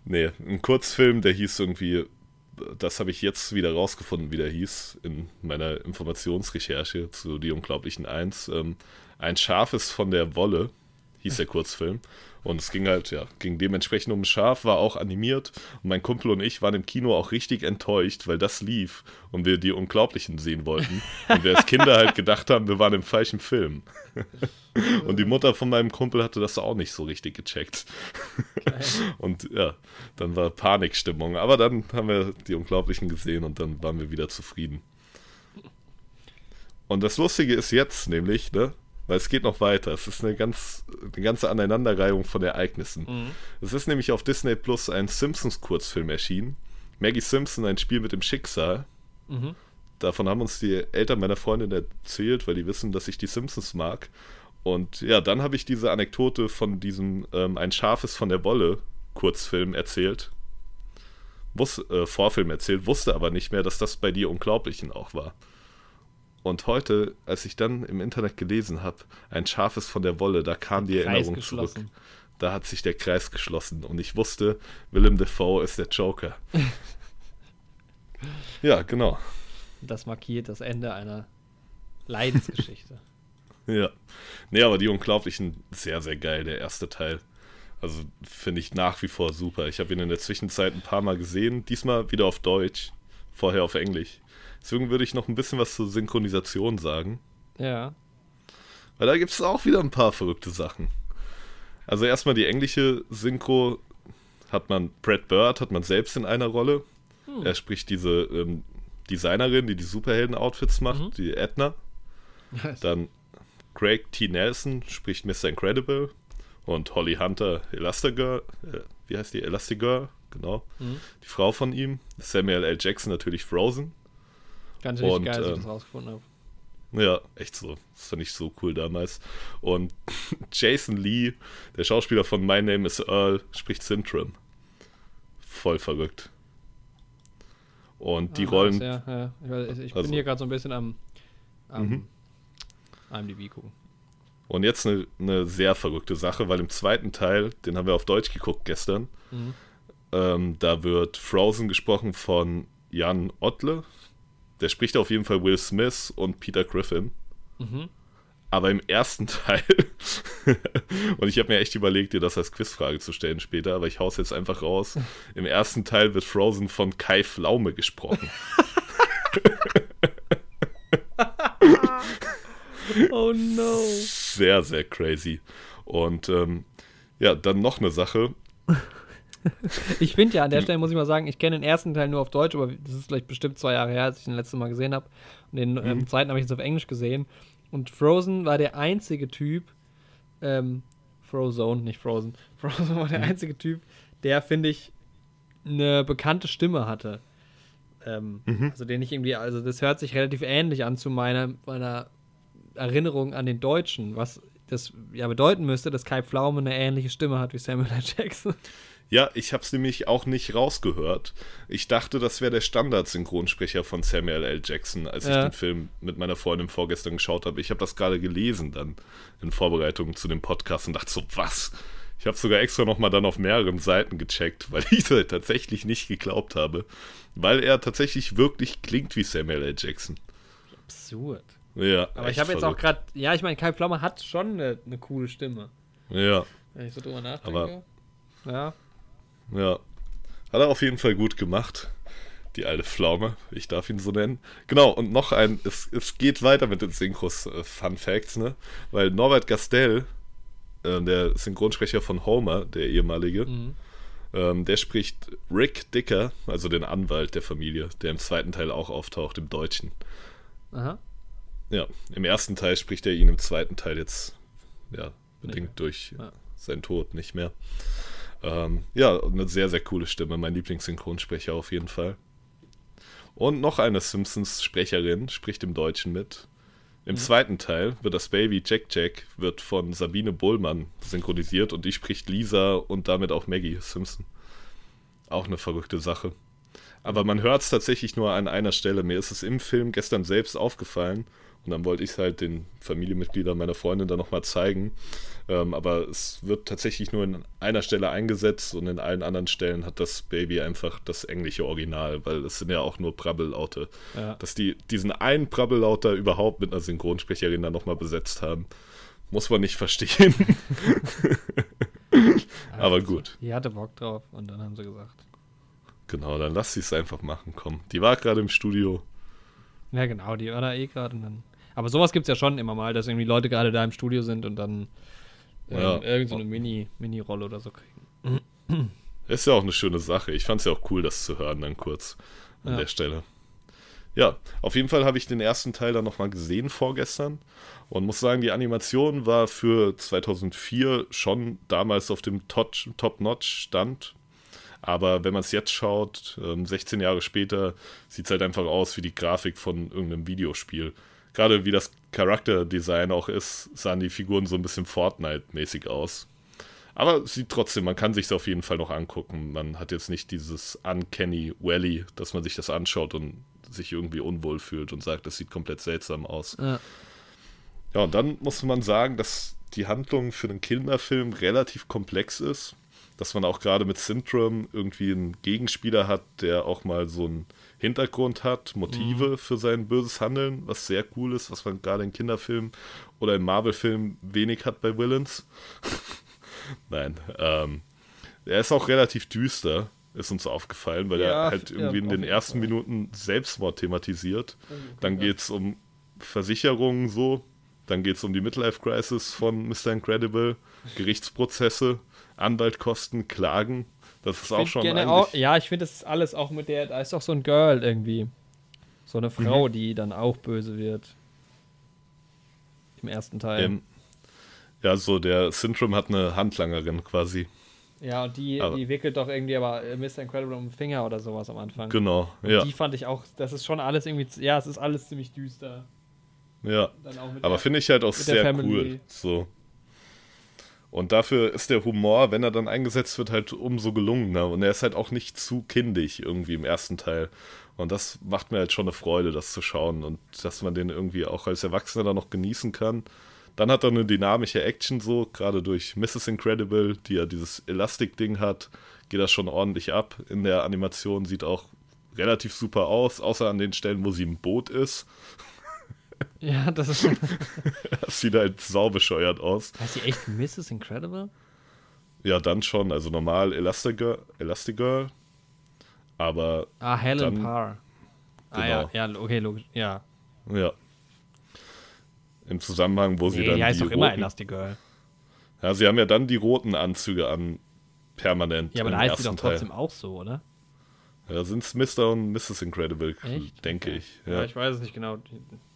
Nee, ein Kurzfilm, der hieß irgendwie, das habe ich jetzt wieder rausgefunden, wie der hieß, in meiner Informationsrecherche zu Die Unglaublichen Eins. Ähm, ein Schaf ist von der Wolle, hieß der Kurzfilm. Und es ging halt, ja, ging dementsprechend um ein Schaf, war auch animiert. Und mein Kumpel und ich waren im Kino auch richtig enttäuscht, weil das lief und wir die Unglaublichen sehen wollten. Und wir als Kinder halt gedacht haben, wir waren im falschen Film. Und die Mutter von meinem Kumpel hatte das auch nicht so richtig gecheckt. Und ja, dann war Panikstimmung. Aber dann haben wir die Unglaublichen gesehen und dann waren wir wieder zufrieden. Und das Lustige ist jetzt nämlich, ne, weil es geht noch weiter. Es ist eine ganz, eine ganze Aneinanderreihung von Ereignissen. Mhm. Es ist nämlich auf Disney Plus ein Simpsons-Kurzfilm erschienen. Maggie Simpson, ein Spiel mit dem Schicksal. Mhm. Davon haben uns die Eltern meiner Freundin erzählt, weil die wissen, dass ich die Simpsons mag. Und ja, dann habe ich diese Anekdote von diesem ähm, Ein Schaf ist von der Wolle Kurzfilm erzählt. Wus äh, Vorfilm erzählt, wusste aber nicht mehr, dass das bei dir Unglaublichen auch war. Und heute, als ich dann im Internet gelesen habe, ein Schaf ist von der Wolle, da kam die Kreis Erinnerung zurück. Da hat sich der Kreis geschlossen und ich wusste, Willem Dafoe ist der Joker. ja, genau. Das markiert das Ende einer Leidensgeschichte. Ja. Nee, aber die Unglaublichen, sehr, sehr geil, der erste Teil. Also finde ich nach wie vor super. Ich habe ihn in der Zwischenzeit ein paar Mal gesehen, diesmal wieder auf Deutsch, vorher auf Englisch. Deswegen würde ich noch ein bisschen was zur Synchronisation sagen, ja. weil da gibt es auch wieder ein paar verrückte Sachen. Also erstmal die englische Synchro hat man Brad Bird, hat man selbst in einer Rolle. Hm. Er spricht diese ähm, Designerin, die die Superhelden-Outfits macht, Mhm. die Edna. Dann Craig T. Nelson spricht Mr. Incredible und Holly Hunter Elastigirl, äh, wie heißt die? Elastigirl, genau. Mhm. Die Frau von ihm. Samuel L. Jackson natürlich Frozen. Ganz richtig Und, geil, dass ich ähm, das rausgefunden habe. Ja, echt so. Das fand ich so cool damals. Und Jason Lee, der Schauspieler von My Name is Earl, spricht Sintram. Voll verrückt. Und die Ah, Rollen, Ja, ja. Ich, weiß, ich Also- bin hier gerade so ein bisschen am, am Mhm. IMDb gucken. Und jetzt eine, eine sehr verrückte Sache, weil im zweiten Teil, den haben wir auf Deutsch geguckt gestern, Mhm. ähm, da wird Frozen gesprochen von Jan Ottle. Der spricht auf jeden Fall Will Smith und Peter Griffin. Mhm. Aber im ersten Teil, und ich habe mir echt überlegt, dir das als Quizfrage zu stellen später, aber ich hau's jetzt einfach raus. Im ersten Teil wird Frozen von Kai Pflaume gesprochen. Oh no. Sehr, sehr crazy. Und ähm, ja, dann noch eine Sache. Ich finde ja, an der Stelle muss ich mal sagen, ich kenne den ersten Teil nur auf Deutsch, aber das ist vielleicht bestimmt zwei Jahre her, als ich den letzten Mal gesehen habe. Und den ähm, zweiten habe ich jetzt auf Englisch gesehen. Und Frozen war der einzige Typ, ähm, Frozone, nicht Frozen. Frozen war der einzige Typ, der, finde ich, eine bekannte Stimme hatte. Ähm, Also den ich irgendwie, also das hört sich relativ ähnlich an zu meiner, meiner Erinnerung an den Deutschen, was das ja bedeuten müsste, dass Kai Pflaume eine ähnliche Stimme hat wie Samuel L. Jackson. Ja, ich habe es nämlich auch nicht rausgehört. Ich dachte, das wäre der Standard-Synchronsprecher von Samuel L. Jackson, als ich Ja. den Film mit meiner Freundin vorgestern geschaut habe. Ich habe das gerade gelesen dann in Vorbereitung zu dem Podcast und dachte so, was? Ich habe sogar extra nochmal dann auf mehreren Seiten gecheckt, weil ich es tatsächlich nicht geglaubt habe. Weil er tatsächlich wirklich klingt wie Samuel L. Jackson. Absurd. Ja, Aber ich habe jetzt auch gerade, ja, ich meine, Kai Pflaume hat schon eine, eine coole Stimme, Ja, wenn ich so drüber nachdenke. Aber- ja, Ja. Hat er auf jeden Fall gut gemacht. Die alte Pflaume, ich darf ihn so nennen. Genau, und noch ein, es, es geht weiter mit den Synchros äh, Fun Facts, ne? Weil Norbert Gastel, äh, der Synchronsprecher von Homer, der ehemalige, mhm. ähm, der spricht Rick Dicker, also den Anwalt der Familie, der im zweiten Teil auch auftaucht, im Deutschen. aha. Ja, im ersten Teil spricht er ihn, im zweiten Teil jetzt, ja, bedingt mehr. durch Ja. seinen Tod nicht mehr. Ähm, ja, eine sehr, sehr coole Stimme, mein Lieblingssynchronsprecher auf jeden Fall. Und noch eine Simpsons-Sprecherin spricht im Deutschen mit. Im zweiten Teil wird das Baby Jack Jack wird von Sabine Bohlmann synchronisiert und die spricht Lisa und damit auch Maggie Simpson. Auch eine verrückte Sache. Aber man hört es tatsächlich nur an einer Stelle. Mir ist es im Film gestern selbst aufgefallen. Und dann wollte ich es halt den Familienmitgliedern meiner Freundin dann nochmal zeigen. Ähm, aber es wird tatsächlich nur in einer Stelle eingesetzt und in allen anderen Stellen hat das Baby einfach das englische Original, weil es sind ja auch nur Prabbellaute. Ja. Dass die diesen einen Prabbellaut überhaupt mit einer Synchronsprecherin dann nochmal besetzt haben, muss man nicht verstehen. aber gut. Die hatte Bock drauf und dann haben sie gesagt. Genau, dann lass sie es einfach machen, komm. Die war gerade im Studio. Ja, genau, die war da eh gerade und dann. Aber sowas gibt es ja schon immer mal, dass irgendwie Leute gerade da im Studio sind und dann ähm, ja. irgend so eine Mini, Mini-Rolle oder so kriegen. Ist ja auch eine schöne Sache. Ich fand es ja auch cool, das zu hören, dann kurz an ja. der Stelle. Ja, auf jeden Fall habe ich den ersten Teil dann nochmal gesehen vorgestern und muss sagen, die Animation war für 2004 schon damals auf dem Top-Notch-Stand. Aber wenn man es jetzt schaut, 16 ähm, Jahre später, sieht es halt einfach aus wie die Grafik von irgendeinem Videospiel. Gerade wie das Charakterdesign auch ist, sahen die Figuren so ein bisschen Fortnite-mäßig aus. Aber sieht trotzdem, man kann sich es auf jeden Fall noch angucken. Man hat jetzt nicht dieses Uncanny Valley, dass man sich das anschaut und sich irgendwie unwohl fühlt und sagt, das sieht komplett seltsam aus. Ja. ja, und dann muss man sagen, dass die Handlung für einen Kinderfilm relativ komplex ist dass man auch gerade mit Syndrome irgendwie einen Gegenspieler hat, der auch mal so einen Hintergrund hat, Motive mhm. für sein böses Handeln, was sehr cool ist, was man gerade in Kinderfilmen oder in Marvel-Filmen wenig hat bei Villains. Nein, ähm, er ist auch relativ düster, ist uns aufgefallen, weil ja, er halt irgendwie ja, in den ersten. Minuten Selbstmord thematisiert. Oh, dann geht es um Versicherungen so, dann geht es um die Midlife-Crisis von Mr. Incredible, Gerichtsprozesse Anwaltkosten, Klagen. Das ist auch schon auch, Ja, ich finde, das ist alles auch mit der, da ist doch so ein Girl irgendwie. So eine Frau, mhm. die dann auch böse wird. Im ersten Teil. Ähm, ja, so der Syndrome hat eine Handlangerin quasi. Ja, und die, die wickelt doch irgendwie aber Mr. Incredible um den Finger oder sowas am Anfang. Genau, ja. Die fand ich auch, das ist schon alles irgendwie, ja, es ist alles ziemlich düster. Ja, aber finde ich halt auch sehr cool. So. Und dafür ist der Humor, wenn er dann eingesetzt wird, halt umso gelungener. Und er ist halt auch nicht zu kindig irgendwie im ersten Teil. Und das macht mir halt schon eine Freude, das zu schauen. Und dass man den irgendwie auch als Erwachsener dann noch genießen kann. Dann hat er eine dynamische Action so, gerade durch Mrs. Incredible, die ja dieses Elastik-Ding hat, geht das schon ordentlich ab. In der Animation sieht auch relativ super aus, außer an den Stellen, wo sie im Boot ist. Ja, das ist. das sieht halt saubescheuert aus. Heißt die echt Mrs. Incredible? Ja, dann schon. Also normal Elastigirl. Elastigirl aber. Ah, Helen dann, Parr. Genau. Ah, ja, genau. ja, okay, logisch. Ja. Ja. Im Zusammenhang, wo nee, sie dann. Die heißt die doch immer Elastigirl. Ja, sie haben ja dann die roten Anzüge an. Permanent. Ja, aber da heißt sie doch trotzdem Teil. auch so, oder? Ja, sind es Mr. und Mrs. Incredible, Echt? denke ich. Ja. ja. ich weiß es nicht genau.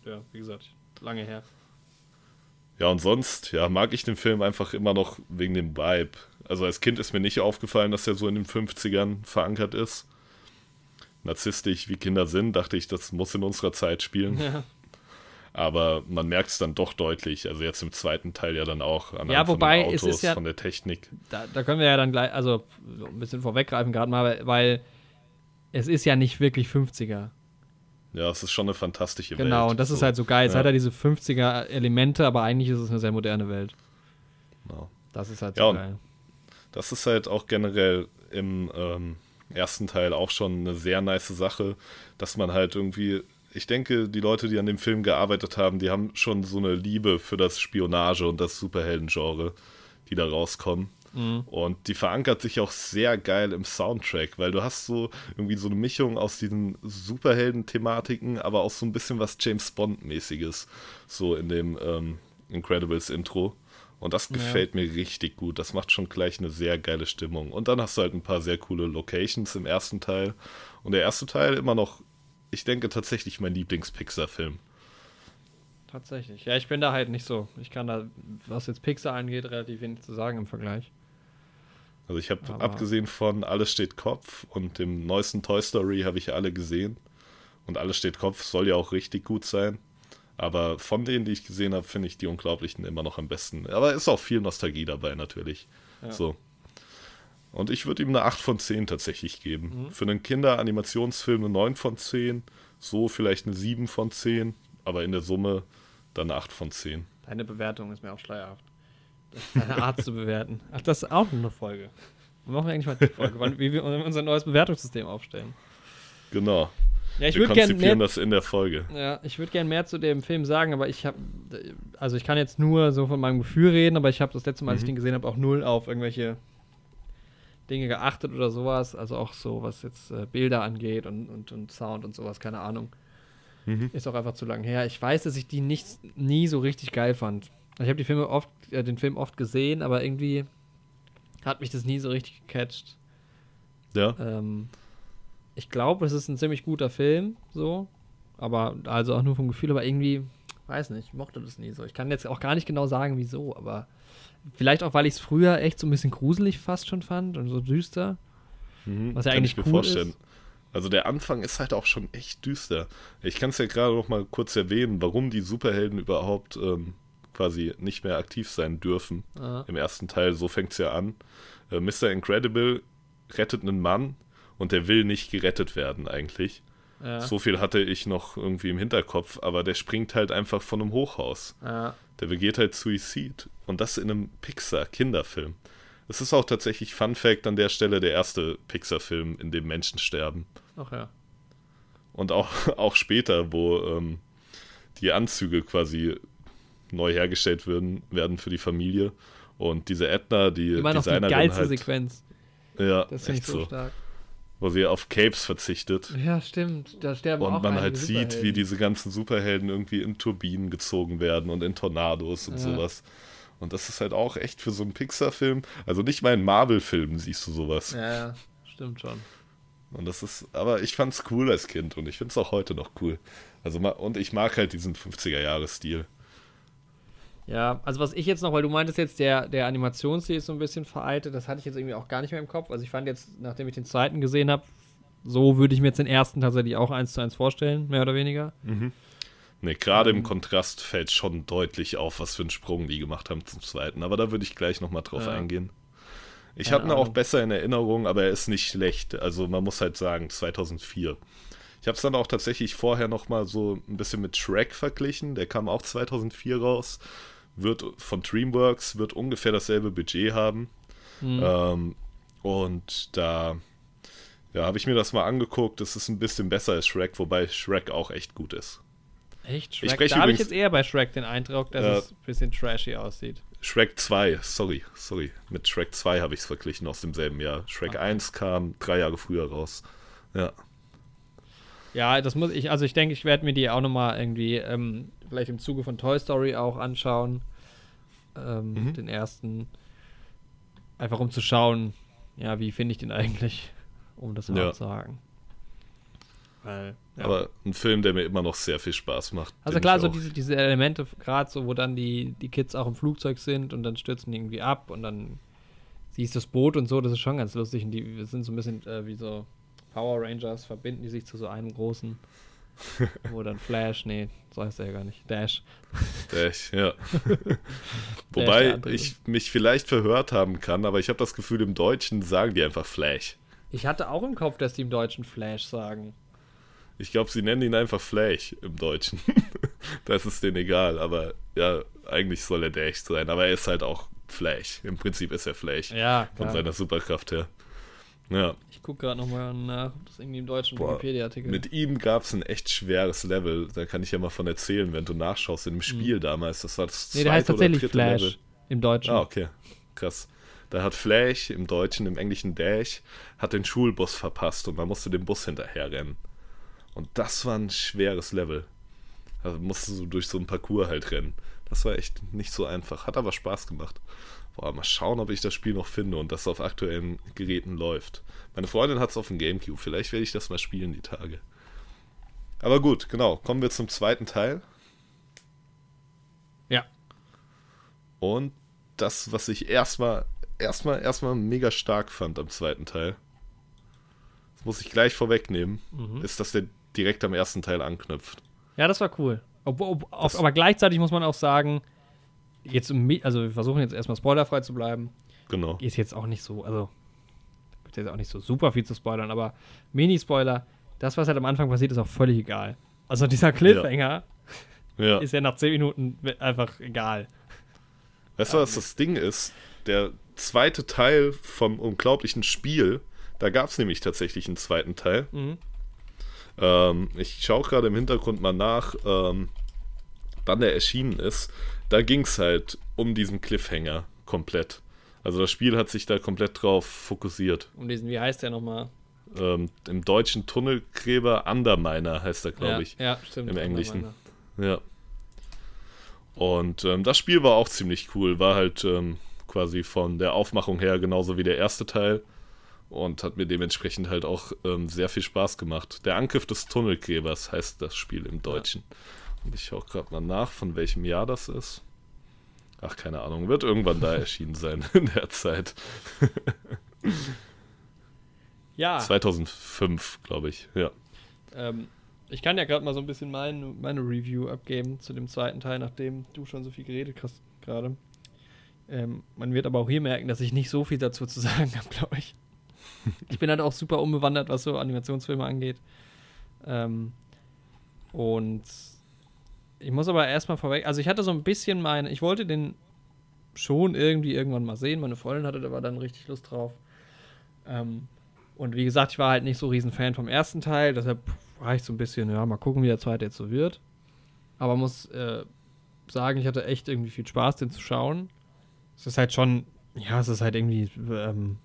Ja, wie gesagt, lange her. Ja, und sonst, ja, mag ich den Film einfach immer noch wegen dem Vibe. Also als Kind ist mir nicht aufgefallen, dass er so in den 50ern verankert ist. Narzisstisch wie Kinder sind, dachte ich, das muss in unserer Zeit spielen. Ja. Aber man merkt es dann doch deutlich. Also jetzt im zweiten Teil ja dann auch an ja, wobei, Autos, es ist ja, von der Technik. Da, da, können wir ja dann gleich, also ein bisschen vorweggreifen gerade mal, weil es ist ja nicht wirklich 50er. Ja, es ist schon eine fantastische genau, Welt. Genau, und das so. ist halt so geil. Es ja. hat ja diese 50er-Elemente, aber eigentlich ist es eine sehr moderne Welt. Genau. Das ist halt so ja, geil. Das ist halt auch generell im ähm, ersten Teil auch schon eine sehr nice Sache, dass man halt irgendwie, ich denke, die Leute, die an dem Film gearbeitet haben, die haben schon so eine Liebe für das Spionage und das Superhelden-Genre, die da rauskommen. Mhm. Und die verankert sich auch sehr geil im Soundtrack, weil du hast so irgendwie so eine Mischung aus diesen Superhelden-Thematiken, aber auch so ein bisschen was James Bond-mäßiges, so in dem ähm, Incredibles-Intro. Und das gefällt ja. mir richtig gut. Das macht schon gleich eine sehr geile Stimmung. Und dann hast du halt ein paar sehr coole Locations im ersten Teil. Und der erste Teil immer noch, ich denke tatsächlich mein Lieblings-Pixar-Film. Tatsächlich. Ja, ich bin da halt nicht so. Ich kann da, was jetzt Pixar angeht, relativ wenig zu sagen im Vergleich. Also ich habe abgesehen von Alles steht Kopf und dem neuesten Toy Story habe ich alle gesehen. Und Alles steht Kopf soll ja auch richtig gut sein. Aber von denen, die ich gesehen habe, finde ich die Unglaublichen immer noch am besten. Aber ist auch viel Nostalgie dabei natürlich. Ja. So. Und ich würde ihm eine 8 von 10 tatsächlich geben. Mhm. Für einen Kinder-Animationsfilm eine 9 von 10, so vielleicht eine 7 von 10, aber in der Summe dann eine 8 von 10. Deine Bewertung ist mir auch schleierhaft. Deine Art zu bewerten. Ach, das ist auch eine Folge. Wir machen eigentlich mal die Folge, wie wir unser neues Bewertungssystem aufstellen. Genau. Ja, ich würde gerne das in der Folge. Ja, ich würde gerne mehr zu dem Film sagen, aber ich habe, also ich kann jetzt nur so von meinem Gefühl reden, aber ich habe das letzte Mal, als ich mhm. den gesehen habe, auch null auf irgendwelche Dinge geachtet oder sowas. Also auch so, was jetzt äh, Bilder angeht und, und, und Sound und sowas, keine Ahnung. Mhm. Ist auch einfach zu lang her. Ich weiß, dass ich die nicht, nie so richtig geil fand. Ich habe die Filme oft, äh, den Film oft gesehen, aber irgendwie hat mich das nie so richtig gecatcht. Ja. Ähm, ich glaube, es ist ein ziemlich guter Film, so. Aber, also auch nur vom Gefühl, aber irgendwie, weiß nicht, ich mochte das nie so. Ich kann jetzt auch gar nicht genau sagen, wieso, aber vielleicht auch, weil ich es früher echt so ein bisschen gruselig fast schon fand und so düster. Mhm, was ja eigentlich ich mir cool vorstellen. Ist. Also der Anfang ist halt auch schon echt düster. Ich kann es ja gerade noch mal kurz erwähnen, warum die Superhelden überhaupt ähm, quasi nicht mehr aktiv sein dürfen. Aha. Im ersten Teil, so fängt es ja an. Äh, Mr. Incredible rettet einen Mann und der will nicht gerettet werden eigentlich. Ja. So viel hatte ich noch irgendwie im Hinterkopf, aber der springt halt einfach von einem Hochhaus. Ja. Der begeht halt Suizid. Und das in einem Pixar-Kinderfilm. Es ist auch tatsächlich Fun Fact an der Stelle der erste Pixar-Film, in dem Menschen sterben. Ach ja. Und auch, auch später, wo ähm, die Anzüge quasi neu hergestellt werden, werden für die Familie. Und diese Edna, die Immer noch Designerin die geilste halt, Sequenz. Ja, das finde ich so stark. Wo sie auf Capes verzichtet. Ja, stimmt. Da sterben Und auch man halt sieht, wie diese ganzen Superhelden irgendwie in Turbinen gezogen werden und in Tornados und ja. sowas. Und das ist halt auch echt für so einen Pixar-Film. Also nicht mal in Marvel-Filmen siehst du sowas. Ja, stimmt schon. Und das ist, aber ich fand's cool als Kind und ich find's auch heute noch cool. Also und ich mag halt diesen 50er-Jahre-Stil. Ja, also was ich jetzt noch, weil du meintest jetzt, der, der Animationsstil ist so ein bisschen veraltet, das hatte ich jetzt irgendwie auch gar nicht mehr im Kopf. Also ich fand jetzt, nachdem ich den zweiten gesehen habe, so würde ich mir jetzt den ersten tatsächlich auch eins zu eins vorstellen, mehr oder weniger. Mhm. Ne, gerade im Kontrast fällt schon deutlich auf, was für einen Sprung die gemacht haben zum zweiten. Aber da würde ich gleich nochmal drauf ja. eingehen. Ich habe ihn auch besser in Erinnerung, aber er ist nicht schlecht. Also man muss halt sagen, 2004. Ich habe es dann auch tatsächlich vorher nochmal so ein bisschen mit Shrek verglichen. Der kam auch 2004 raus wird von DreamWorks, wird ungefähr dasselbe Budget haben. Mhm. Ähm, und da ja, habe ich mir das mal angeguckt. Das ist ein bisschen besser als Shrek, wobei Shrek auch echt gut ist. Echt? Shrek? Ich da habe ich jetzt eher bei Shrek den Eindruck, dass äh, es ein bisschen trashy aussieht. Shrek 2, sorry, sorry. Mit Shrek 2 habe ich es verglichen aus demselben Jahr. Shrek okay. 1 kam drei Jahre früher raus. Ja. Ja, das muss ich, also ich denke, ich werde mir die auch nochmal irgendwie ähm, vielleicht im Zuge von Toy Story auch anschauen. Ähm, mhm. Den ersten. Einfach um zu schauen, ja, wie finde ich den eigentlich, um das mal ja. zu sagen. Weil, ja. Aber ein Film, der mir immer noch sehr viel Spaß macht. Also klar, so diese, diese Elemente, gerade so, wo dann die, die Kids auch im Flugzeug sind und dann stürzen die irgendwie ab und dann siehst du das Boot und so, das ist schon ganz lustig. Und die sind so ein bisschen äh, wie so Power Rangers, verbinden die sich zu so einem großen wo dann Flash, nee, so heißt er ja gar nicht. Dash. Dash, ja. Wobei Dash ich mich vielleicht verhört haben kann, aber ich habe das Gefühl, im Deutschen sagen die einfach Flash. Ich hatte auch im Kopf, dass die im Deutschen Flash sagen. Ich glaube, sie nennen ihn einfach Flash im Deutschen. das ist denen egal, aber ja, eigentlich soll er Dash sein, aber er ist halt auch Flash. Im Prinzip ist er Flash. Ja, klar. Von seiner Superkraft her. Ja. Ich gucke gerade nochmal nach, ob das irgendwie im deutschen Wikipedia-Artikel Mit ihm gab es ein echt schweres Level. Da kann ich ja mal von erzählen, wenn du nachschaust. In dem Spiel mhm. damals, das war das Nee, der heißt tatsächlich Flash Level. im Deutschen. Ah, okay. Krass. Da hat Flash im Deutschen, im Englischen Dash, hat den Schulbus verpasst und man musste dem Bus hinterher rennen. Und das war ein schweres Level. Da musste du durch so ein Parcours halt rennen. Das war echt nicht so einfach. Hat aber Spaß gemacht. Boah, mal schauen, ob ich das Spiel noch finde und das auf aktuellen Geräten läuft. Meine Freundin hat es auf dem Gamecube. Vielleicht werde ich das mal spielen die Tage. Aber gut, genau. Kommen wir zum zweiten Teil. Ja. Und das, was ich erstmal, erstmal, erstmal mega stark fand am zweiten Teil, das muss ich gleich vorwegnehmen, mhm. ist, dass der direkt am ersten Teil anknüpft. Ja, das war cool. Ob, ob, auf, aber gleichzeitig muss man auch sagen, jetzt, also wir versuchen jetzt erstmal spoilerfrei zu bleiben. Genau. Ist jetzt auch nicht so, also jetzt auch nicht so super viel zu spoilern, aber Mini-Spoiler, das, was halt am Anfang passiert, ist auch völlig egal. Also dieser Cliffhanger Ja. ja. ist ja nach 10 Minuten einfach egal. Weißt du, was das Ding ist? Der zweite Teil vom unglaublichen Spiel, da gab es nämlich tatsächlich einen zweiten Teil. Mhm. Ähm, ich schaue gerade im Hintergrund mal nach, ähm, wann der erschienen ist. Da ging es halt um diesen Cliffhanger komplett. Also das Spiel hat sich da komplett drauf fokussiert. Um diesen, wie heißt der nochmal? Ähm, Im deutschen Tunnelgräber Underminer heißt er, glaube ja, ich. Ja, stimmt. Im Englischen. Ja. Und ähm, das Spiel war auch ziemlich cool. War halt ähm, quasi von der Aufmachung her genauso wie der erste Teil. Und hat mir dementsprechend halt auch ähm, sehr viel Spaß gemacht. Der Angriff des Tunnelgräbers heißt das Spiel im Deutschen. Und ich schaue gerade mal nach, von welchem Jahr das ist. Ach, keine Ahnung. Wird irgendwann da erschienen sein in der Zeit. Ja, 2005, glaube ich. Ja. ähm, ich kann ja gerade mal so ein bisschen mein, meine Review abgeben zu dem zweiten Teil, nachdem du schon so viel geredet hast gerade. Ähm, man wird aber auch hier merken, dass ich nicht so viel dazu zu sagen habe, glaube ich. Ich bin halt auch super unbewandert, was so Animationsfilme angeht. Ähm, und ich muss aber erstmal vorweg, also ich hatte so ein bisschen meine, ich wollte den schon irgendwie irgendwann mal sehen. Meine Freundin hatte da dann richtig Lust drauf. Ähm, und wie gesagt, ich war halt nicht so riesen Fan vom ersten Teil, deshalb war ich so ein bisschen, ja, mal gucken, wie der zweite jetzt so wird. Aber muss äh, sagen, ich hatte echt irgendwie viel Spaß, den zu schauen. Es ist halt schon, ja, es ist halt irgendwie, ähm,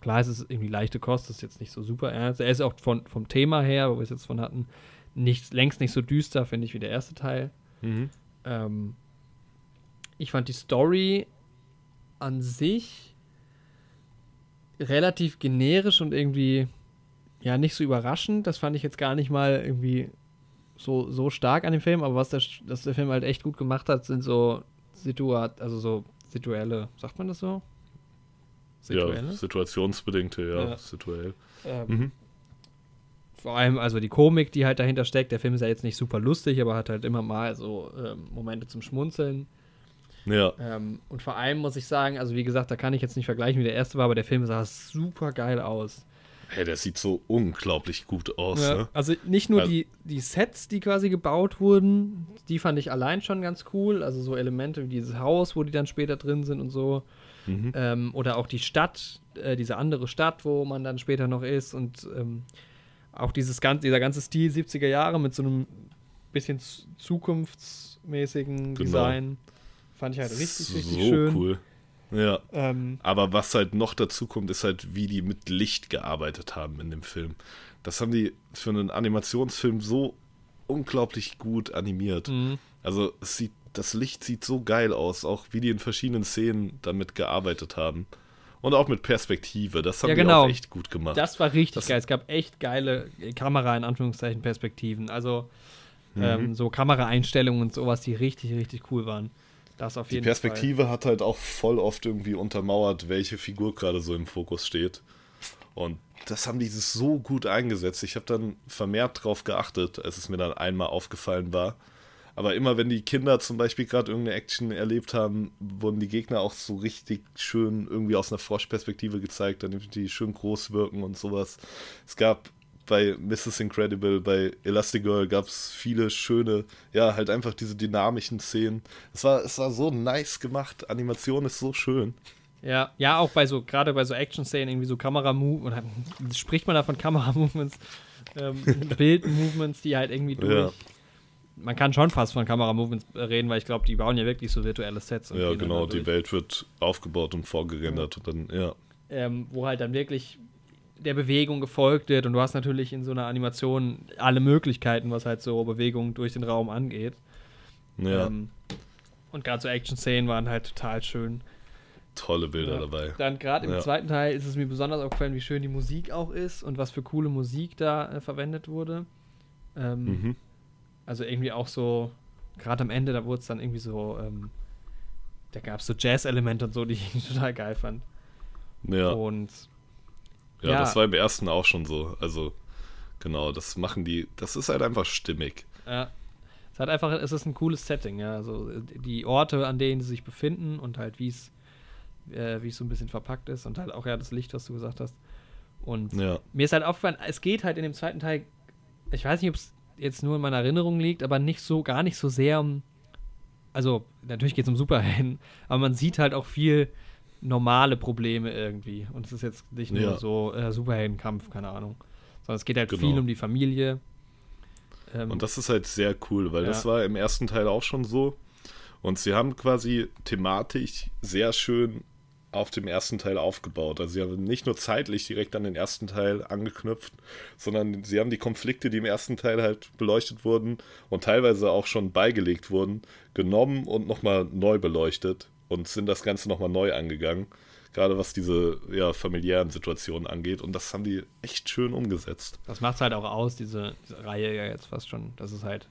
klar, es ist irgendwie leichte Kost, das ist jetzt nicht so super ernst. Er ist auch von, vom Thema her, wo wir es jetzt von hatten, nicht, längst nicht so düster, finde ich, wie der erste Teil. Mhm. Ähm, ich fand die Story an sich relativ generisch und irgendwie ja nicht so überraschend. Das fand ich jetzt gar nicht mal irgendwie so, so stark an dem Film, aber was der, was der Film halt echt gut gemacht hat, sind so Situat, also so situelle, sagt man das so? Ja, situationsbedingte, ja, Ja. situell. Ähm, Mhm. Vor allem also die Komik, die halt dahinter steckt. Der Film ist ja jetzt nicht super lustig, aber hat halt immer mal so ähm, Momente zum Schmunzeln. Ja, Ähm, und vor allem muss ich sagen, also wie gesagt, da kann ich jetzt nicht vergleichen, wie der erste war, aber der Film sah super geil aus. hey, der sieht so unglaublich gut aus. Ja, Ne? also nicht nur Also- die, die Sets, die quasi gebaut wurden, die fand ich allein schon ganz cool. Also so Elemente wie dieses Haus, wo die dann später drin sind und so. Mhm. Ähm, oder auch die Stadt, äh, diese andere Stadt, wo man dann später noch ist. Und ähm, auch dieses gan dieser ganze Stil 70er Jahre mit so einem bisschen zukunftsmäßigen Genau. Design. Fand ich halt richtig, so richtig schön. cool. Ja, Ähm, aber was halt noch dazu kommt, ist halt, wie die mit Licht gearbeitet haben in dem Film. Das haben die für einen Animationsfilm so unglaublich gut animiert. mh. Also es sieht, das Licht sieht so geil aus, auch wie die in verschiedenen Szenen damit gearbeitet haben. Und auch mit Perspektive, das haben Ja, die genau. auch echt gut gemacht. Das war richtig Das- geil. Es gab echt geile Kamera, in Anführungszeichen, Perspektiven. Also Mhm. ähm, so Kameraeinstellungen und sowas, die richtig, richtig cool waren. Das auf Die jeden Perspektive hat halt auch voll oft irgendwie untermauert, welche Figur gerade so im Fokus steht. Und das haben die so gut eingesetzt. Ich habe dann vermehrt drauf geachtet, als es mir dann einmal aufgefallen war. Aber immer wenn die Kinder zum Beispiel gerade irgendeine Action erlebt haben, wurden die Gegner auch so richtig schön irgendwie aus einer Froschperspektive gezeigt, damit die schön groß wirken und sowas. Es gab bei Mrs. Incredible, bei Elastigirl gab es viele schöne, ja, halt einfach diese dynamischen Szenen. Es war, es war so nice gemacht. Animation ist so schön. Ja, ja, auch bei so, gerade bei so Action-Szenen, irgendwie so Kamera-Movements, oder spricht man da von Kamera-Movements, ähm, Bild-Movements, die halt irgendwie durch. Ja. Man kann schon fast von Kamera-Movements reden, weil ich glaube, die bauen ja wirklich so virtuelle Sets. und Ja, genau. Die. Welt wird aufgebaut und vorgerendert und dann, ja. ähm, wo halt dann wirklich der Bewegung gefolgt wird und du hast natürlich in so einer Animation alle Möglichkeiten, was halt so Bewegungen durch den Raum angeht. Ja, Ähm, und gerade so Action-Szenen waren halt total schön. tolle Bilder Ja. dabei. Dann gerade im Ja. zweiten Teil ist es mir besonders aufgefallen, wie schön die Musik auch ist und was für coole Musik da äh, verwendet wurde. Ähm, Mhm. Also irgendwie auch so, gerade am Ende, da wurde es dann irgendwie so, ähm, da gab es so Jazz-Elemente und so, die ich total geil fand. Ja. Und ja, ja. das war im ersten auch schon so. Also, genau, das machen die, das ist halt einfach stimmig. Ja. Es hat einfach, es ist ein cooles Setting, ja. Also die Orte, an denen sie sich befinden und halt wie es, äh, wie es so ein bisschen verpackt ist und halt auch ja das Licht, was du gesagt hast. Und Ja. mir ist halt aufgefallen, es geht halt in dem zweiten Teil, ich weiß nicht, ob es jetzt nur in meiner Erinnerung liegt, aber nicht so, gar nicht so sehr um, also natürlich geht es um Superhelden, aber man sieht halt auch viel normale Probleme irgendwie. Und es ist jetzt nicht nur Ja. so äh, Superheldenkampf, keine Ahnung, sondern es geht halt Genau. viel um die Familie. Ähm, Und das ist halt sehr cool, weil Ja. das war im ersten Teil auch schon so. Und sie haben quasi thematisch sehr schön auf dem ersten Teil aufgebaut. Also sie haben nicht nur zeitlich direkt an den ersten Teil angeknüpft, sondern sie haben die Konflikte, die im ersten Teil halt beleuchtet wurden und teilweise auch schon beigelegt wurden, genommen und nochmal neu beleuchtet und sind das Ganze nochmal neu angegangen. Gerade was diese ja, familiären Situationen angeht. Und das haben die echt schön umgesetzt. Das macht es halt auch aus, diese, diese Reihe ja jetzt fast schon, dass es halt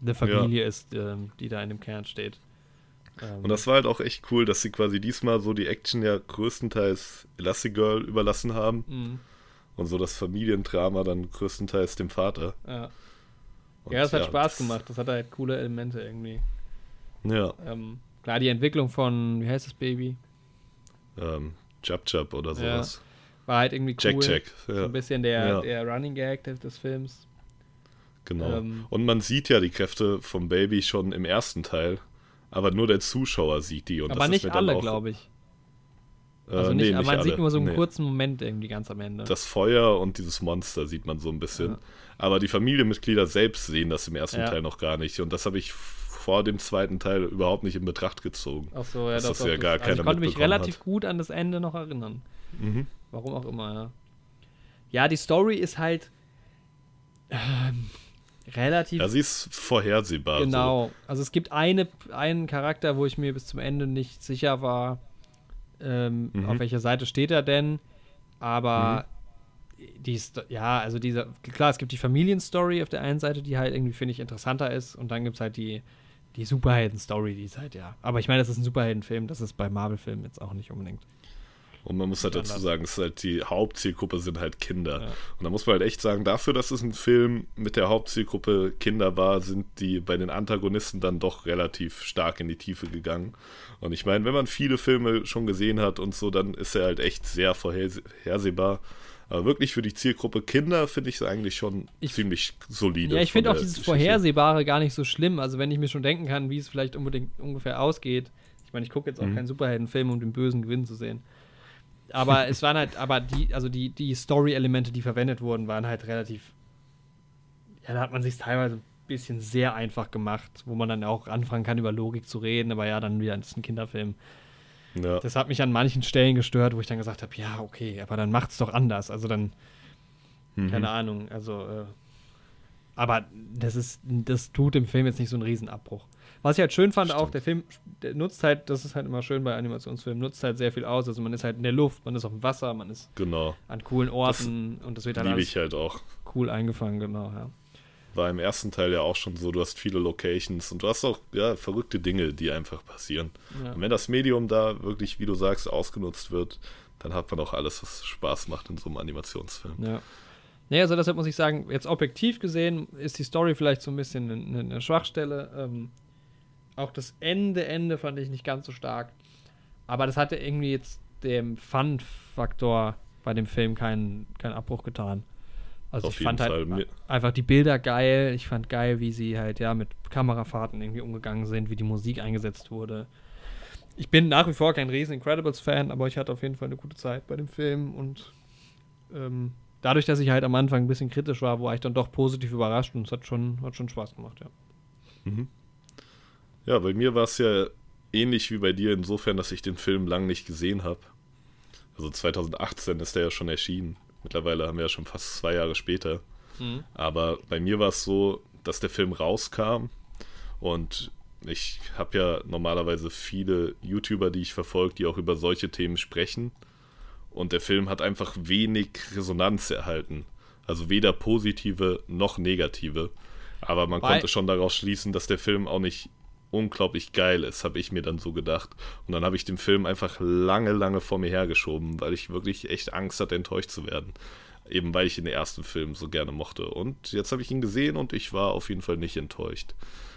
eine Familie ist, ähm, die da in dem Kern steht. Ähm, Und das war halt auch echt cool, dass sie quasi diesmal so die Action ja größtenteils Elastigirl überlassen haben mh, und so das Familiendrama dann größtenteils dem Vater. ja. Und ja, es hat Spaß das- gemacht. Das hat halt coole Elemente irgendwie. Ja, Ähm, klar, die Entwicklung von, wie heißt das Baby? ähm, Jab Jab oder sowas. War halt irgendwie cool. Jack Jack, So ja, ein bisschen der, Ja. der Running Gag des, des Films. genau. ähm, und man sieht ja die Kräfte vom Baby schon im ersten Teil, aber nur der Zuschauer sieht die. Und aber das ist nicht mir dann alle, glaube ich. Äh, Also nee, nicht, aber man alle. sieht nur so einen Nee. kurzen Moment irgendwie ganz am Ende. Das Feuer und dieses Monster sieht man so ein bisschen. Ja. Aber die Familienmitglieder selbst sehen das im ersten Ja. Teil noch gar nicht. Und das habe ich vor dem zweiten Teil überhaupt nicht in Betracht gezogen. Ach so, ja, das doch, ja gar also keiner Ich konnte mich relativ hat. gut an das Ende noch erinnern. Mhm. Warum auch immer, ja. Ja, die Story ist halt ähm, relativ Ja, sie ist vorhersehbar. genau. Also es gibt eine, einen Charakter, wo ich mir bis zum Ende nicht sicher war, ähm, Mhm. auf welcher Seite steht er denn. Aber Mhm. die ja, also dieser, klar, es gibt die Familienstory auf der einen Seite, die halt irgendwie, finde ich, interessanter ist. Und dann gibt es halt die, die Superhelden-Story, die ist halt, ja. Aber ich meine, das ist ein Superheldenfilm, das ist bei Marvel-Filmen jetzt auch nicht unbedingt. Und man muss halt dazu sagen, es ist halt die Hauptzielgruppe sind halt Kinder. Ja. Und da muss man halt echt sagen, dafür, dass es ein Film mit der Hauptzielgruppe Kinder war, sind die bei den Antagonisten dann doch relativ stark in die Tiefe gegangen. Und ich meine, wenn man viele Filme schon gesehen hat und so, dann ist er halt echt sehr vorhersehbar. Aber wirklich für die Zielgruppe Kinder finde ich es eigentlich schon Ich- ziemlich solide. Ja, ich finde auch dieses Geschichte. Vorhersehbare gar nicht so schlimm. Also wenn ich mir schon denken kann, wie es vielleicht unbedingt ungefähr ausgeht. Ich meine, ich gucke jetzt auch Mhm. keinen Superheldenfilm, um den bösen Gewinn zu sehen. Aber es waren halt, aber die, also die, die Story-Elemente, die verwendet wurden, waren halt relativ. Ja, da hat man sich teilweise ein bisschen sehr einfach gemacht, wo man dann auch anfangen kann, über Logik zu reden, aber ja, dann wieder, ist ein Kinderfilm. Ja. Das hat mich an manchen Stellen gestört, wo ich dann gesagt habe, ja, okay, aber dann macht's doch anders. Also dann, Mhm. keine Ahnung, also, äh, aber das ist, das tut dem Film jetzt nicht so einen Riesenabbruch. Was ich halt schön fand, auch Stimmt. der Film der nutzt halt, das ist halt immer schön bei Animationsfilmen, nutzt halt sehr viel aus. Also man ist halt in der Luft, man ist auf dem Wasser, man ist Genau. an coolen Orten und das wird halt Liebe alles ich halt auch. cool eingefangen, genau, ja. War im ersten Teil ja auch schon so, du hast viele Locations und du hast auch ja, verrückte Dinge, die einfach passieren. ja. Und wenn das Medium da wirklich, wie du sagst, ausgenutzt wird, dann hat man auch alles, was Spaß macht in so einem Animationsfilm. Ja. Nee, also deshalb muss ich sagen, jetzt objektiv gesehen ist die Story vielleicht so ein bisschen eine, eine Schwachstelle. Ähm, auch das Ende, Ende fand ich nicht ganz so stark. Aber das hatte irgendwie jetzt dem Fun-Faktor bei dem Film keinen, keinen Abbruch getan. Also Auf ich fand Fall. halt einfach die Bilder geil. Ich fand geil, wie sie halt ja mit Kamerafahrten irgendwie umgegangen sind, wie die Musik eingesetzt wurde. Ich bin nach wie vor kein riesen Incredibles-Fan, aber ich hatte auf jeden Fall eine gute Zeit bei dem Film und ähm, dadurch, dass ich halt am Anfang ein bisschen kritisch war, war ich dann doch positiv überrascht und es hat schon, hat schon Spaß gemacht, ja. Mhm. Ja, bei mir war es ja ähnlich wie bei dir insofern, dass ich den Film lang nicht gesehen habe. Also 2018 ist der ja schon erschienen. Mittlerweile haben wir ja schon fast zwei Jahre später. Aber bei mir war es so, dass der Film rauskam und ich habe ja normalerweise viele YouTuber, die ich verfolge, die auch über solche Themen sprechen. Und der Film hat einfach wenig Resonanz erhalten. Also weder positive noch negative. Aber man Weil- konnte schon daraus schließen, dass der Film auch nicht unglaublich geil ist, habe ich mir dann so gedacht. Und dann habe ich den Film einfach lange, lange vor mir hergeschoben, weil ich wirklich echt Angst hatte, enttäuscht zu werden. Eben weil ich den ersten Film so gerne mochte. Und jetzt habe ich ihn gesehen und ich war auf jeden Fall nicht enttäuscht.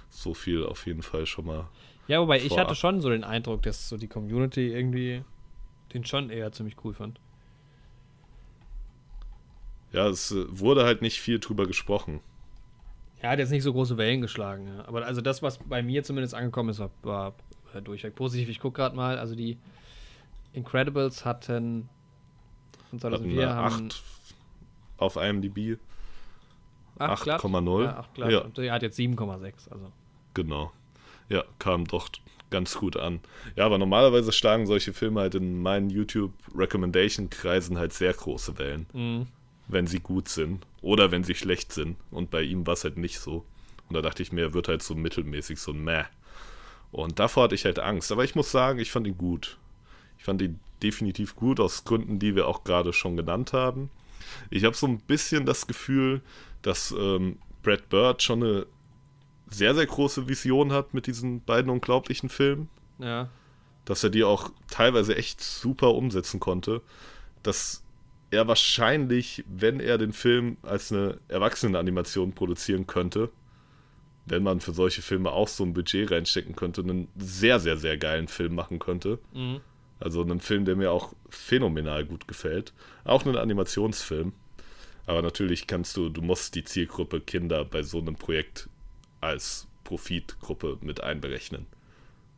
So viel auf jeden Fall schon mal. Ja, wobei ich Vorab. hatte schon so den Eindruck, dass so die Community irgendwie den schon eher ziemlich cool fand. ja, es äh, wurde halt nicht viel drüber gesprochen. Er hat jetzt nicht so große Wellen geschlagen, ja. aber also das, was bei mir zumindest angekommen ist, war, war äh, durchweg positiv. Ich gucke gerade mal, also die Incredibles hatten von 2004 hatten haben 8 auf IMDb. 8,0. Ja, 8 glatt. Ja. Und er hat jetzt 7,6. Also. Genau. Ja, kam doch ganz gut an. Ja, aber normalerweise schlagen solche Filme halt in meinen YouTube-Recommendation-Kreisen halt sehr große Wellen. Mhm. Wenn sie gut sind oder wenn sie schlecht sind. Und bei ihm war es halt nicht so. Und da dachte ich mir, er wird halt so mittelmäßig, so ein Meh. Und davor hatte ich halt Angst. Aber ich muss sagen, ich fand ihn gut. Ich fand ihn definitiv gut, aus Gründen, die wir auch gerade schon genannt haben. Ich habe so ein bisschen das Gefühl, dass ähm, Brad Bird schon eine sehr, sehr große Vision hat mit diesen beiden unglaublichen Filmen. Ja. Dass er die auch teilweise echt super umsetzen konnte. Dass er wahrscheinlich, wenn er den Film als eine Erwachsenenanimation produzieren könnte, wenn man für solche Filme auch so ein Budget reinstecken könnte, einen sehr, sehr, sehr geilen Film machen könnte. Mhm. Also einen Film, der mir auch phänomenal gut gefällt. Auch einen Animationsfilm. Aber natürlich kannst du, du musst die Zielgruppe Kinder bei so einem Projekt als Profitgruppe mit einberechnen.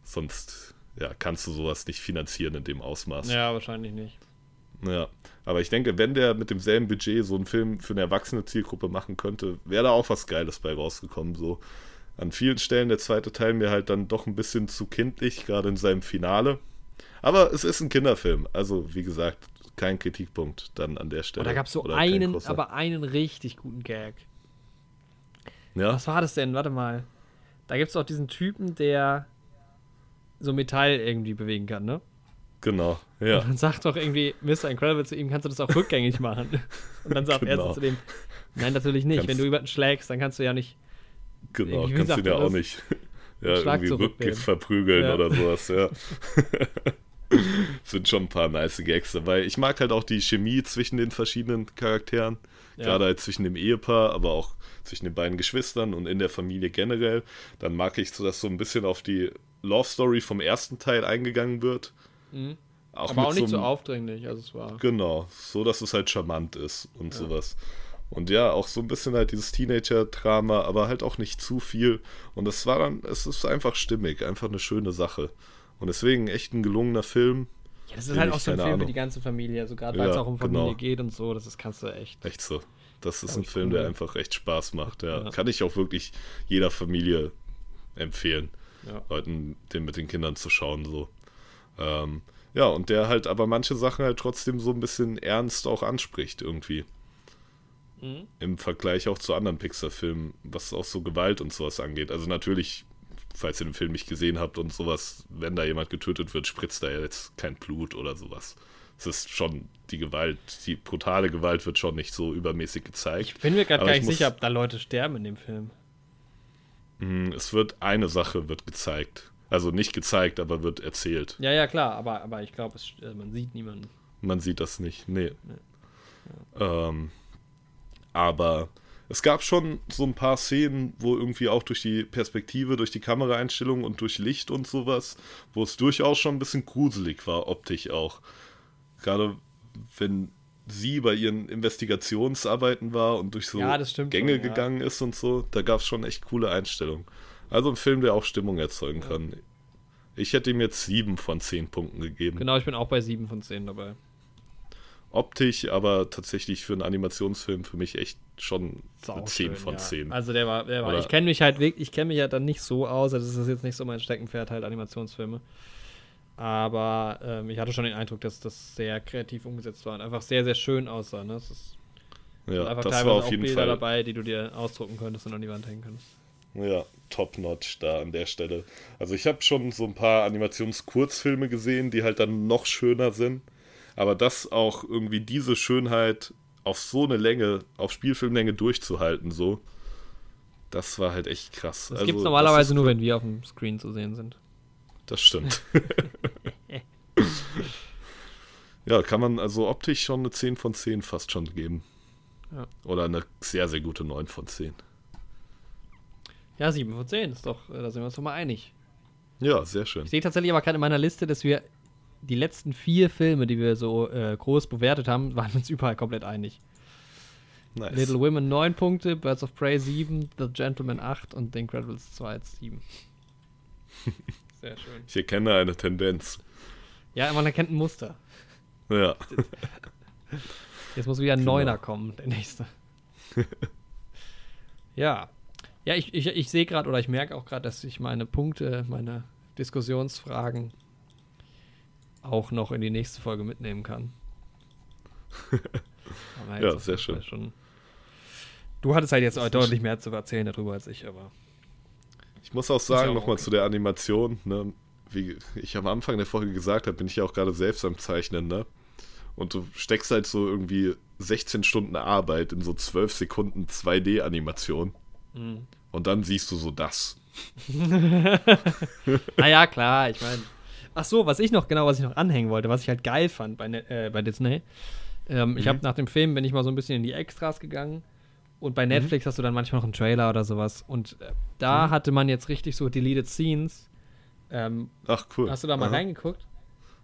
Sonst ja, kannst du sowas nicht finanzieren in dem Ausmaß. Ja, wahrscheinlich nicht. Ja, aber ich denke, wenn der mit demselben Budget so einen Film für eine erwachsene Zielgruppe machen könnte, wäre da auch was Geiles bei rausgekommen. So an vielen Stellen der zweite Teil mir halt dann doch ein bisschen zu kindlich, gerade in seinem Finale. Aber es ist ein Kinderfilm, also wie gesagt, kein Kritikpunkt dann an der Stelle. Und da gab es so einen, aber einen richtig guten Gag. Ja. Was war das denn? Warte mal. Da gibt es auch diesen Typen, der so Metall irgendwie bewegen kann, ne? Genau, ja. Und dann sagt doch irgendwie Mr. Incredible zu ihm, kannst du das auch rückgängig machen? Und dann sagt genau. er zu dem, nein, natürlich nicht. Kannst Wenn du jemanden schlägst, dann kannst du ja nicht. Genau, kannst du ja auch nicht. Ja, irgendwie Rückgift verprügeln ja. oder sowas, ja. Sind schon ein paar nice Gags dabei. Ich mag halt auch die Chemie zwischen den verschiedenen Charakteren. Ja. Gerade halt zwischen dem Ehepaar, aber auch zwischen den beiden Geschwistern und in der Familie generell. Dann mag ich, dass so ein bisschen auf die Love Story vom ersten Teil eingegangen wird. Mhm. Auch Aber auch nicht so, so aufdringlich, also es war. Genau, so dass es halt charmant ist und ja. sowas. Und ja, auch so ein bisschen halt dieses Teenager-Drama, aber halt auch nicht zu viel. Und es war dann, es ist einfach stimmig, einfach eine schöne Sache. Und deswegen echt ein gelungener Film. Ja, das ist halt auch so ein Film Ahnung. für die ganze Familie, also gerade weil ja, es auch um Familie genau. geht und so, das ist, kannst du echt. Echt so. Das ist ein Film, cool. der einfach echt Spaß macht, ja. ja. Kann ich auch wirklich jeder Familie empfehlen. Leuten den mit den Kindern zu schauen, so. Ähm, ja, und der halt aber manche Sachen halt trotzdem so ein bisschen ernst auch anspricht irgendwie. Mhm. Im Vergleich auch zu anderen Pixar-Filmen, was auch so Gewalt und sowas angeht. Also natürlich, falls ihr den Film nicht gesehen habt und sowas, wenn da jemand getötet wird, spritzt da jetzt kein Blut oder sowas. Es ist schon die Gewalt, die brutale Gewalt wird schon nicht so übermäßig gezeigt. Ich bin mir gerade gar nicht sicher, ob da Leute sterben in dem Film. Mhm, es wird eine Sache wird gezeigt. Also nicht gezeigt, aber wird erzählt. Ja, ja, klar, aber, aber ich glaube, äh, man sieht niemanden. Man sieht das nicht, nee. nee. Ja. Ähm, aber es gab schon so ein paar Szenen, wo irgendwie auch durch die Perspektive, durch die Kameraeinstellung und durch Licht und sowas, wo es durchaus schon ein bisschen gruselig war, optisch auch. Gerade wenn sie bei ihren Investigationsarbeiten war und durch so ja, Gänge schon, ja. gegangen ist und so, da gab es schon echt coole Einstellungen. Also ein Film, der auch Stimmung erzeugen ja. kann. Ich hätte ihm jetzt sieben von zehn Punkten gegeben. Genau, ich bin auch bei sieben von zehn dabei. Optisch, aber tatsächlich für einen Animationsfilm für mich echt schon eine 10 von ja. 10. Also der war, der war ich kenne mich halt ich kenne mich ja dann nicht so aus, also das ist jetzt nicht so mein Steckenpferd, halt Animationsfilme. Aber ähm, ich hatte schon den Eindruck, dass das sehr kreativ umgesetzt war und einfach sehr, sehr schön aussah. Ne? Es ist ja, einfach das teilweise war auf jeden Bilder Fall dabei, die du dir ausdrucken könntest und an die Wand hängen könntest. Ja, top-notch da an der Stelle. Also ich habe schon so ein paar Animationskurzfilme gesehen, die halt dann noch schöner sind. Aber das auch irgendwie diese Schönheit auf so eine Länge, auf Spielfilmlänge durchzuhalten, so, das war halt echt krass. Das also, gibt es normalerweise nur, wenn wir auf dem Screen zu sehen sind. Das stimmt. ja, kann man also optisch schon eine 10 von 10 fast schon geben. Ja. Oder eine sehr, sehr gute 9 von 10. Ja, 7 von 10, ist doch, äh, da sind wir uns doch mal einig. Ja, sehr schön. Ich sehe tatsächlich aber gerade in meiner Liste, dass wir die letzten vier Filme, die wir so äh, groß bewertet haben, waren uns überall komplett einig. Nice. Little Women 9 Punkte, Birds of Prey 7, The Gentleman 8 und The Incredibles 2 7. Sehr schön. Ich erkenne eine Tendenz. Ja, man erkennt ein Muster. Ja. Jetzt muss wieder ein Genau. Neuner kommen, der nächste. ja. Ja, ich, ich, ich sehe gerade oder ich merke auch gerade, dass ich meine Punkte, meine Diskussionsfragen auch noch in die nächste Folge mitnehmen kann. Ja, sehr schön. Schon du hattest halt jetzt auch deutlich mehr zu erzählen darüber als ich, aber. Ich muss auch sagen, nochmal okay. zu der Animation, ne, wie ich am Anfang der Folge gesagt habe, bin ich ja auch gerade selbst am Zeichnen, ne? Und du steckst halt so irgendwie 16 Stunden Arbeit in so 12 Sekunden 2D-Animation. Mhm. Und dann siehst du so das. Naja, klar, ich meine. Ach so, was ich noch, genau, was ich noch anhängen wollte, was ich halt geil fand bei, Ne- äh, bei Disney. Ähm, Ich Mhm. habe nach dem Film, bin ich mal so ein bisschen in die Extras gegangen. Und bei Netflix hast du dann manchmal noch einen Trailer oder sowas. Und äh, da Mhm. hatte man jetzt richtig so Deleted Scenes. Ähm, Ach, cool. hast du da mal Aha. reingeguckt?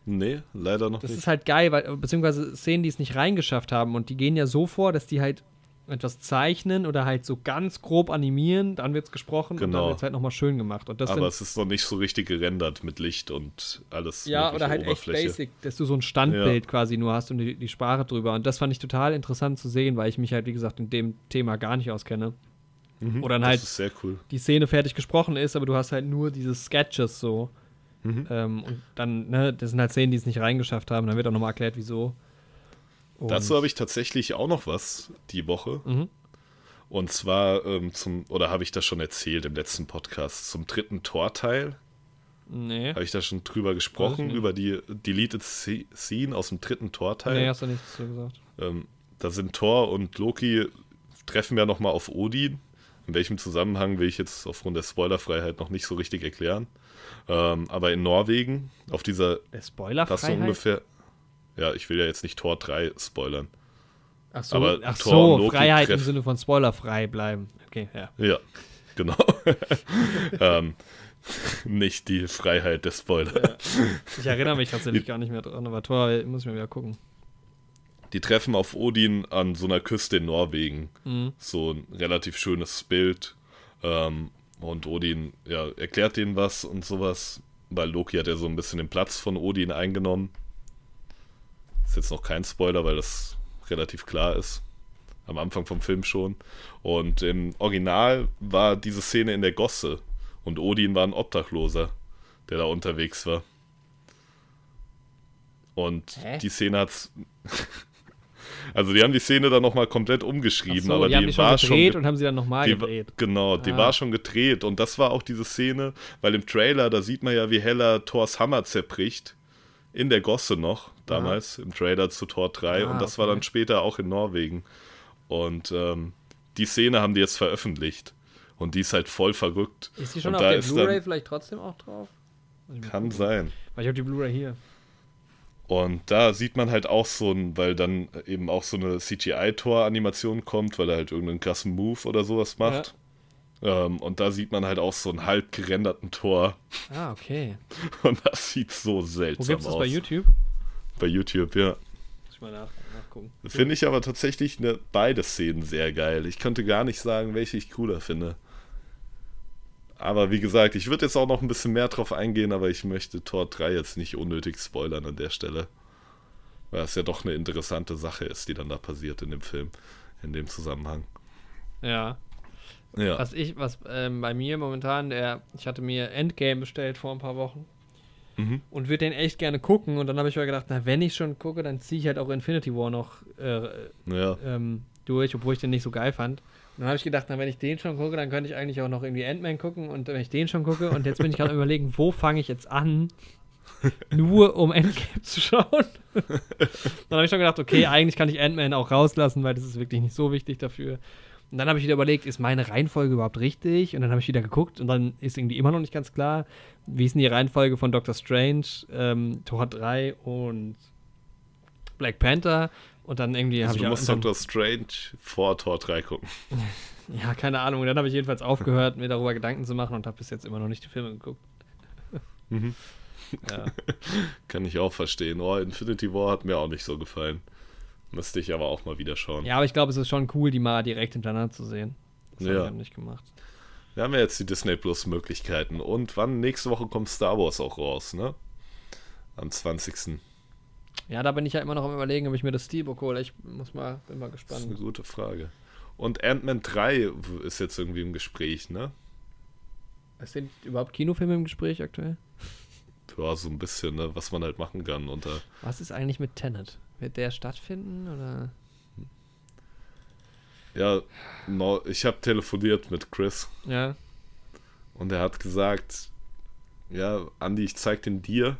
Nee, leider noch Das nicht. ist halt geil, weil, beziehungsweise Szenen, die es nicht reingeschafft haben. Und die gehen ja so vor, dass die halt etwas zeichnen oder halt so ganz grob animieren, dann wird es gesprochen und dann Genau. wird es halt nochmal schön gemacht. Und das Aber sind es ist noch nicht so richtig gerendert mit Licht und alles. Ja, oder halt echt Oberfläche. basic, dass du so ein Standbild quasi nur hast und die, die Sprache drüber. Und das fand ich total interessant zu sehen, weil ich mich halt, wie gesagt, in dem Thema gar nicht auskenne. Mhm, Oder dann das halt- ist sehr cool. Die Szene fertig gesprochen ist, aber du hast halt nur diese Sketches so. Mhm. Ähm, und dann, ne, das sind halt Szenen, die es nicht reingeschafft haben. Dann wird auch nochmal erklärt, wieso. Und- Dazu habe ich tatsächlich auch noch was die Woche. Mhm. Und zwar ähm, zum, oder habe ich das schon erzählt im letzten Podcast, zum dritten Torteil. Nee. Habe ich da schon drüber gesprochen, über die Deleted Scene aus dem dritten Torteil. Nee, hast du nichts zu gesagt. Ähm, da sind Thor und Loki treffen ja nochmal auf Odin. In welchem Zusammenhang will ich jetzt aufgrund der Spoilerfreiheit noch nicht so richtig erklären. Ähm, aber in Norwegen, auf dieser, Der das so Spoilerfreiheit? ungefähr, ja, ich will ja jetzt nicht Tor 3 spoilern. Ach so, aber ach und so Freiheit im treffen- Sinne von spoilerfrei bleiben. Okay, ja. Ja, genau. ähm, nicht die Freiheit des Spoiler. Ich erinnere mich tatsächlich gar nicht mehr dran, aber Tor muss ich mir wieder gucken. Die treffen auf Odin an so einer Küste in Norwegen. Mhm. So ein relativ schönes Bild. Ähm, und Odin ja, erklärt denen was und sowas. Weil Loki hat ja so ein bisschen den Platz von Odin eingenommen. Ist jetzt noch kein Spoiler, weil das relativ klar ist. Am Anfang vom Film schon. Und im Original war diese Szene in der Gosse. Und Odin war ein Obdachloser, der da unterwegs war. Und Hä? die Szene hat's. also, die haben die Szene dann nochmal komplett umgeschrieben, so, aber die die, haben die schon war gedreht schon. und haben sie dann nochmal gedreht. genau, die Ah. war schon gedreht und das war auch diese Szene, weil im Trailer, da sieht man ja, wie Hella Thors Hammer zerbricht. In der Gosse noch, damals, im Trailer zu Tor 3 Ah, und das war okay. dann später auch in Norwegen. Und ähm, die Szene haben die jetzt veröffentlicht und die ist halt voll verrückt. Ist die schon und auf der Blu-ray vielleicht trotzdem auch drauf? Mal Kann sein. Weil ich habe die Blu-ray hier. Und da sieht man halt auch so ein, weil dann eben auch so eine CGI-Tor-Animation kommt, weil er halt irgendeinen krassen Move oder sowas macht. Ähm, und da sieht man halt auch so einen halb gerenderten Tor. Ah, okay. Und das sieht so Wo seltsam gibt's das aus. bei YouTube? Bei YouTube, ja. Muss ich mal nach, nachgucken. Finde ich aber tatsächlich ne, beide Szenen sehr geil. Ich könnte gar nicht sagen, welche ich cooler finde. Aber wie gesagt, ich würde jetzt auch noch ein bisschen mehr drauf eingehen, aber ich möchte Tor 3 jetzt nicht unnötig spoilern an der Stelle. Weil es ja doch eine interessante Sache ist, die dann da passiert in dem Film, in dem Zusammenhang. Ja. Ja. Was ich, was ähm, bei mir momentan, der, ich hatte mir Endgame bestellt vor ein paar Wochen Mhm. und würde den echt gerne gucken. Und dann habe ich mir gedacht, na, wenn ich schon gucke, dann ziehe ich halt auch Infinity War noch äh, Ja. ähm, durch, obwohl ich den nicht so geil fand. Und dann habe ich gedacht, na, wenn ich den schon gucke, dann könnte ich eigentlich auch noch irgendwie Ant-Man gucken. Und wenn ich den schon gucke, und jetzt bin ich gerade überlegen, wo fange ich jetzt an, nur um Endgame zu schauen. dann habe ich schon gedacht, okay, eigentlich kann ich Ant-Man auch rauslassen, weil das ist wirklich nicht so wichtig dafür. Und dann habe ich wieder überlegt, ist meine Reihenfolge überhaupt richtig? Und dann habe ich wieder geguckt und dann ist irgendwie immer noch nicht ganz klar, wie ist denn die Reihenfolge von Doctor Strange, ähm, Tor 3 und Black Panther. Und dann irgendwie habe Also ich du musst Doctor Strange vor Tor 3 gucken. Ja, keine Ahnung. Und dann habe ich jedenfalls aufgehört, mir darüber Gedanken zu machen und habe bis jetzt immer noch nicht die Filme geguckt. Mhm. Ja. Kann ich auch verstehen. Oh, Infinity War hat mir auch nicht so gefallen. Müsste ich aber auch mal wieder schauen. Ja, aber ich glaube, es ist schon cool, die mal direkt hintereinander zu sehen. Das Ja. haben wir nicht gemacht. Wir haben ja jetzt die Disney Plus Möglichkeiten. Und wann? Nächste Woche kommt Star Wars auch raus, ne? Am 20. Ja, da bin ich ja immer noch am überlegen, ob ich mir das Steelbook hole. Ich muss mal, bin mal Das ist eine gespannt. gute Frage. Und Ant-Man 3 ist jetzt irgendwie im Gespräch, ne? Es sind überhaupt Kinofilme im Gespräch aktuell? Ja, so ein bisschen, ne? Was man halt machen kann unter. Was ist eigentlich mit Tenet? Wird der stattfinden oder? Ja, no, ich habe telefoniert mit Chris Ja. und er hat gesagt, ja, Andi, ich zeig den dir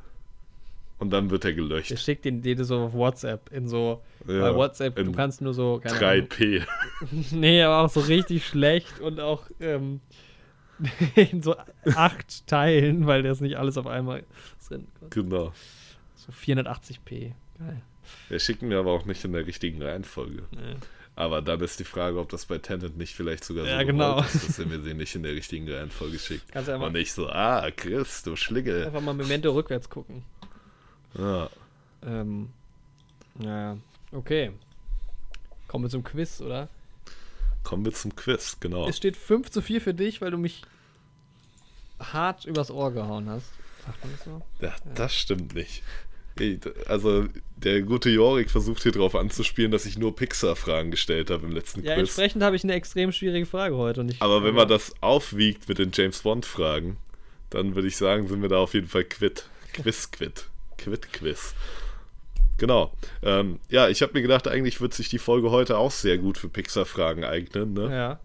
und dann wird er gelöscht. schickt den dir so auf WhatsApp in so. Ja, bei WhatsApp, du kannst nur so. Keine Ahnung. 3P. Nee, aber auch so richtig schlecht und auch ähm, in so acht Teilen, weil das nicht alles auf einmal sind. Genau. So 480p. Geil. Er schickt mir aber auch nicht in der richtigen Reihenfolge. Nee. Aber dann ist die Frage, ob das bei Tenet nicht vielleicht sogar so Ja, genau. ist, dass er mir sie nicht in der richtigen Reihenfolge schickt. Und nicht so, ah, Chris, du Schlingel. einfach mal Memento rückwärts gucken. Ja. Ähm, naja, okay. Kommen wir zum Quiz, oder? Kommen wir zum Quiz, genau. Es steht 5 zu 4 für dich, weil du mich hart übers Ohr gehauen hast. Sagt man das so? Ja, das stimmt nicht. Also, der gute Jorik versucht hier drauf anzuspielen, dass ich nur Pixar-Fragen gestellt habe im letzten Ja, Quiz. entsprechend habe ich eine extrem schwierige Frage heute. Und ich, Aber wenn man das aufwiegt mit den James Bond-Fragen, dann würde ich sagen, sind wir da auf jeden Fall quitt. Quiz-Quit. Quit-Quiz. Genau. Ähm, ja, ich habe mir gedacht, eigentlich wird sich die Folge heute auch sehr gut für Pixar-Fragen eignen. Ne? Ja.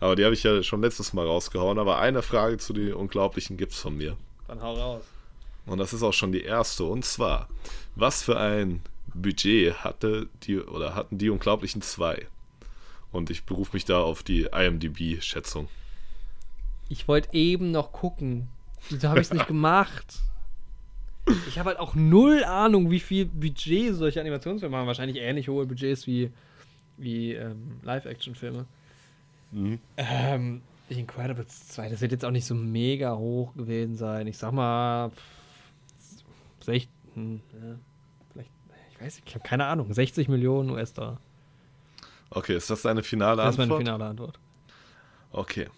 Aber die habe ich ja schon letztes Mal rausgehauen. Aber eine Frage zu den Unglaublichen gibt's von mir. Dann hau raus. Und das ist auch schon die erste. Und zwar, was für ein Budget hatte die oder hatten die Unglaublichen zwei? Und ich berufe mich da auf die IMDb-Schätzung. Ich wollte eben noch gucken. Wieso habe ich es nicht gemacht? Ich habe halt auch null Ahnung, wie viel Budget solche Animationsfilme haben. Wahrscheinlich ähnlich hohe Budgets wie, wie ähm, Live-Action-Filme. Ähm, die Incredibles 2, das wird jetzt auch nicht so mega hoch gewesen sein. Ich sag mal, pff, 16, ja, vielleicht, ich weiß nicht, ich habe keine Ahnung, 60 Millionen US-Dollar. Okay, ist das deine finale Das ist Antwort? meine finale Antwort. Okay.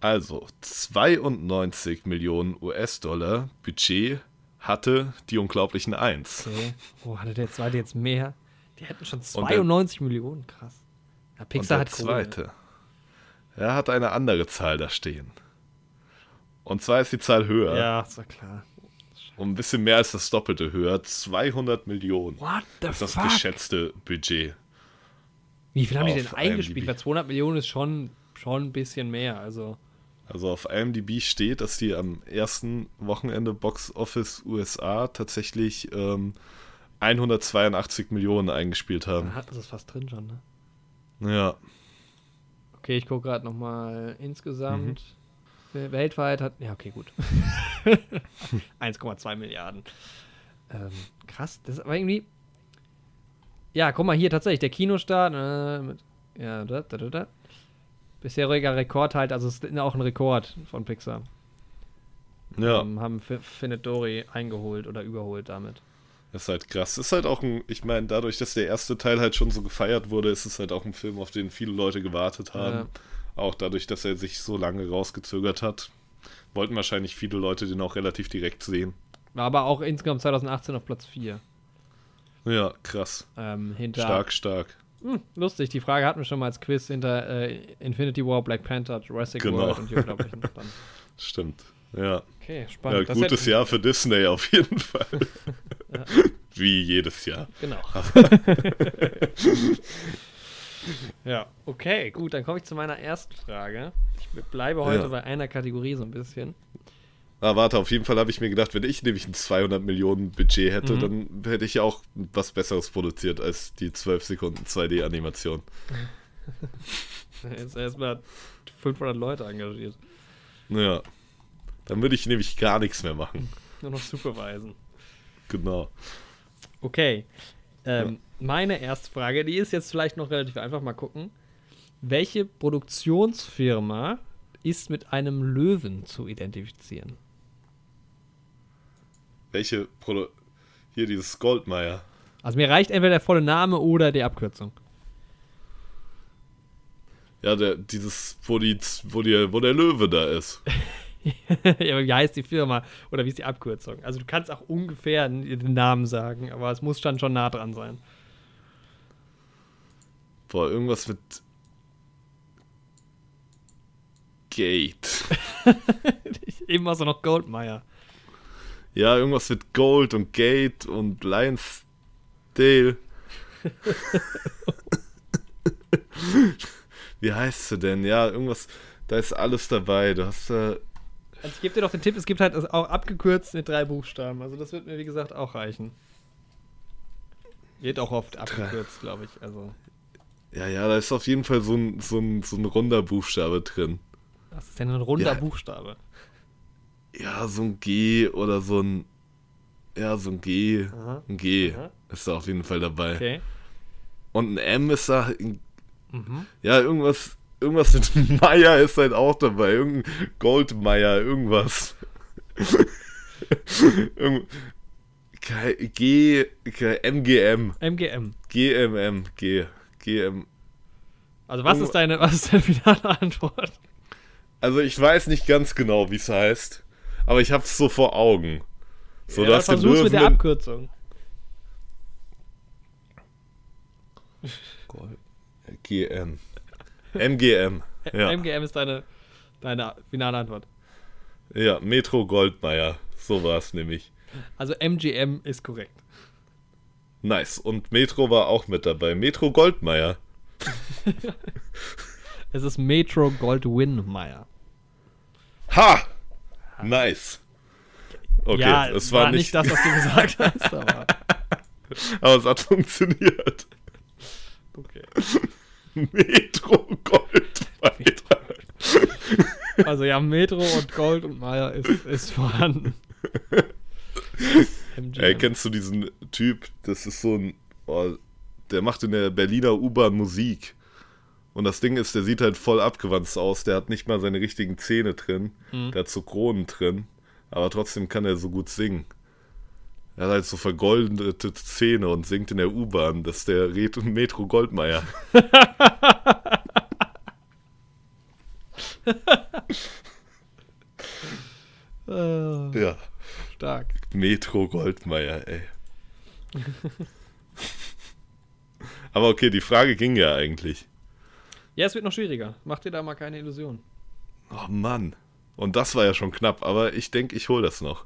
Also, 92 Millionen US-Dollar Budget hatte die Unglaublichen 1. Okay. Oh, hatte der zweite jetzt mehr? Die hätten schon der- 92 Millionen, krass. Ja, Und Pixar der hat Kohle. zweite, er hat eine andere Zahl da stehen. Und zwar ist die Zahl höher, Ja, ist ja klar. Um ein bisschen mehr als das Doppelte höher. 200 Millionen What the ist das fuck? geschätzte Budget. Wie viel haben die denn eingespielt? Weil 200 Millionen ist schon, schon ein bisschen mehr. Also, Also auf IMDb steht, dass die am ersten Wochenende Box Office USA tatsächlich ähm, 182 Millionen eingespielt haben. hat das ist fast drin schon, ne? Ja, Okay, ich gucke gerade nochmal insgesamt. Mhm. Wel- Weltweit hat. Ja, okay, gut. 1,2 Milliarden. Ähm, krass, das ist aber irgendwie. Ja, guck mal hier tatsächlich, der Kinostart. Äh, mit, ja, da, da, da, da. Bisheriger Rekord halt, also es ist auch ein Rekord von Pixar. ja, Ähm, haben Fi- Findet Dory eingeholt oder überholt damit. das ist halt krass. Ist halt auch ein, ich meine, dadurch, dass der erste Teil halt schon so gefeiert wurde, ist es halt auch ein Film, auf den viele Leute gewartet haben. Ja. Auch dadurch, dass er sich so lange rausgezögert hat, wollten wahrscheinlich viele Leute den auch relativ direkt sehen. War aber auch insgesamt 2018 auf Platz 4. Ja, krass. Ähm, hinter. Stark, stark. Hm, lustig, die Frage hatten wir schon mal als Quiz hinter äh, Infinity War, Black Panther, Jurassic Genau. World und die Unglaublichen. Dann. Stimmt. Ja. Okay, Ja, spannend. Das gutes hätte- Jahr für Disney auf jeden Fall. Wie jedes Jahr. Genau. ja, okay, gut, dann komme ich zu meiner ersten Frage. Ich bleibe heute Ja. bei einer Kategorie so ein bisschen. Ah, warte, auf jeden Fall habe ich mir gedacht, wenn ich nämlich ein 200 Millionen Budget hätte, Mhm. dann hätte ich ja auch was Besseres produziert als die 12 Sekunden 2D-Animation. Jetzt erstmal 500 Leute engagiert. Ja. Dann würde ich nämlich gar nichts mehr machen. Nur noch supervisen. Genau. Okay. Ähm, Meine erste Frage, die ist jetzt vielleicht noch relativ einfach. Mal gucken. Welche Produktionsfirma ist mit einem Löwen zu identifizieren? Welche Produ Hier dieses Goldmeier. Also mir reicht entweder der volle Name oder die Abkürzung. Ja, der, dieses, wo, die, wo, die, wo der Löwe da ist. ja, wie heißt die Firma? Oder wie ist die Abkürzung? Also du kannst auch ungefähr den Namen sagen, aber es muss dann schon nah dran sein. Boah, irgendwas mit Gate. Eben war es noch Goldmeier. Ja, irgendwas mit Gold und Gate und Lionsdale. Wie heißt sie denn? Ja, irgendwas, da ist alles dabei. Du hast da. Also ich gebe dir doch den Tipp, es gibt halt auch abgekürzt mit drei Buchstaben. Also das wird mir, wie gesagt, auch reichen. Wird auch oft abgekürzt, glaube ich. Also. Ja, ja, da ist auf jeden Fall so ein, so ein, so ein runder Buchstabe drin. Was ist denn ein runder ja. Buchstabe? Ja, so ein G oder so ein. Ja, so ein G. Aha. Ein G Aha. ist da auf jeden Fall dabei. Okay. Und ein M ist da. Mhm. Ja, irgendwas. Irgendwas mit Meier ist halt auch dabei. Irgendein Goldmeier, irgendwas. Irgend G, G, MGM. MGM. GMM, G. GM. Also was ist deine, was ist deine finale Antwort? Also ich weiß nicht ganz genau, wie es heißt, aber ich hab's so vor Augen. So ja, dass versuch's mit der Abkürzung. GM. MGM. Ja. MGM ist deine, deine finale Antwort. Ja, Metro Goldmeier. So war es nämlich. Also MGM ist korrekt. Nice. Und Metro war auch mit dabei. Metro Goldmeier. es ist Metro Goldwyn-Meier. Ha! Nice. Okay, ja, es war, war nicht, nicht das, was du gesagt hast, aber. aber es hat funktioniert. Okay. Metro Goldmeier. Also ja, Metro und Gold und Meier ist, ist vorhanden. Ey, kennst du diesen Typ? Das ist so ein. Oh, der macht in der Berliner U-Bahn Musik. Und das Ding ist, der sieht halt voll abgewandt aus. Der hat nicht mal seine richtigen Zähne drin. Mhm. Der hat so Kronen drin. Aber trotzdem kann er so gut singen. Er hat halt so vergoldete Zähne und singt in der U-Bahn. Das ist der Metro Goldmeier. ja. Stark. Metro Goldmeier, ey. Aber okay, die Frage ging ja eigentlich. Ja, es wird noch schwieriger. Mach dir da mal keine Illusion. Oh Mann. Und das war ja schon knapp, aber ich denke, ich hole das noch.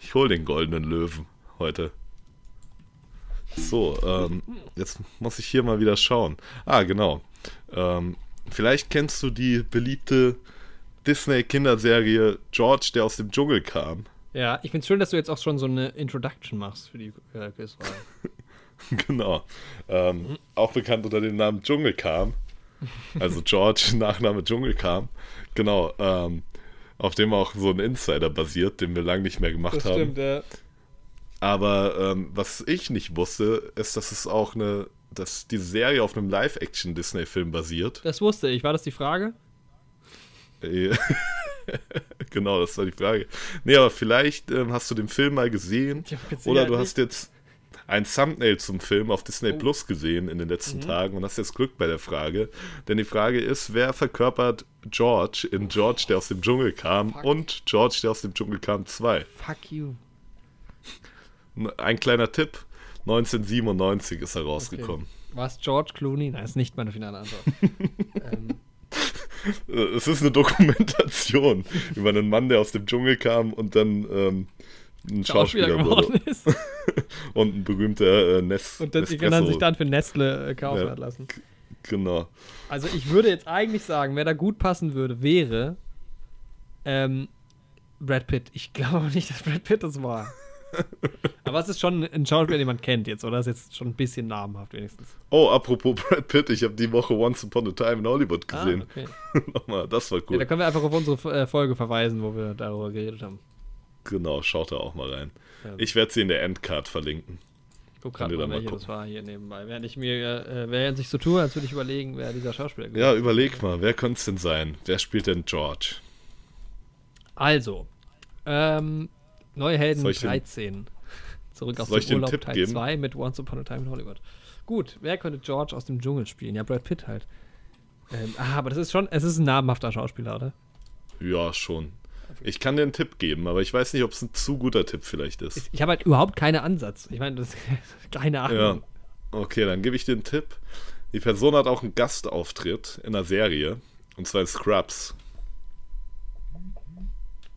Ich hole den goldenen Löwen heute. So, ähm, jetzt muss ich hier mal wieder schauen. Ah, genau. Ähm, vielleicht kennst du die beliebte Disney-Kinderserie George, der aus dem Dschungel kam. Ja, ich finde es schön, dass du jetzt auch schon so eine Introduction machst für die äh, Quizfrage. genau. Ähm, auch bekannt unter dem Namen Dschungelkam. Also George, Nachname Dschungelkam. Genau. Ähm, auf dem auch so ein Insider basiert, den wir lange nicht mehr gemacht das haben. Stimmt, ja. Aber ähm, was ich nicht wusste, ist, dass es auch eine, dass die Serie auf einem Live-Action-Disney-Film basiert. Das wusste ich. War das die Frage? genau, das war die Frage. Nee, aber vielleicht ähm, hast du den Film mal gesehen oder du hast jetzt ein Thumbnail zum Film auf Disney oh. Plus gesehen in den letzten mhm. Tagen und hast jetzt Glück bei der Frage. Denn die Frage ist, wer verkörpert George in George, der aus dem Dschungel kam Fuck. und George, der aus dem Dschungel kam 2? Fuck you. Ein kleiner Tipp. 1997 ist er rausgekommen. Okay. War es George Clooney? Nein, ist nicht meine finale Antwort. ähm, es ist eine Dokumentation über einen Mann, der aus dem Dschungel kam und dann ähm, ein Schauspieler, Schauspieler wurde. Ist. und ein berühmter äh, Nest. Und das, die kann sich dann für Nestle äh, kaufen ja, lassen. Genau. Also ich würde jetzt eigentlich sagen, wer da gut passen würde, wäre ähm, Brad Pitt. Ich glaube nicht, dass Brad Pitt das war. Aber es ist schon ein Schauspieler, den man kennt jetzt, oder? Das ist jetzt schon ein bisschen namhaft wenigstens. Oh, apropos Brad Pitt, ich habe die Woche Once Upon a Time in Hollywood ah, gesehen. Ah, okay. Nochmal, das war cool. Ja, da können wir einfach auf unsere äh, Folge verweisen, wo wir darüber geredet haben. Genau, schaut da auch mal rein. Ja. Ich werde sie in der Endcard verlinken. Guck gerade mal, welche das war hier nebenbei. Während ich mir, äh, während ich so tue, als würde ich überlegen, wer dieser Schauspieler ist. Ja, überleg mal, wer könnte es denn sein? Wer spielt denn George? Also, ähm, Neue Helden 13. Zurück aus Soll dem Urlaub Teil geben? 2 mit Once Upon a Time in Hollywood. Gut, wer könnte George aus dem Dschungel spielen? Ja, Brad Pitt halt. Ähm, ah, aber das ist schon, es ist ein namhafter Schauspieler, oder? Ja, schon. Ich kann dir einen Tipp geben, aber ich weiß nicht, ob es ein zu guter Tipp vielleicht ist. Ich habe halt überhaupt keinen Ansatz. Ich meine, das ist keine Ahnung. Ja. Okay, dann gebe ich dir einen Tipp. Die Person hat auch einen Gastauftritt in einer Serie. Und zwar in Scrubs.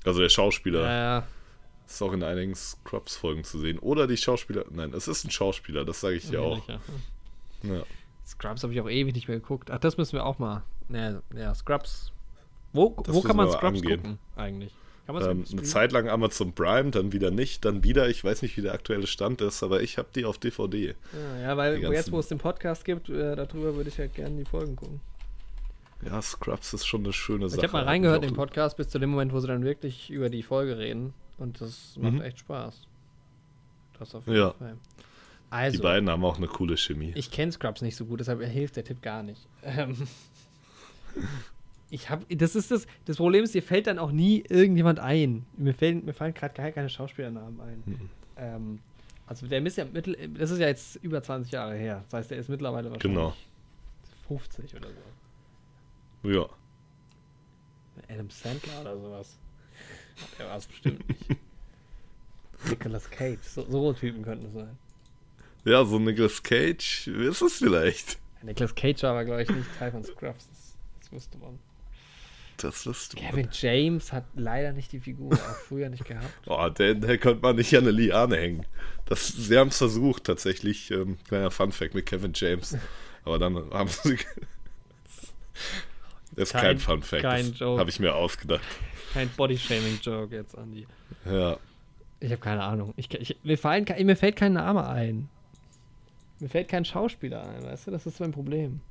Also der Schauspieler. Ja, Ist auch in einigen Scrubs-Folgen zu sehen. Oder die Schauspieler. Nein, es ist ein Schauspieler, das sage ich dir auch. ja. Ja. Scrubs habe ich auch ewig nicht mehr geguckt. Ach, das müssen wir auch mal. Ja, ja Scrubs. Wo, Das wo kann man Scrubs angehen. gucken, eigentlich? Ähm, eine? Zeit lang Amazon Prime, dann wieder nicht, dann wieder. Ich weiß nicht, wie der aktuelle Stand ist, aber ich habe die auf DVD. Ja, ja, weil jetzt, wo es den Podcast gibt, äh, darüber würde ich ja gerne die Folgen gucken. Ja, Scrubs ist schon eine schöne Ich Sache. habe mal reingehört in den Podcast bis zu dem Moment, wo sie dann wirklich über die Folge reden. Und das macht Mhm. echt Spaß. Das auf jeden Ja. Fall. Die Also, beiden haben auch eine coole Chemie. ich kenne Scrubs nicht so gut, deshalb hilft der Tipp gar nicht. Ähm, ich habe, das ist das, das Problem ist, dir fällt dann auch nie irgendjemand ein. Mir, fällen, mir fallen gerade gar keine Schauspielernamen ein. Mhm. Ähm, also der ist ja mittel, das ist ja jetzt über 20 Jahre her. Das heißt, der ist mittlerweile wahrscheinlich Genau. 50 oder so. Ja. Adam Sandler oder sowas. Der war es bestimmt nicht. Nicolas Cage, so, so Typen könnten es sein. Ja, so Nicolas Cage ist es vielleicht. Nicolas Cage war aber, glaube ich, nicht Teil von Scrubs. Das, das wüsste man. Das wirst du. Kevin James hat leider nicht die Figur, auch früher nicht gehabt. Oh, den, den konnte man nicht an eine Liane hängen. Das, sie haben es versucht, tatsächlich. Ähm, kleiner Funfact mit Kevin James. Aber dann haben sie. Das ist kein, Kein- Funfact. kein das Joke. Habe ich mir ausgedacht. Kein Body-Shaming-Joke jetzt, Andi. Ja. Ich habe keine Ahnung. Ich, ich, mir, fallen, mir fällt kein Name ein. Mir fällt kein Schauspieler ein, weißt du? Das ist mein Problem.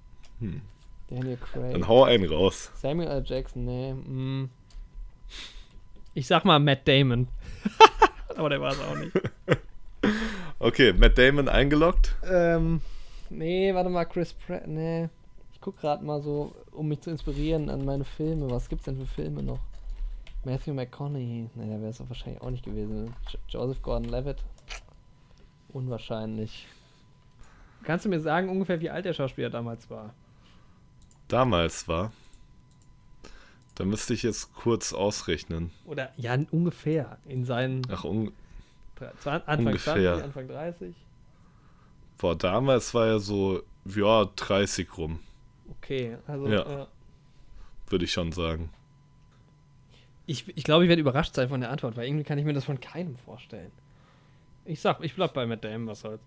Hm. Daniel Craig. Dann hau einen raus. Samuel L. Jackson, nee. mm. Ich sag mal Matt Damon. Aber der war es auch nicht. Okay, Matt Damon eingeloggt. ähm, nee, warte mal, Chris Pratt, nee. Ich guck gerade mal so, um mich zu inspirieren an meine Filme. Was gibt's denn für Filme noch? Matthew McConaughey, der wäre es wahrscheinlich auch nicht gewesen. Jo Joseph Gordon-Levitt, unwahrscheinlich. Kannst du mir sagen ungefähr, wie alt der Schauspieler damals war? Damals war. Da müsste ich jetzt kurz ausrechnen. Oder ja, ungefähr in seinen Ach, un Anfang ungefähr. 20, Anfang 30. boah, damals war er so, ja, 30 rum, Okay, also Ja. äh, würde ich schon sagen. Ich, ich glaube, ich werde überrascht sein von der Antwort, weil irgendwie kann ich mir das von keinem vorstellen. Ich sag, ich bleib bei Matt Damon, was soll's.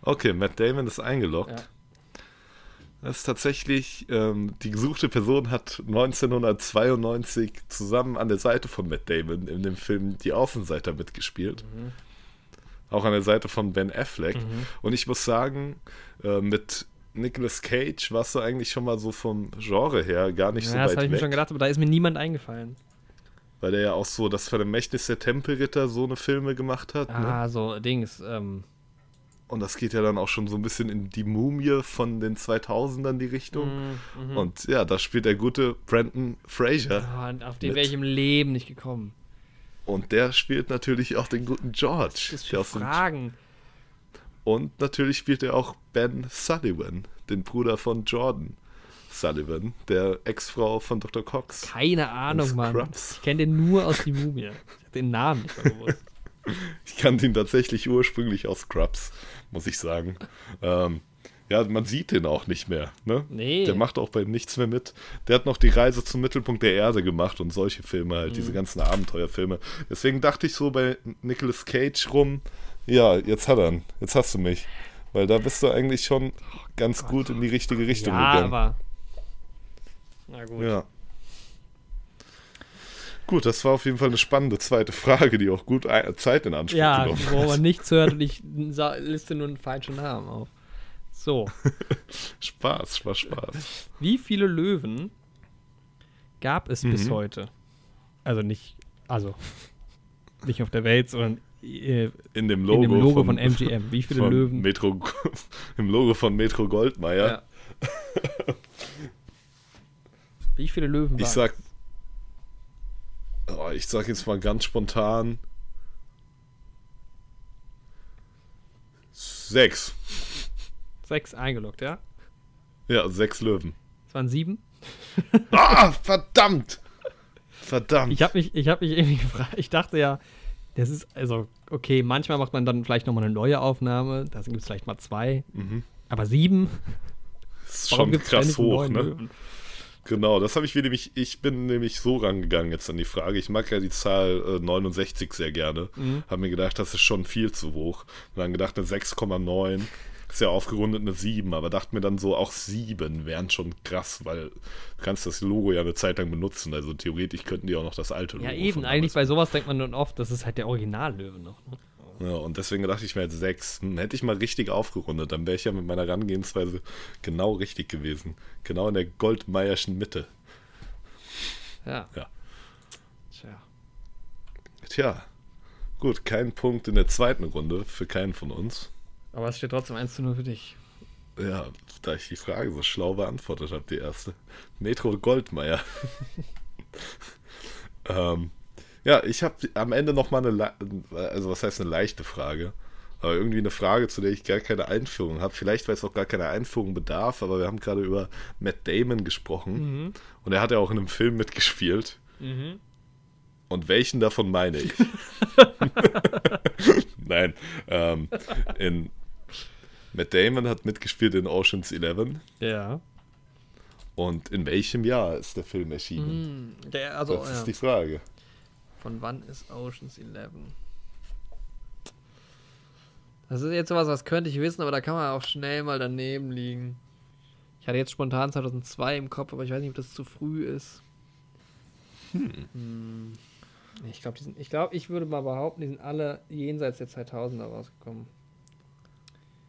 Okay, Matt Damon ist eingeloggt. Ja. Das ist tatsächlich, ähm, die gesuchte Person hat 1992 zusammen an der Seite von Matt Damon in dem Film Die Außenseiter mitgespielt. Mhm. Auch an der Seite von Ben Affleck. Mhm. Und ich muss sagen, äh, mit Nicolas Cage warst du eigentlich schon mal so vom Genre her gar nicht so ja, das habe weit ich mir weg. schon gedacht, aber da ist mir niemand eingefallen. Weil der ja auch so das Vermächtnis der Tempelritter so eine Filme gemacht hat. Ne? Ah, so Dings. Ähm, Und das geht ja dann auch schon so ein bisschen in die Mumie von den 2000ern die Richtung. mhm. Und ja, da spielt der gute Brandon Fraser. Und auf den Mit- wäre ich im Leben nicht gekommen. Und der spielt natürlich auch den guten George. Das ist für Fragen. Und natürlich spielt er auch Ben Sullivan, den Bruder von Jordan Sullivan, der Ex-Frau von Dr. Cox. Keine Ahnung, Mann. Ich kenne den nur aus die Mumie. Ich hab den Namen nicht mehr gewusst. Ich kannte ihn tatsächlich ursprünglich aus Scrubs, muss ich sagen. Ähm, ja, man sieht den auch nicht mehr. Ne? Nee. Der macht auch bei nichts mehr mit. Der hat noch die Reise zum Mittelpunkt der Erde gemacht und solche Filme halt, Mhm. diese ganzen Abenteuerfilme. Deswegen dachte ich so bei Nicolas Cage rum, ja, jetzt hat er ihn, jetzt hast du mich. Weil da bist du eigentlich schon ganz gut in die richtige Richtung Oh ja, gegangen. aber. Na gut. Ja. Gut, das war auf jeden Fall eine spannende zweite Frage, die auch gut Zeit in Anspruch Ja, genommen wo hat. man nichts hört und ich liste nur einen falschen Namen auf. So, Spaß, Spaß, Spaß. wie viele Löwen gab es bis Mhm. heute? Also nicht, also nicht auf der Welt, sondern äh, In dem in Logo, dem Logo von, von, MGM. Wie viele Löwen? Metro, Im Logo von Metro Goldmeier. Ja. Wie viele Löwen Ich waren's? sag, oh, ich sag jetzt mal ganz spontan Sechs. Sechs eingeloggt, ja? Ja, sechs Löwen. Es waren sieben. Ah, verdammt! Verdammt. Ich habe mich, ich habe mich irgendwie gefragt. Ich dachte ja, das ist, also, okay, manchmal macht man dann vielleicht nochmal eine neue Aufnahme. Da gibt es vielleicht mal zwei. Mhm. Aber sieben? Das ist Warum schon krass hoch, ne? Löwen? Genau, das habe ich mir nämlich, ich bin nämlich so rangegangen jetzt an die Frage. Ich mag ja die Zahl äh, 69 sehr gerne. Mhm. Habe mir gedacht, das ist schon viel zu hoch. Und dann gedacht, eine 6,9 ist ja aufgerundet eine 7, aber dachte mir dann so, auch 7 wären schon krass, weil du kannst das Logo ja eine Zeit lang benutzen. Also theoretisch könnten die auch noch das alte Logo. Ja, eben. Eigentlich bei sowas denkt man dann oft, das ist halt der Originallöwe noch. Ne? Ja, und deswegen dachte ich mir jetzt sechs. Hm, hätte ich mal richtig aufgerundet, dann wäre ich ja mit meiner Herangehensweise genau richtig gewesen. Genau in der Goldmeierschen Mitte. Ja. Ja. Tja. Tja, gut, kein Punkt in der zweiten Runde für keinen von uns. Aber es steht trotzdem 1 zu 0 für dich. Ja, da ich die Frage so schlau beantwortet habe, die erste. Metro Goldmeier. ähm, ja, ich habe am Ende noch mal eine, also was heißt eine leichte Frage, aber irgendwie eine Frage, zu der ich gar keine Einführung habe. Vielleicht, weil es auch gar keine Einführung bedarf, aber wir haben gerade über Matt Damon gesprochen Mhm. und er hat ja auch in einem Film mitgespielt. Mhm. Und welchen davon meine ich? Nein, ähm, in Matt Damon hat mitgespielt in Ocean's Eleven. Ja. Und in welchem Jahr ist der Film erschienen? Mhm. Der, also, das ja. ist die Frage. Von wann ist Oceans 11? Das ist jetzt sowas, was könnte ich wissen, aber da kann man auch schnell mal daneben liegen. Ich hatte jetzt spontan 2002 im Kopf, aber ich weiß nicht, ob das zu früh ist. Hm. Ich glaube, ich glaube, ich würde mal behaupten, die sind alle jenseits der 2000er rausgekommen.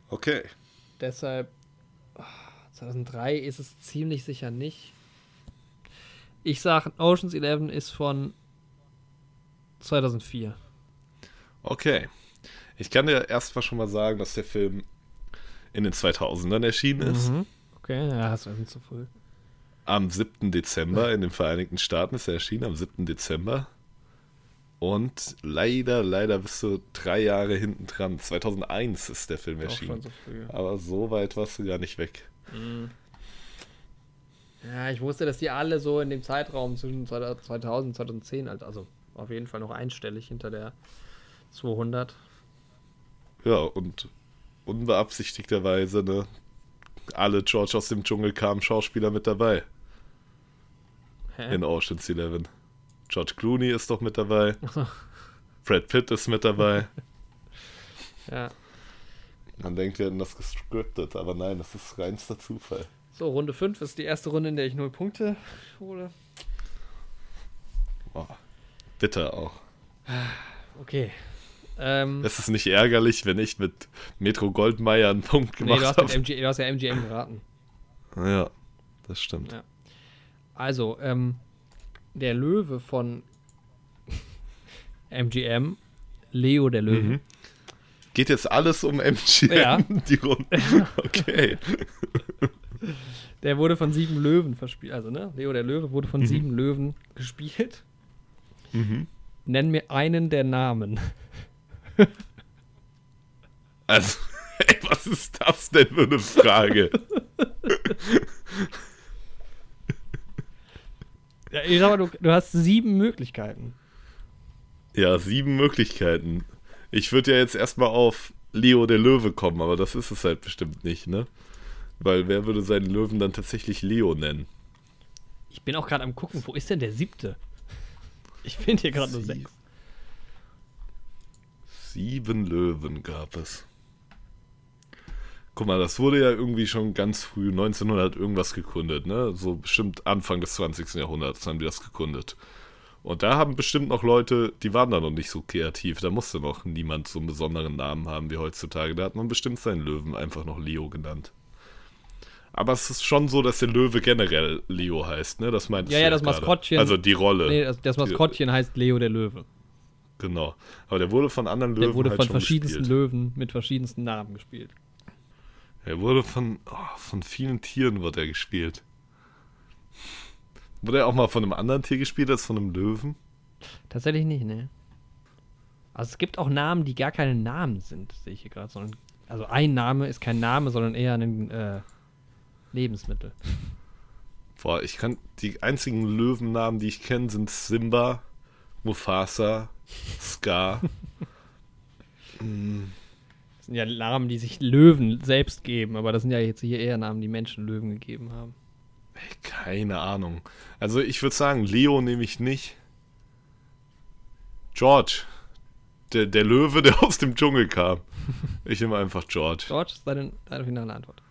Okay. Deshalb ah, 2003 ist es ziemlich sicher nicht. Ich sage, Oceans 11 ist von 2004. Okay. Ich kann dir erstmal schon mal sagen, dass der Film in den 2000ern erschienen ist. Mhm. Okay, ja, das war nicht zu früh. Am 7. Dezember in den Vereinigten Staaten ist er erschienen, am 7. Dezember. Und leider, leider bist du drei Jahre hinten dran. 2001 ist der Film erschienen. schon so früh. Aber so weit warst du gar nicht weg. Mhm. Ja, ich wusste, dass die alle so in dem Zeitraum zwischen 2000 und 2010, halt, also auf jeden Fall noch einstellig hinter der 200. Ja, und unbeabsichtigterweise, ne? Alle George aus dem Dschungel kamen Schauspieler mit dabei Hä? in Ocean's Eleven. George Clooney ist doch mit dabei. Brad Pitt ist mit dabei. Ja. Man denkt, wir hätten das gescriptet, aber nein, das ist reinster Zufall. So, Runde 5 ist die erste Runde, in der ich 0 Punkte hole. Oh, bitter auch. Okay. Ähm, Es ist nicht ärgerlich, wenn ich mit Metro Goldmeier einen Punkt nee, gemacht mit habe. Du hast ja MGM geraten. Ja, das stimmt. Ja. Also, ähm, der Löwe von MGM, Leo der Löwe. Mhm. Geht jetzt alles um MGM, Ja. die Runde. Okay. Der wurde von sieben Löwen verspielt. Also, ne? Leo der Löwe wurde von Mhm. sieben Löwen gespielt. Mhm. Nenn mir einen der Namen. Also, ey, was ist das denn für eine Frage? Ja, ich sag mal, du, du hast sieben Möglichkeiten. Ja, sieben Möglichkeiten. Ich würde ja jetzt erstmal auf Leo der Löwe kommen, aber das ist es halt bestimmt nicht, ne? Weil wer würde seinen Löwen dann tatsächlich Leo nennen? Ich bin auch gerade am gucken, wo ist denn der siebte? Ich finde hier gerade nur sechs. Sieben Löwen gab es. Guck mal, das wurde ja irgendwie schon ganz früh, 1900 irgendwas gegründet, ne? So bestimmt Anfang des 20. Jahrhunderts haben die das gegründet. Und da haben bestimmt noch Leute, die waren da noch nicht so kreativ. Da musste noch niemand so einen besonderen Namen haben wie heutzutage. Da hat man bestimmt seinen Löwen einfach noch Leo genannt. Aber es ist schon so, dass der Löwe generell Leo heißt, ne? Das meint Ja, ja, das Maskottchen. Also die Rolle. Nee, das, das Maskottchen heißt Leo der Löwe. Genau. Aber der wurde von anderen Löwen Der wurde halt von verschiedensten gespielt. Löwen mit verschiedensten Namen gespielt. Er wurde von, oh, von vielen Tieren wird er gespielt. Wurde er auch mal von einem anderen Tier gespielt als von einem Löwen? Tatsächlich nicht, ne? Also es gibt auch Namen, die gar keine Namen sind, sehe ich hier gerade, sondern Also ein Name ist kein Name, sondern eher ein äh, Lebensmittel. Boah, ich kann. Die einzigen Löwennamen, die ich kenne, sind Simba, Mufasa, Scar. Das sind ja Namen, die sich Löwen selbst geben, aber das sind ja jetzt hier eher Namen, die Menschen Löwen gegeben haben. Keine Ahnung. Also ich würde sagen, Leo nehme ich nicht. George. Der, der Löwe, der aus dem Dschungel kam. Ich nehme einfach George. George ist deine, deine finale Antwort.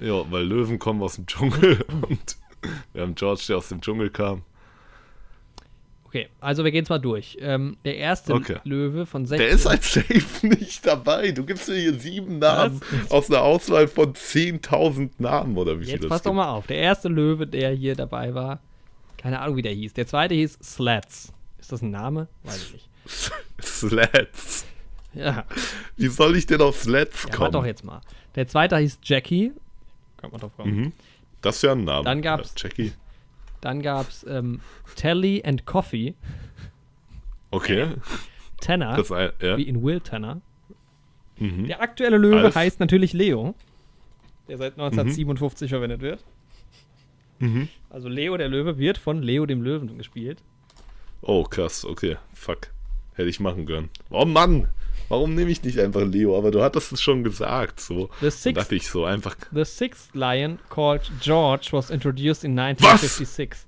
Ja, weil Löwen kommen aus dem Dschungel und wir haben George, der aus dem Dschungel kam. Okay, also wir gehen es mal durch. Ähm, der erste Okay. Löwe von 16. Der ist als Safe nicht dabei. Du gibst mir hier sieben Namen Was? aus einer Auswahl von 10.000 Namen oder wie viel Jetzt das pass doch gibt. mal auf. Der erste Löwe, der hier dabei war, keine Ahnung, wie der hieß. Der zweite hieß Slats. Ist das ein Name? Weiß ich nicht. Slats. Ja, Wie soll ich denn auf Slats ja kommen? warte doch jetzt mal. Der zweite hieß Jackie. Kann man drauf kommen. Mhm. Das ist ja ein Name. Dann gab's- Ja, Jackie. Dann gab es ähm, Telly and Coffee. Okay. Tanner. Das ja. wie in Will Tanner. Mhm. Der aktuelle Löwe Alf. heißt natürlich Leo. Der seit 1957 verwendet wird. Mhm. Also Leo der Löwe wird von Leo dem Löwen gespielt. Oh, krass. Okay. Fuck. Hätte ich machen können. Oh Mann. Warum nehme ich nicht einfach Leo? Aber du hattest es schon gesagt. So. The sixth, dachte ich so einfach. the sixth lion called George was introduced in 1956.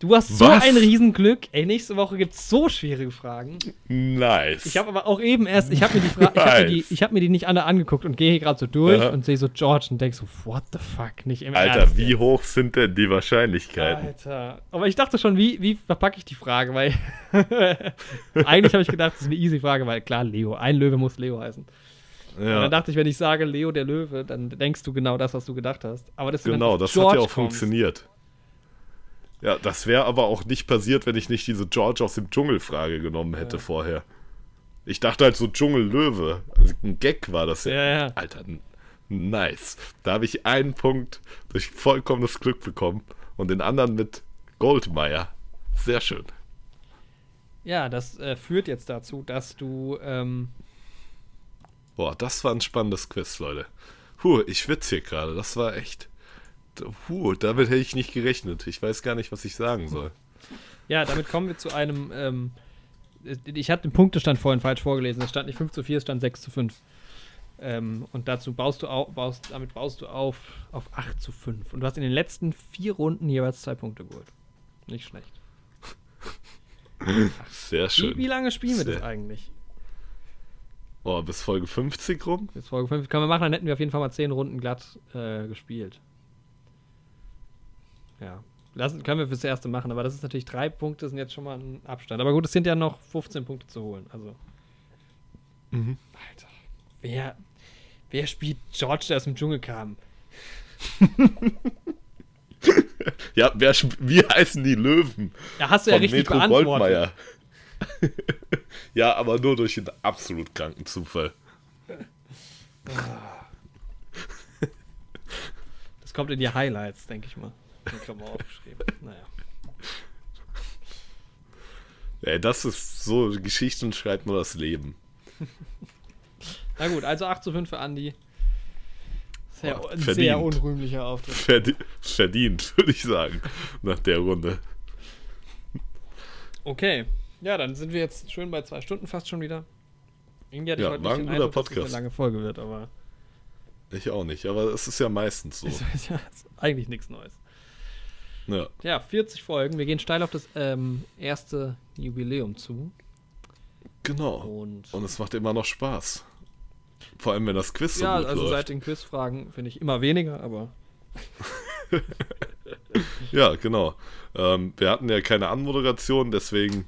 Du hast so Was? ein Riesenglück. Ey, nächste Woche gibt es so schwierige Fragen. Nice. Ich habe aber auch eben erst, ich habe mir, die Fra- ich hab mir, die- Nice. ich hab mir die nicht alle angeguckt und gehe hier gerade so durch Aha. und sehe so George und denk so, what the fuck, nicht im Alter, Ernst wie jetzt. hoch sind denn die Wahrscheinlichkeiten? Alter. Aber ich dachte schon, wie, wie verpacke ich die Frage? Weil eigentlich habe ich gedacht, das ist eine easy Frage, weil klar, Leo, ein Löwe muss Leo heißen. Und Ja, dann dachte ich, wenn ich sage Leo der Löwe, dann denkst du genau das, was du gedacht hast. Aber das genau, das hat ja auch funktioniert. Ja, das wäre aber auch nicht passiert, wenn ich nicht diese George aus dem Dschungel-Frage genommen hätte Ja. vorher. Ich dachte halt so Dschungel-Löwe. Also ein Gag war das Ja, ja. Alter, nice. Da habe ich einen Punkt durch vollkommenes Glück bekommen und den anderen mit Goldmeier. Sehr schön. Ja, das äh, führt jetzt dazu, dass du ähm, Boah, das war ein spannendes Quiz, Leute. Puh, ich schwitze hier gerade. Das war echt. Puh, damit hätte ich nicht gerechnet. Ich weiß gar nicht, was ich sagen soll. Ja, damit kommen wir zu einem. Ähm, ich hatte den Punktestand vorhin falsch vorgelesen. Es stand nicht 5 zu 4, es stand 6 zu 5. Ähm, und dazu baust du auf, baust, damit baust du auf, auf 8 zu 5. Und du hast in den letzten vier Runden jeweils zwei Punkte geholt. Nicht schlecht. Sehr Wie, schön. wie lange spielen wir das Sehr. eigentlich? Oh, bis Folge 50 rum? Bis Folge 5 können wir machen, dann hätten wir auf jeden Fall mal 10 Runden glatt äh, gespielt. Ja. Lassen, können wir fürs erste machen, aber das ist natürlich drei Punkte, sind jetzt schon mal ein Abstand. Aber gut, es sind ja noch 15 Punkte zu holen. Also. Mhm. Alter. Wer, wer spielt George, der aus dem Dschungel kam? Ja, wer, wie heißen die Löwen? Da hast du ja richtig Metro beantwortet. Goldmeier. ja, aber nur durch einen absolut kranken Zufall. Das kommt in die Highlights, denke ich mal. Habe mal aufgeschrieben. Naja. Ey, das ist so, Geschichten schreibt nur das Leben. Na gut, also 8 zu 5 für Andi. Sehr, ein verdient. sehr unrühmlicher Auftritt. Verdi verdient, würde ich sagen, nach der Runde. Okay. Ja, dann sind wir jetzt schön bei zwei Stunden fast schon wieder. Irgendwie hatte ich Ja, heute war nicht ein guter Eindruck, dass es Podcast. eine lange Folge wird, aber Ich auch nicht, aber es ist ja meistens so. ist, ja, eigentlich nichts Neues. Ja, Ja, 40 Folgen. Wir gehen steil auf das ähm, erste Jubiläum zu. genau. Und Und es macht immer noch Spaß. Vor allem, wenn das Quiz so ja, gut also läuft. seit den Quizfragen finde ich immer weniger, aber Ja, genau. Ähm, wir hatten ja keine Anmoderation, deswegen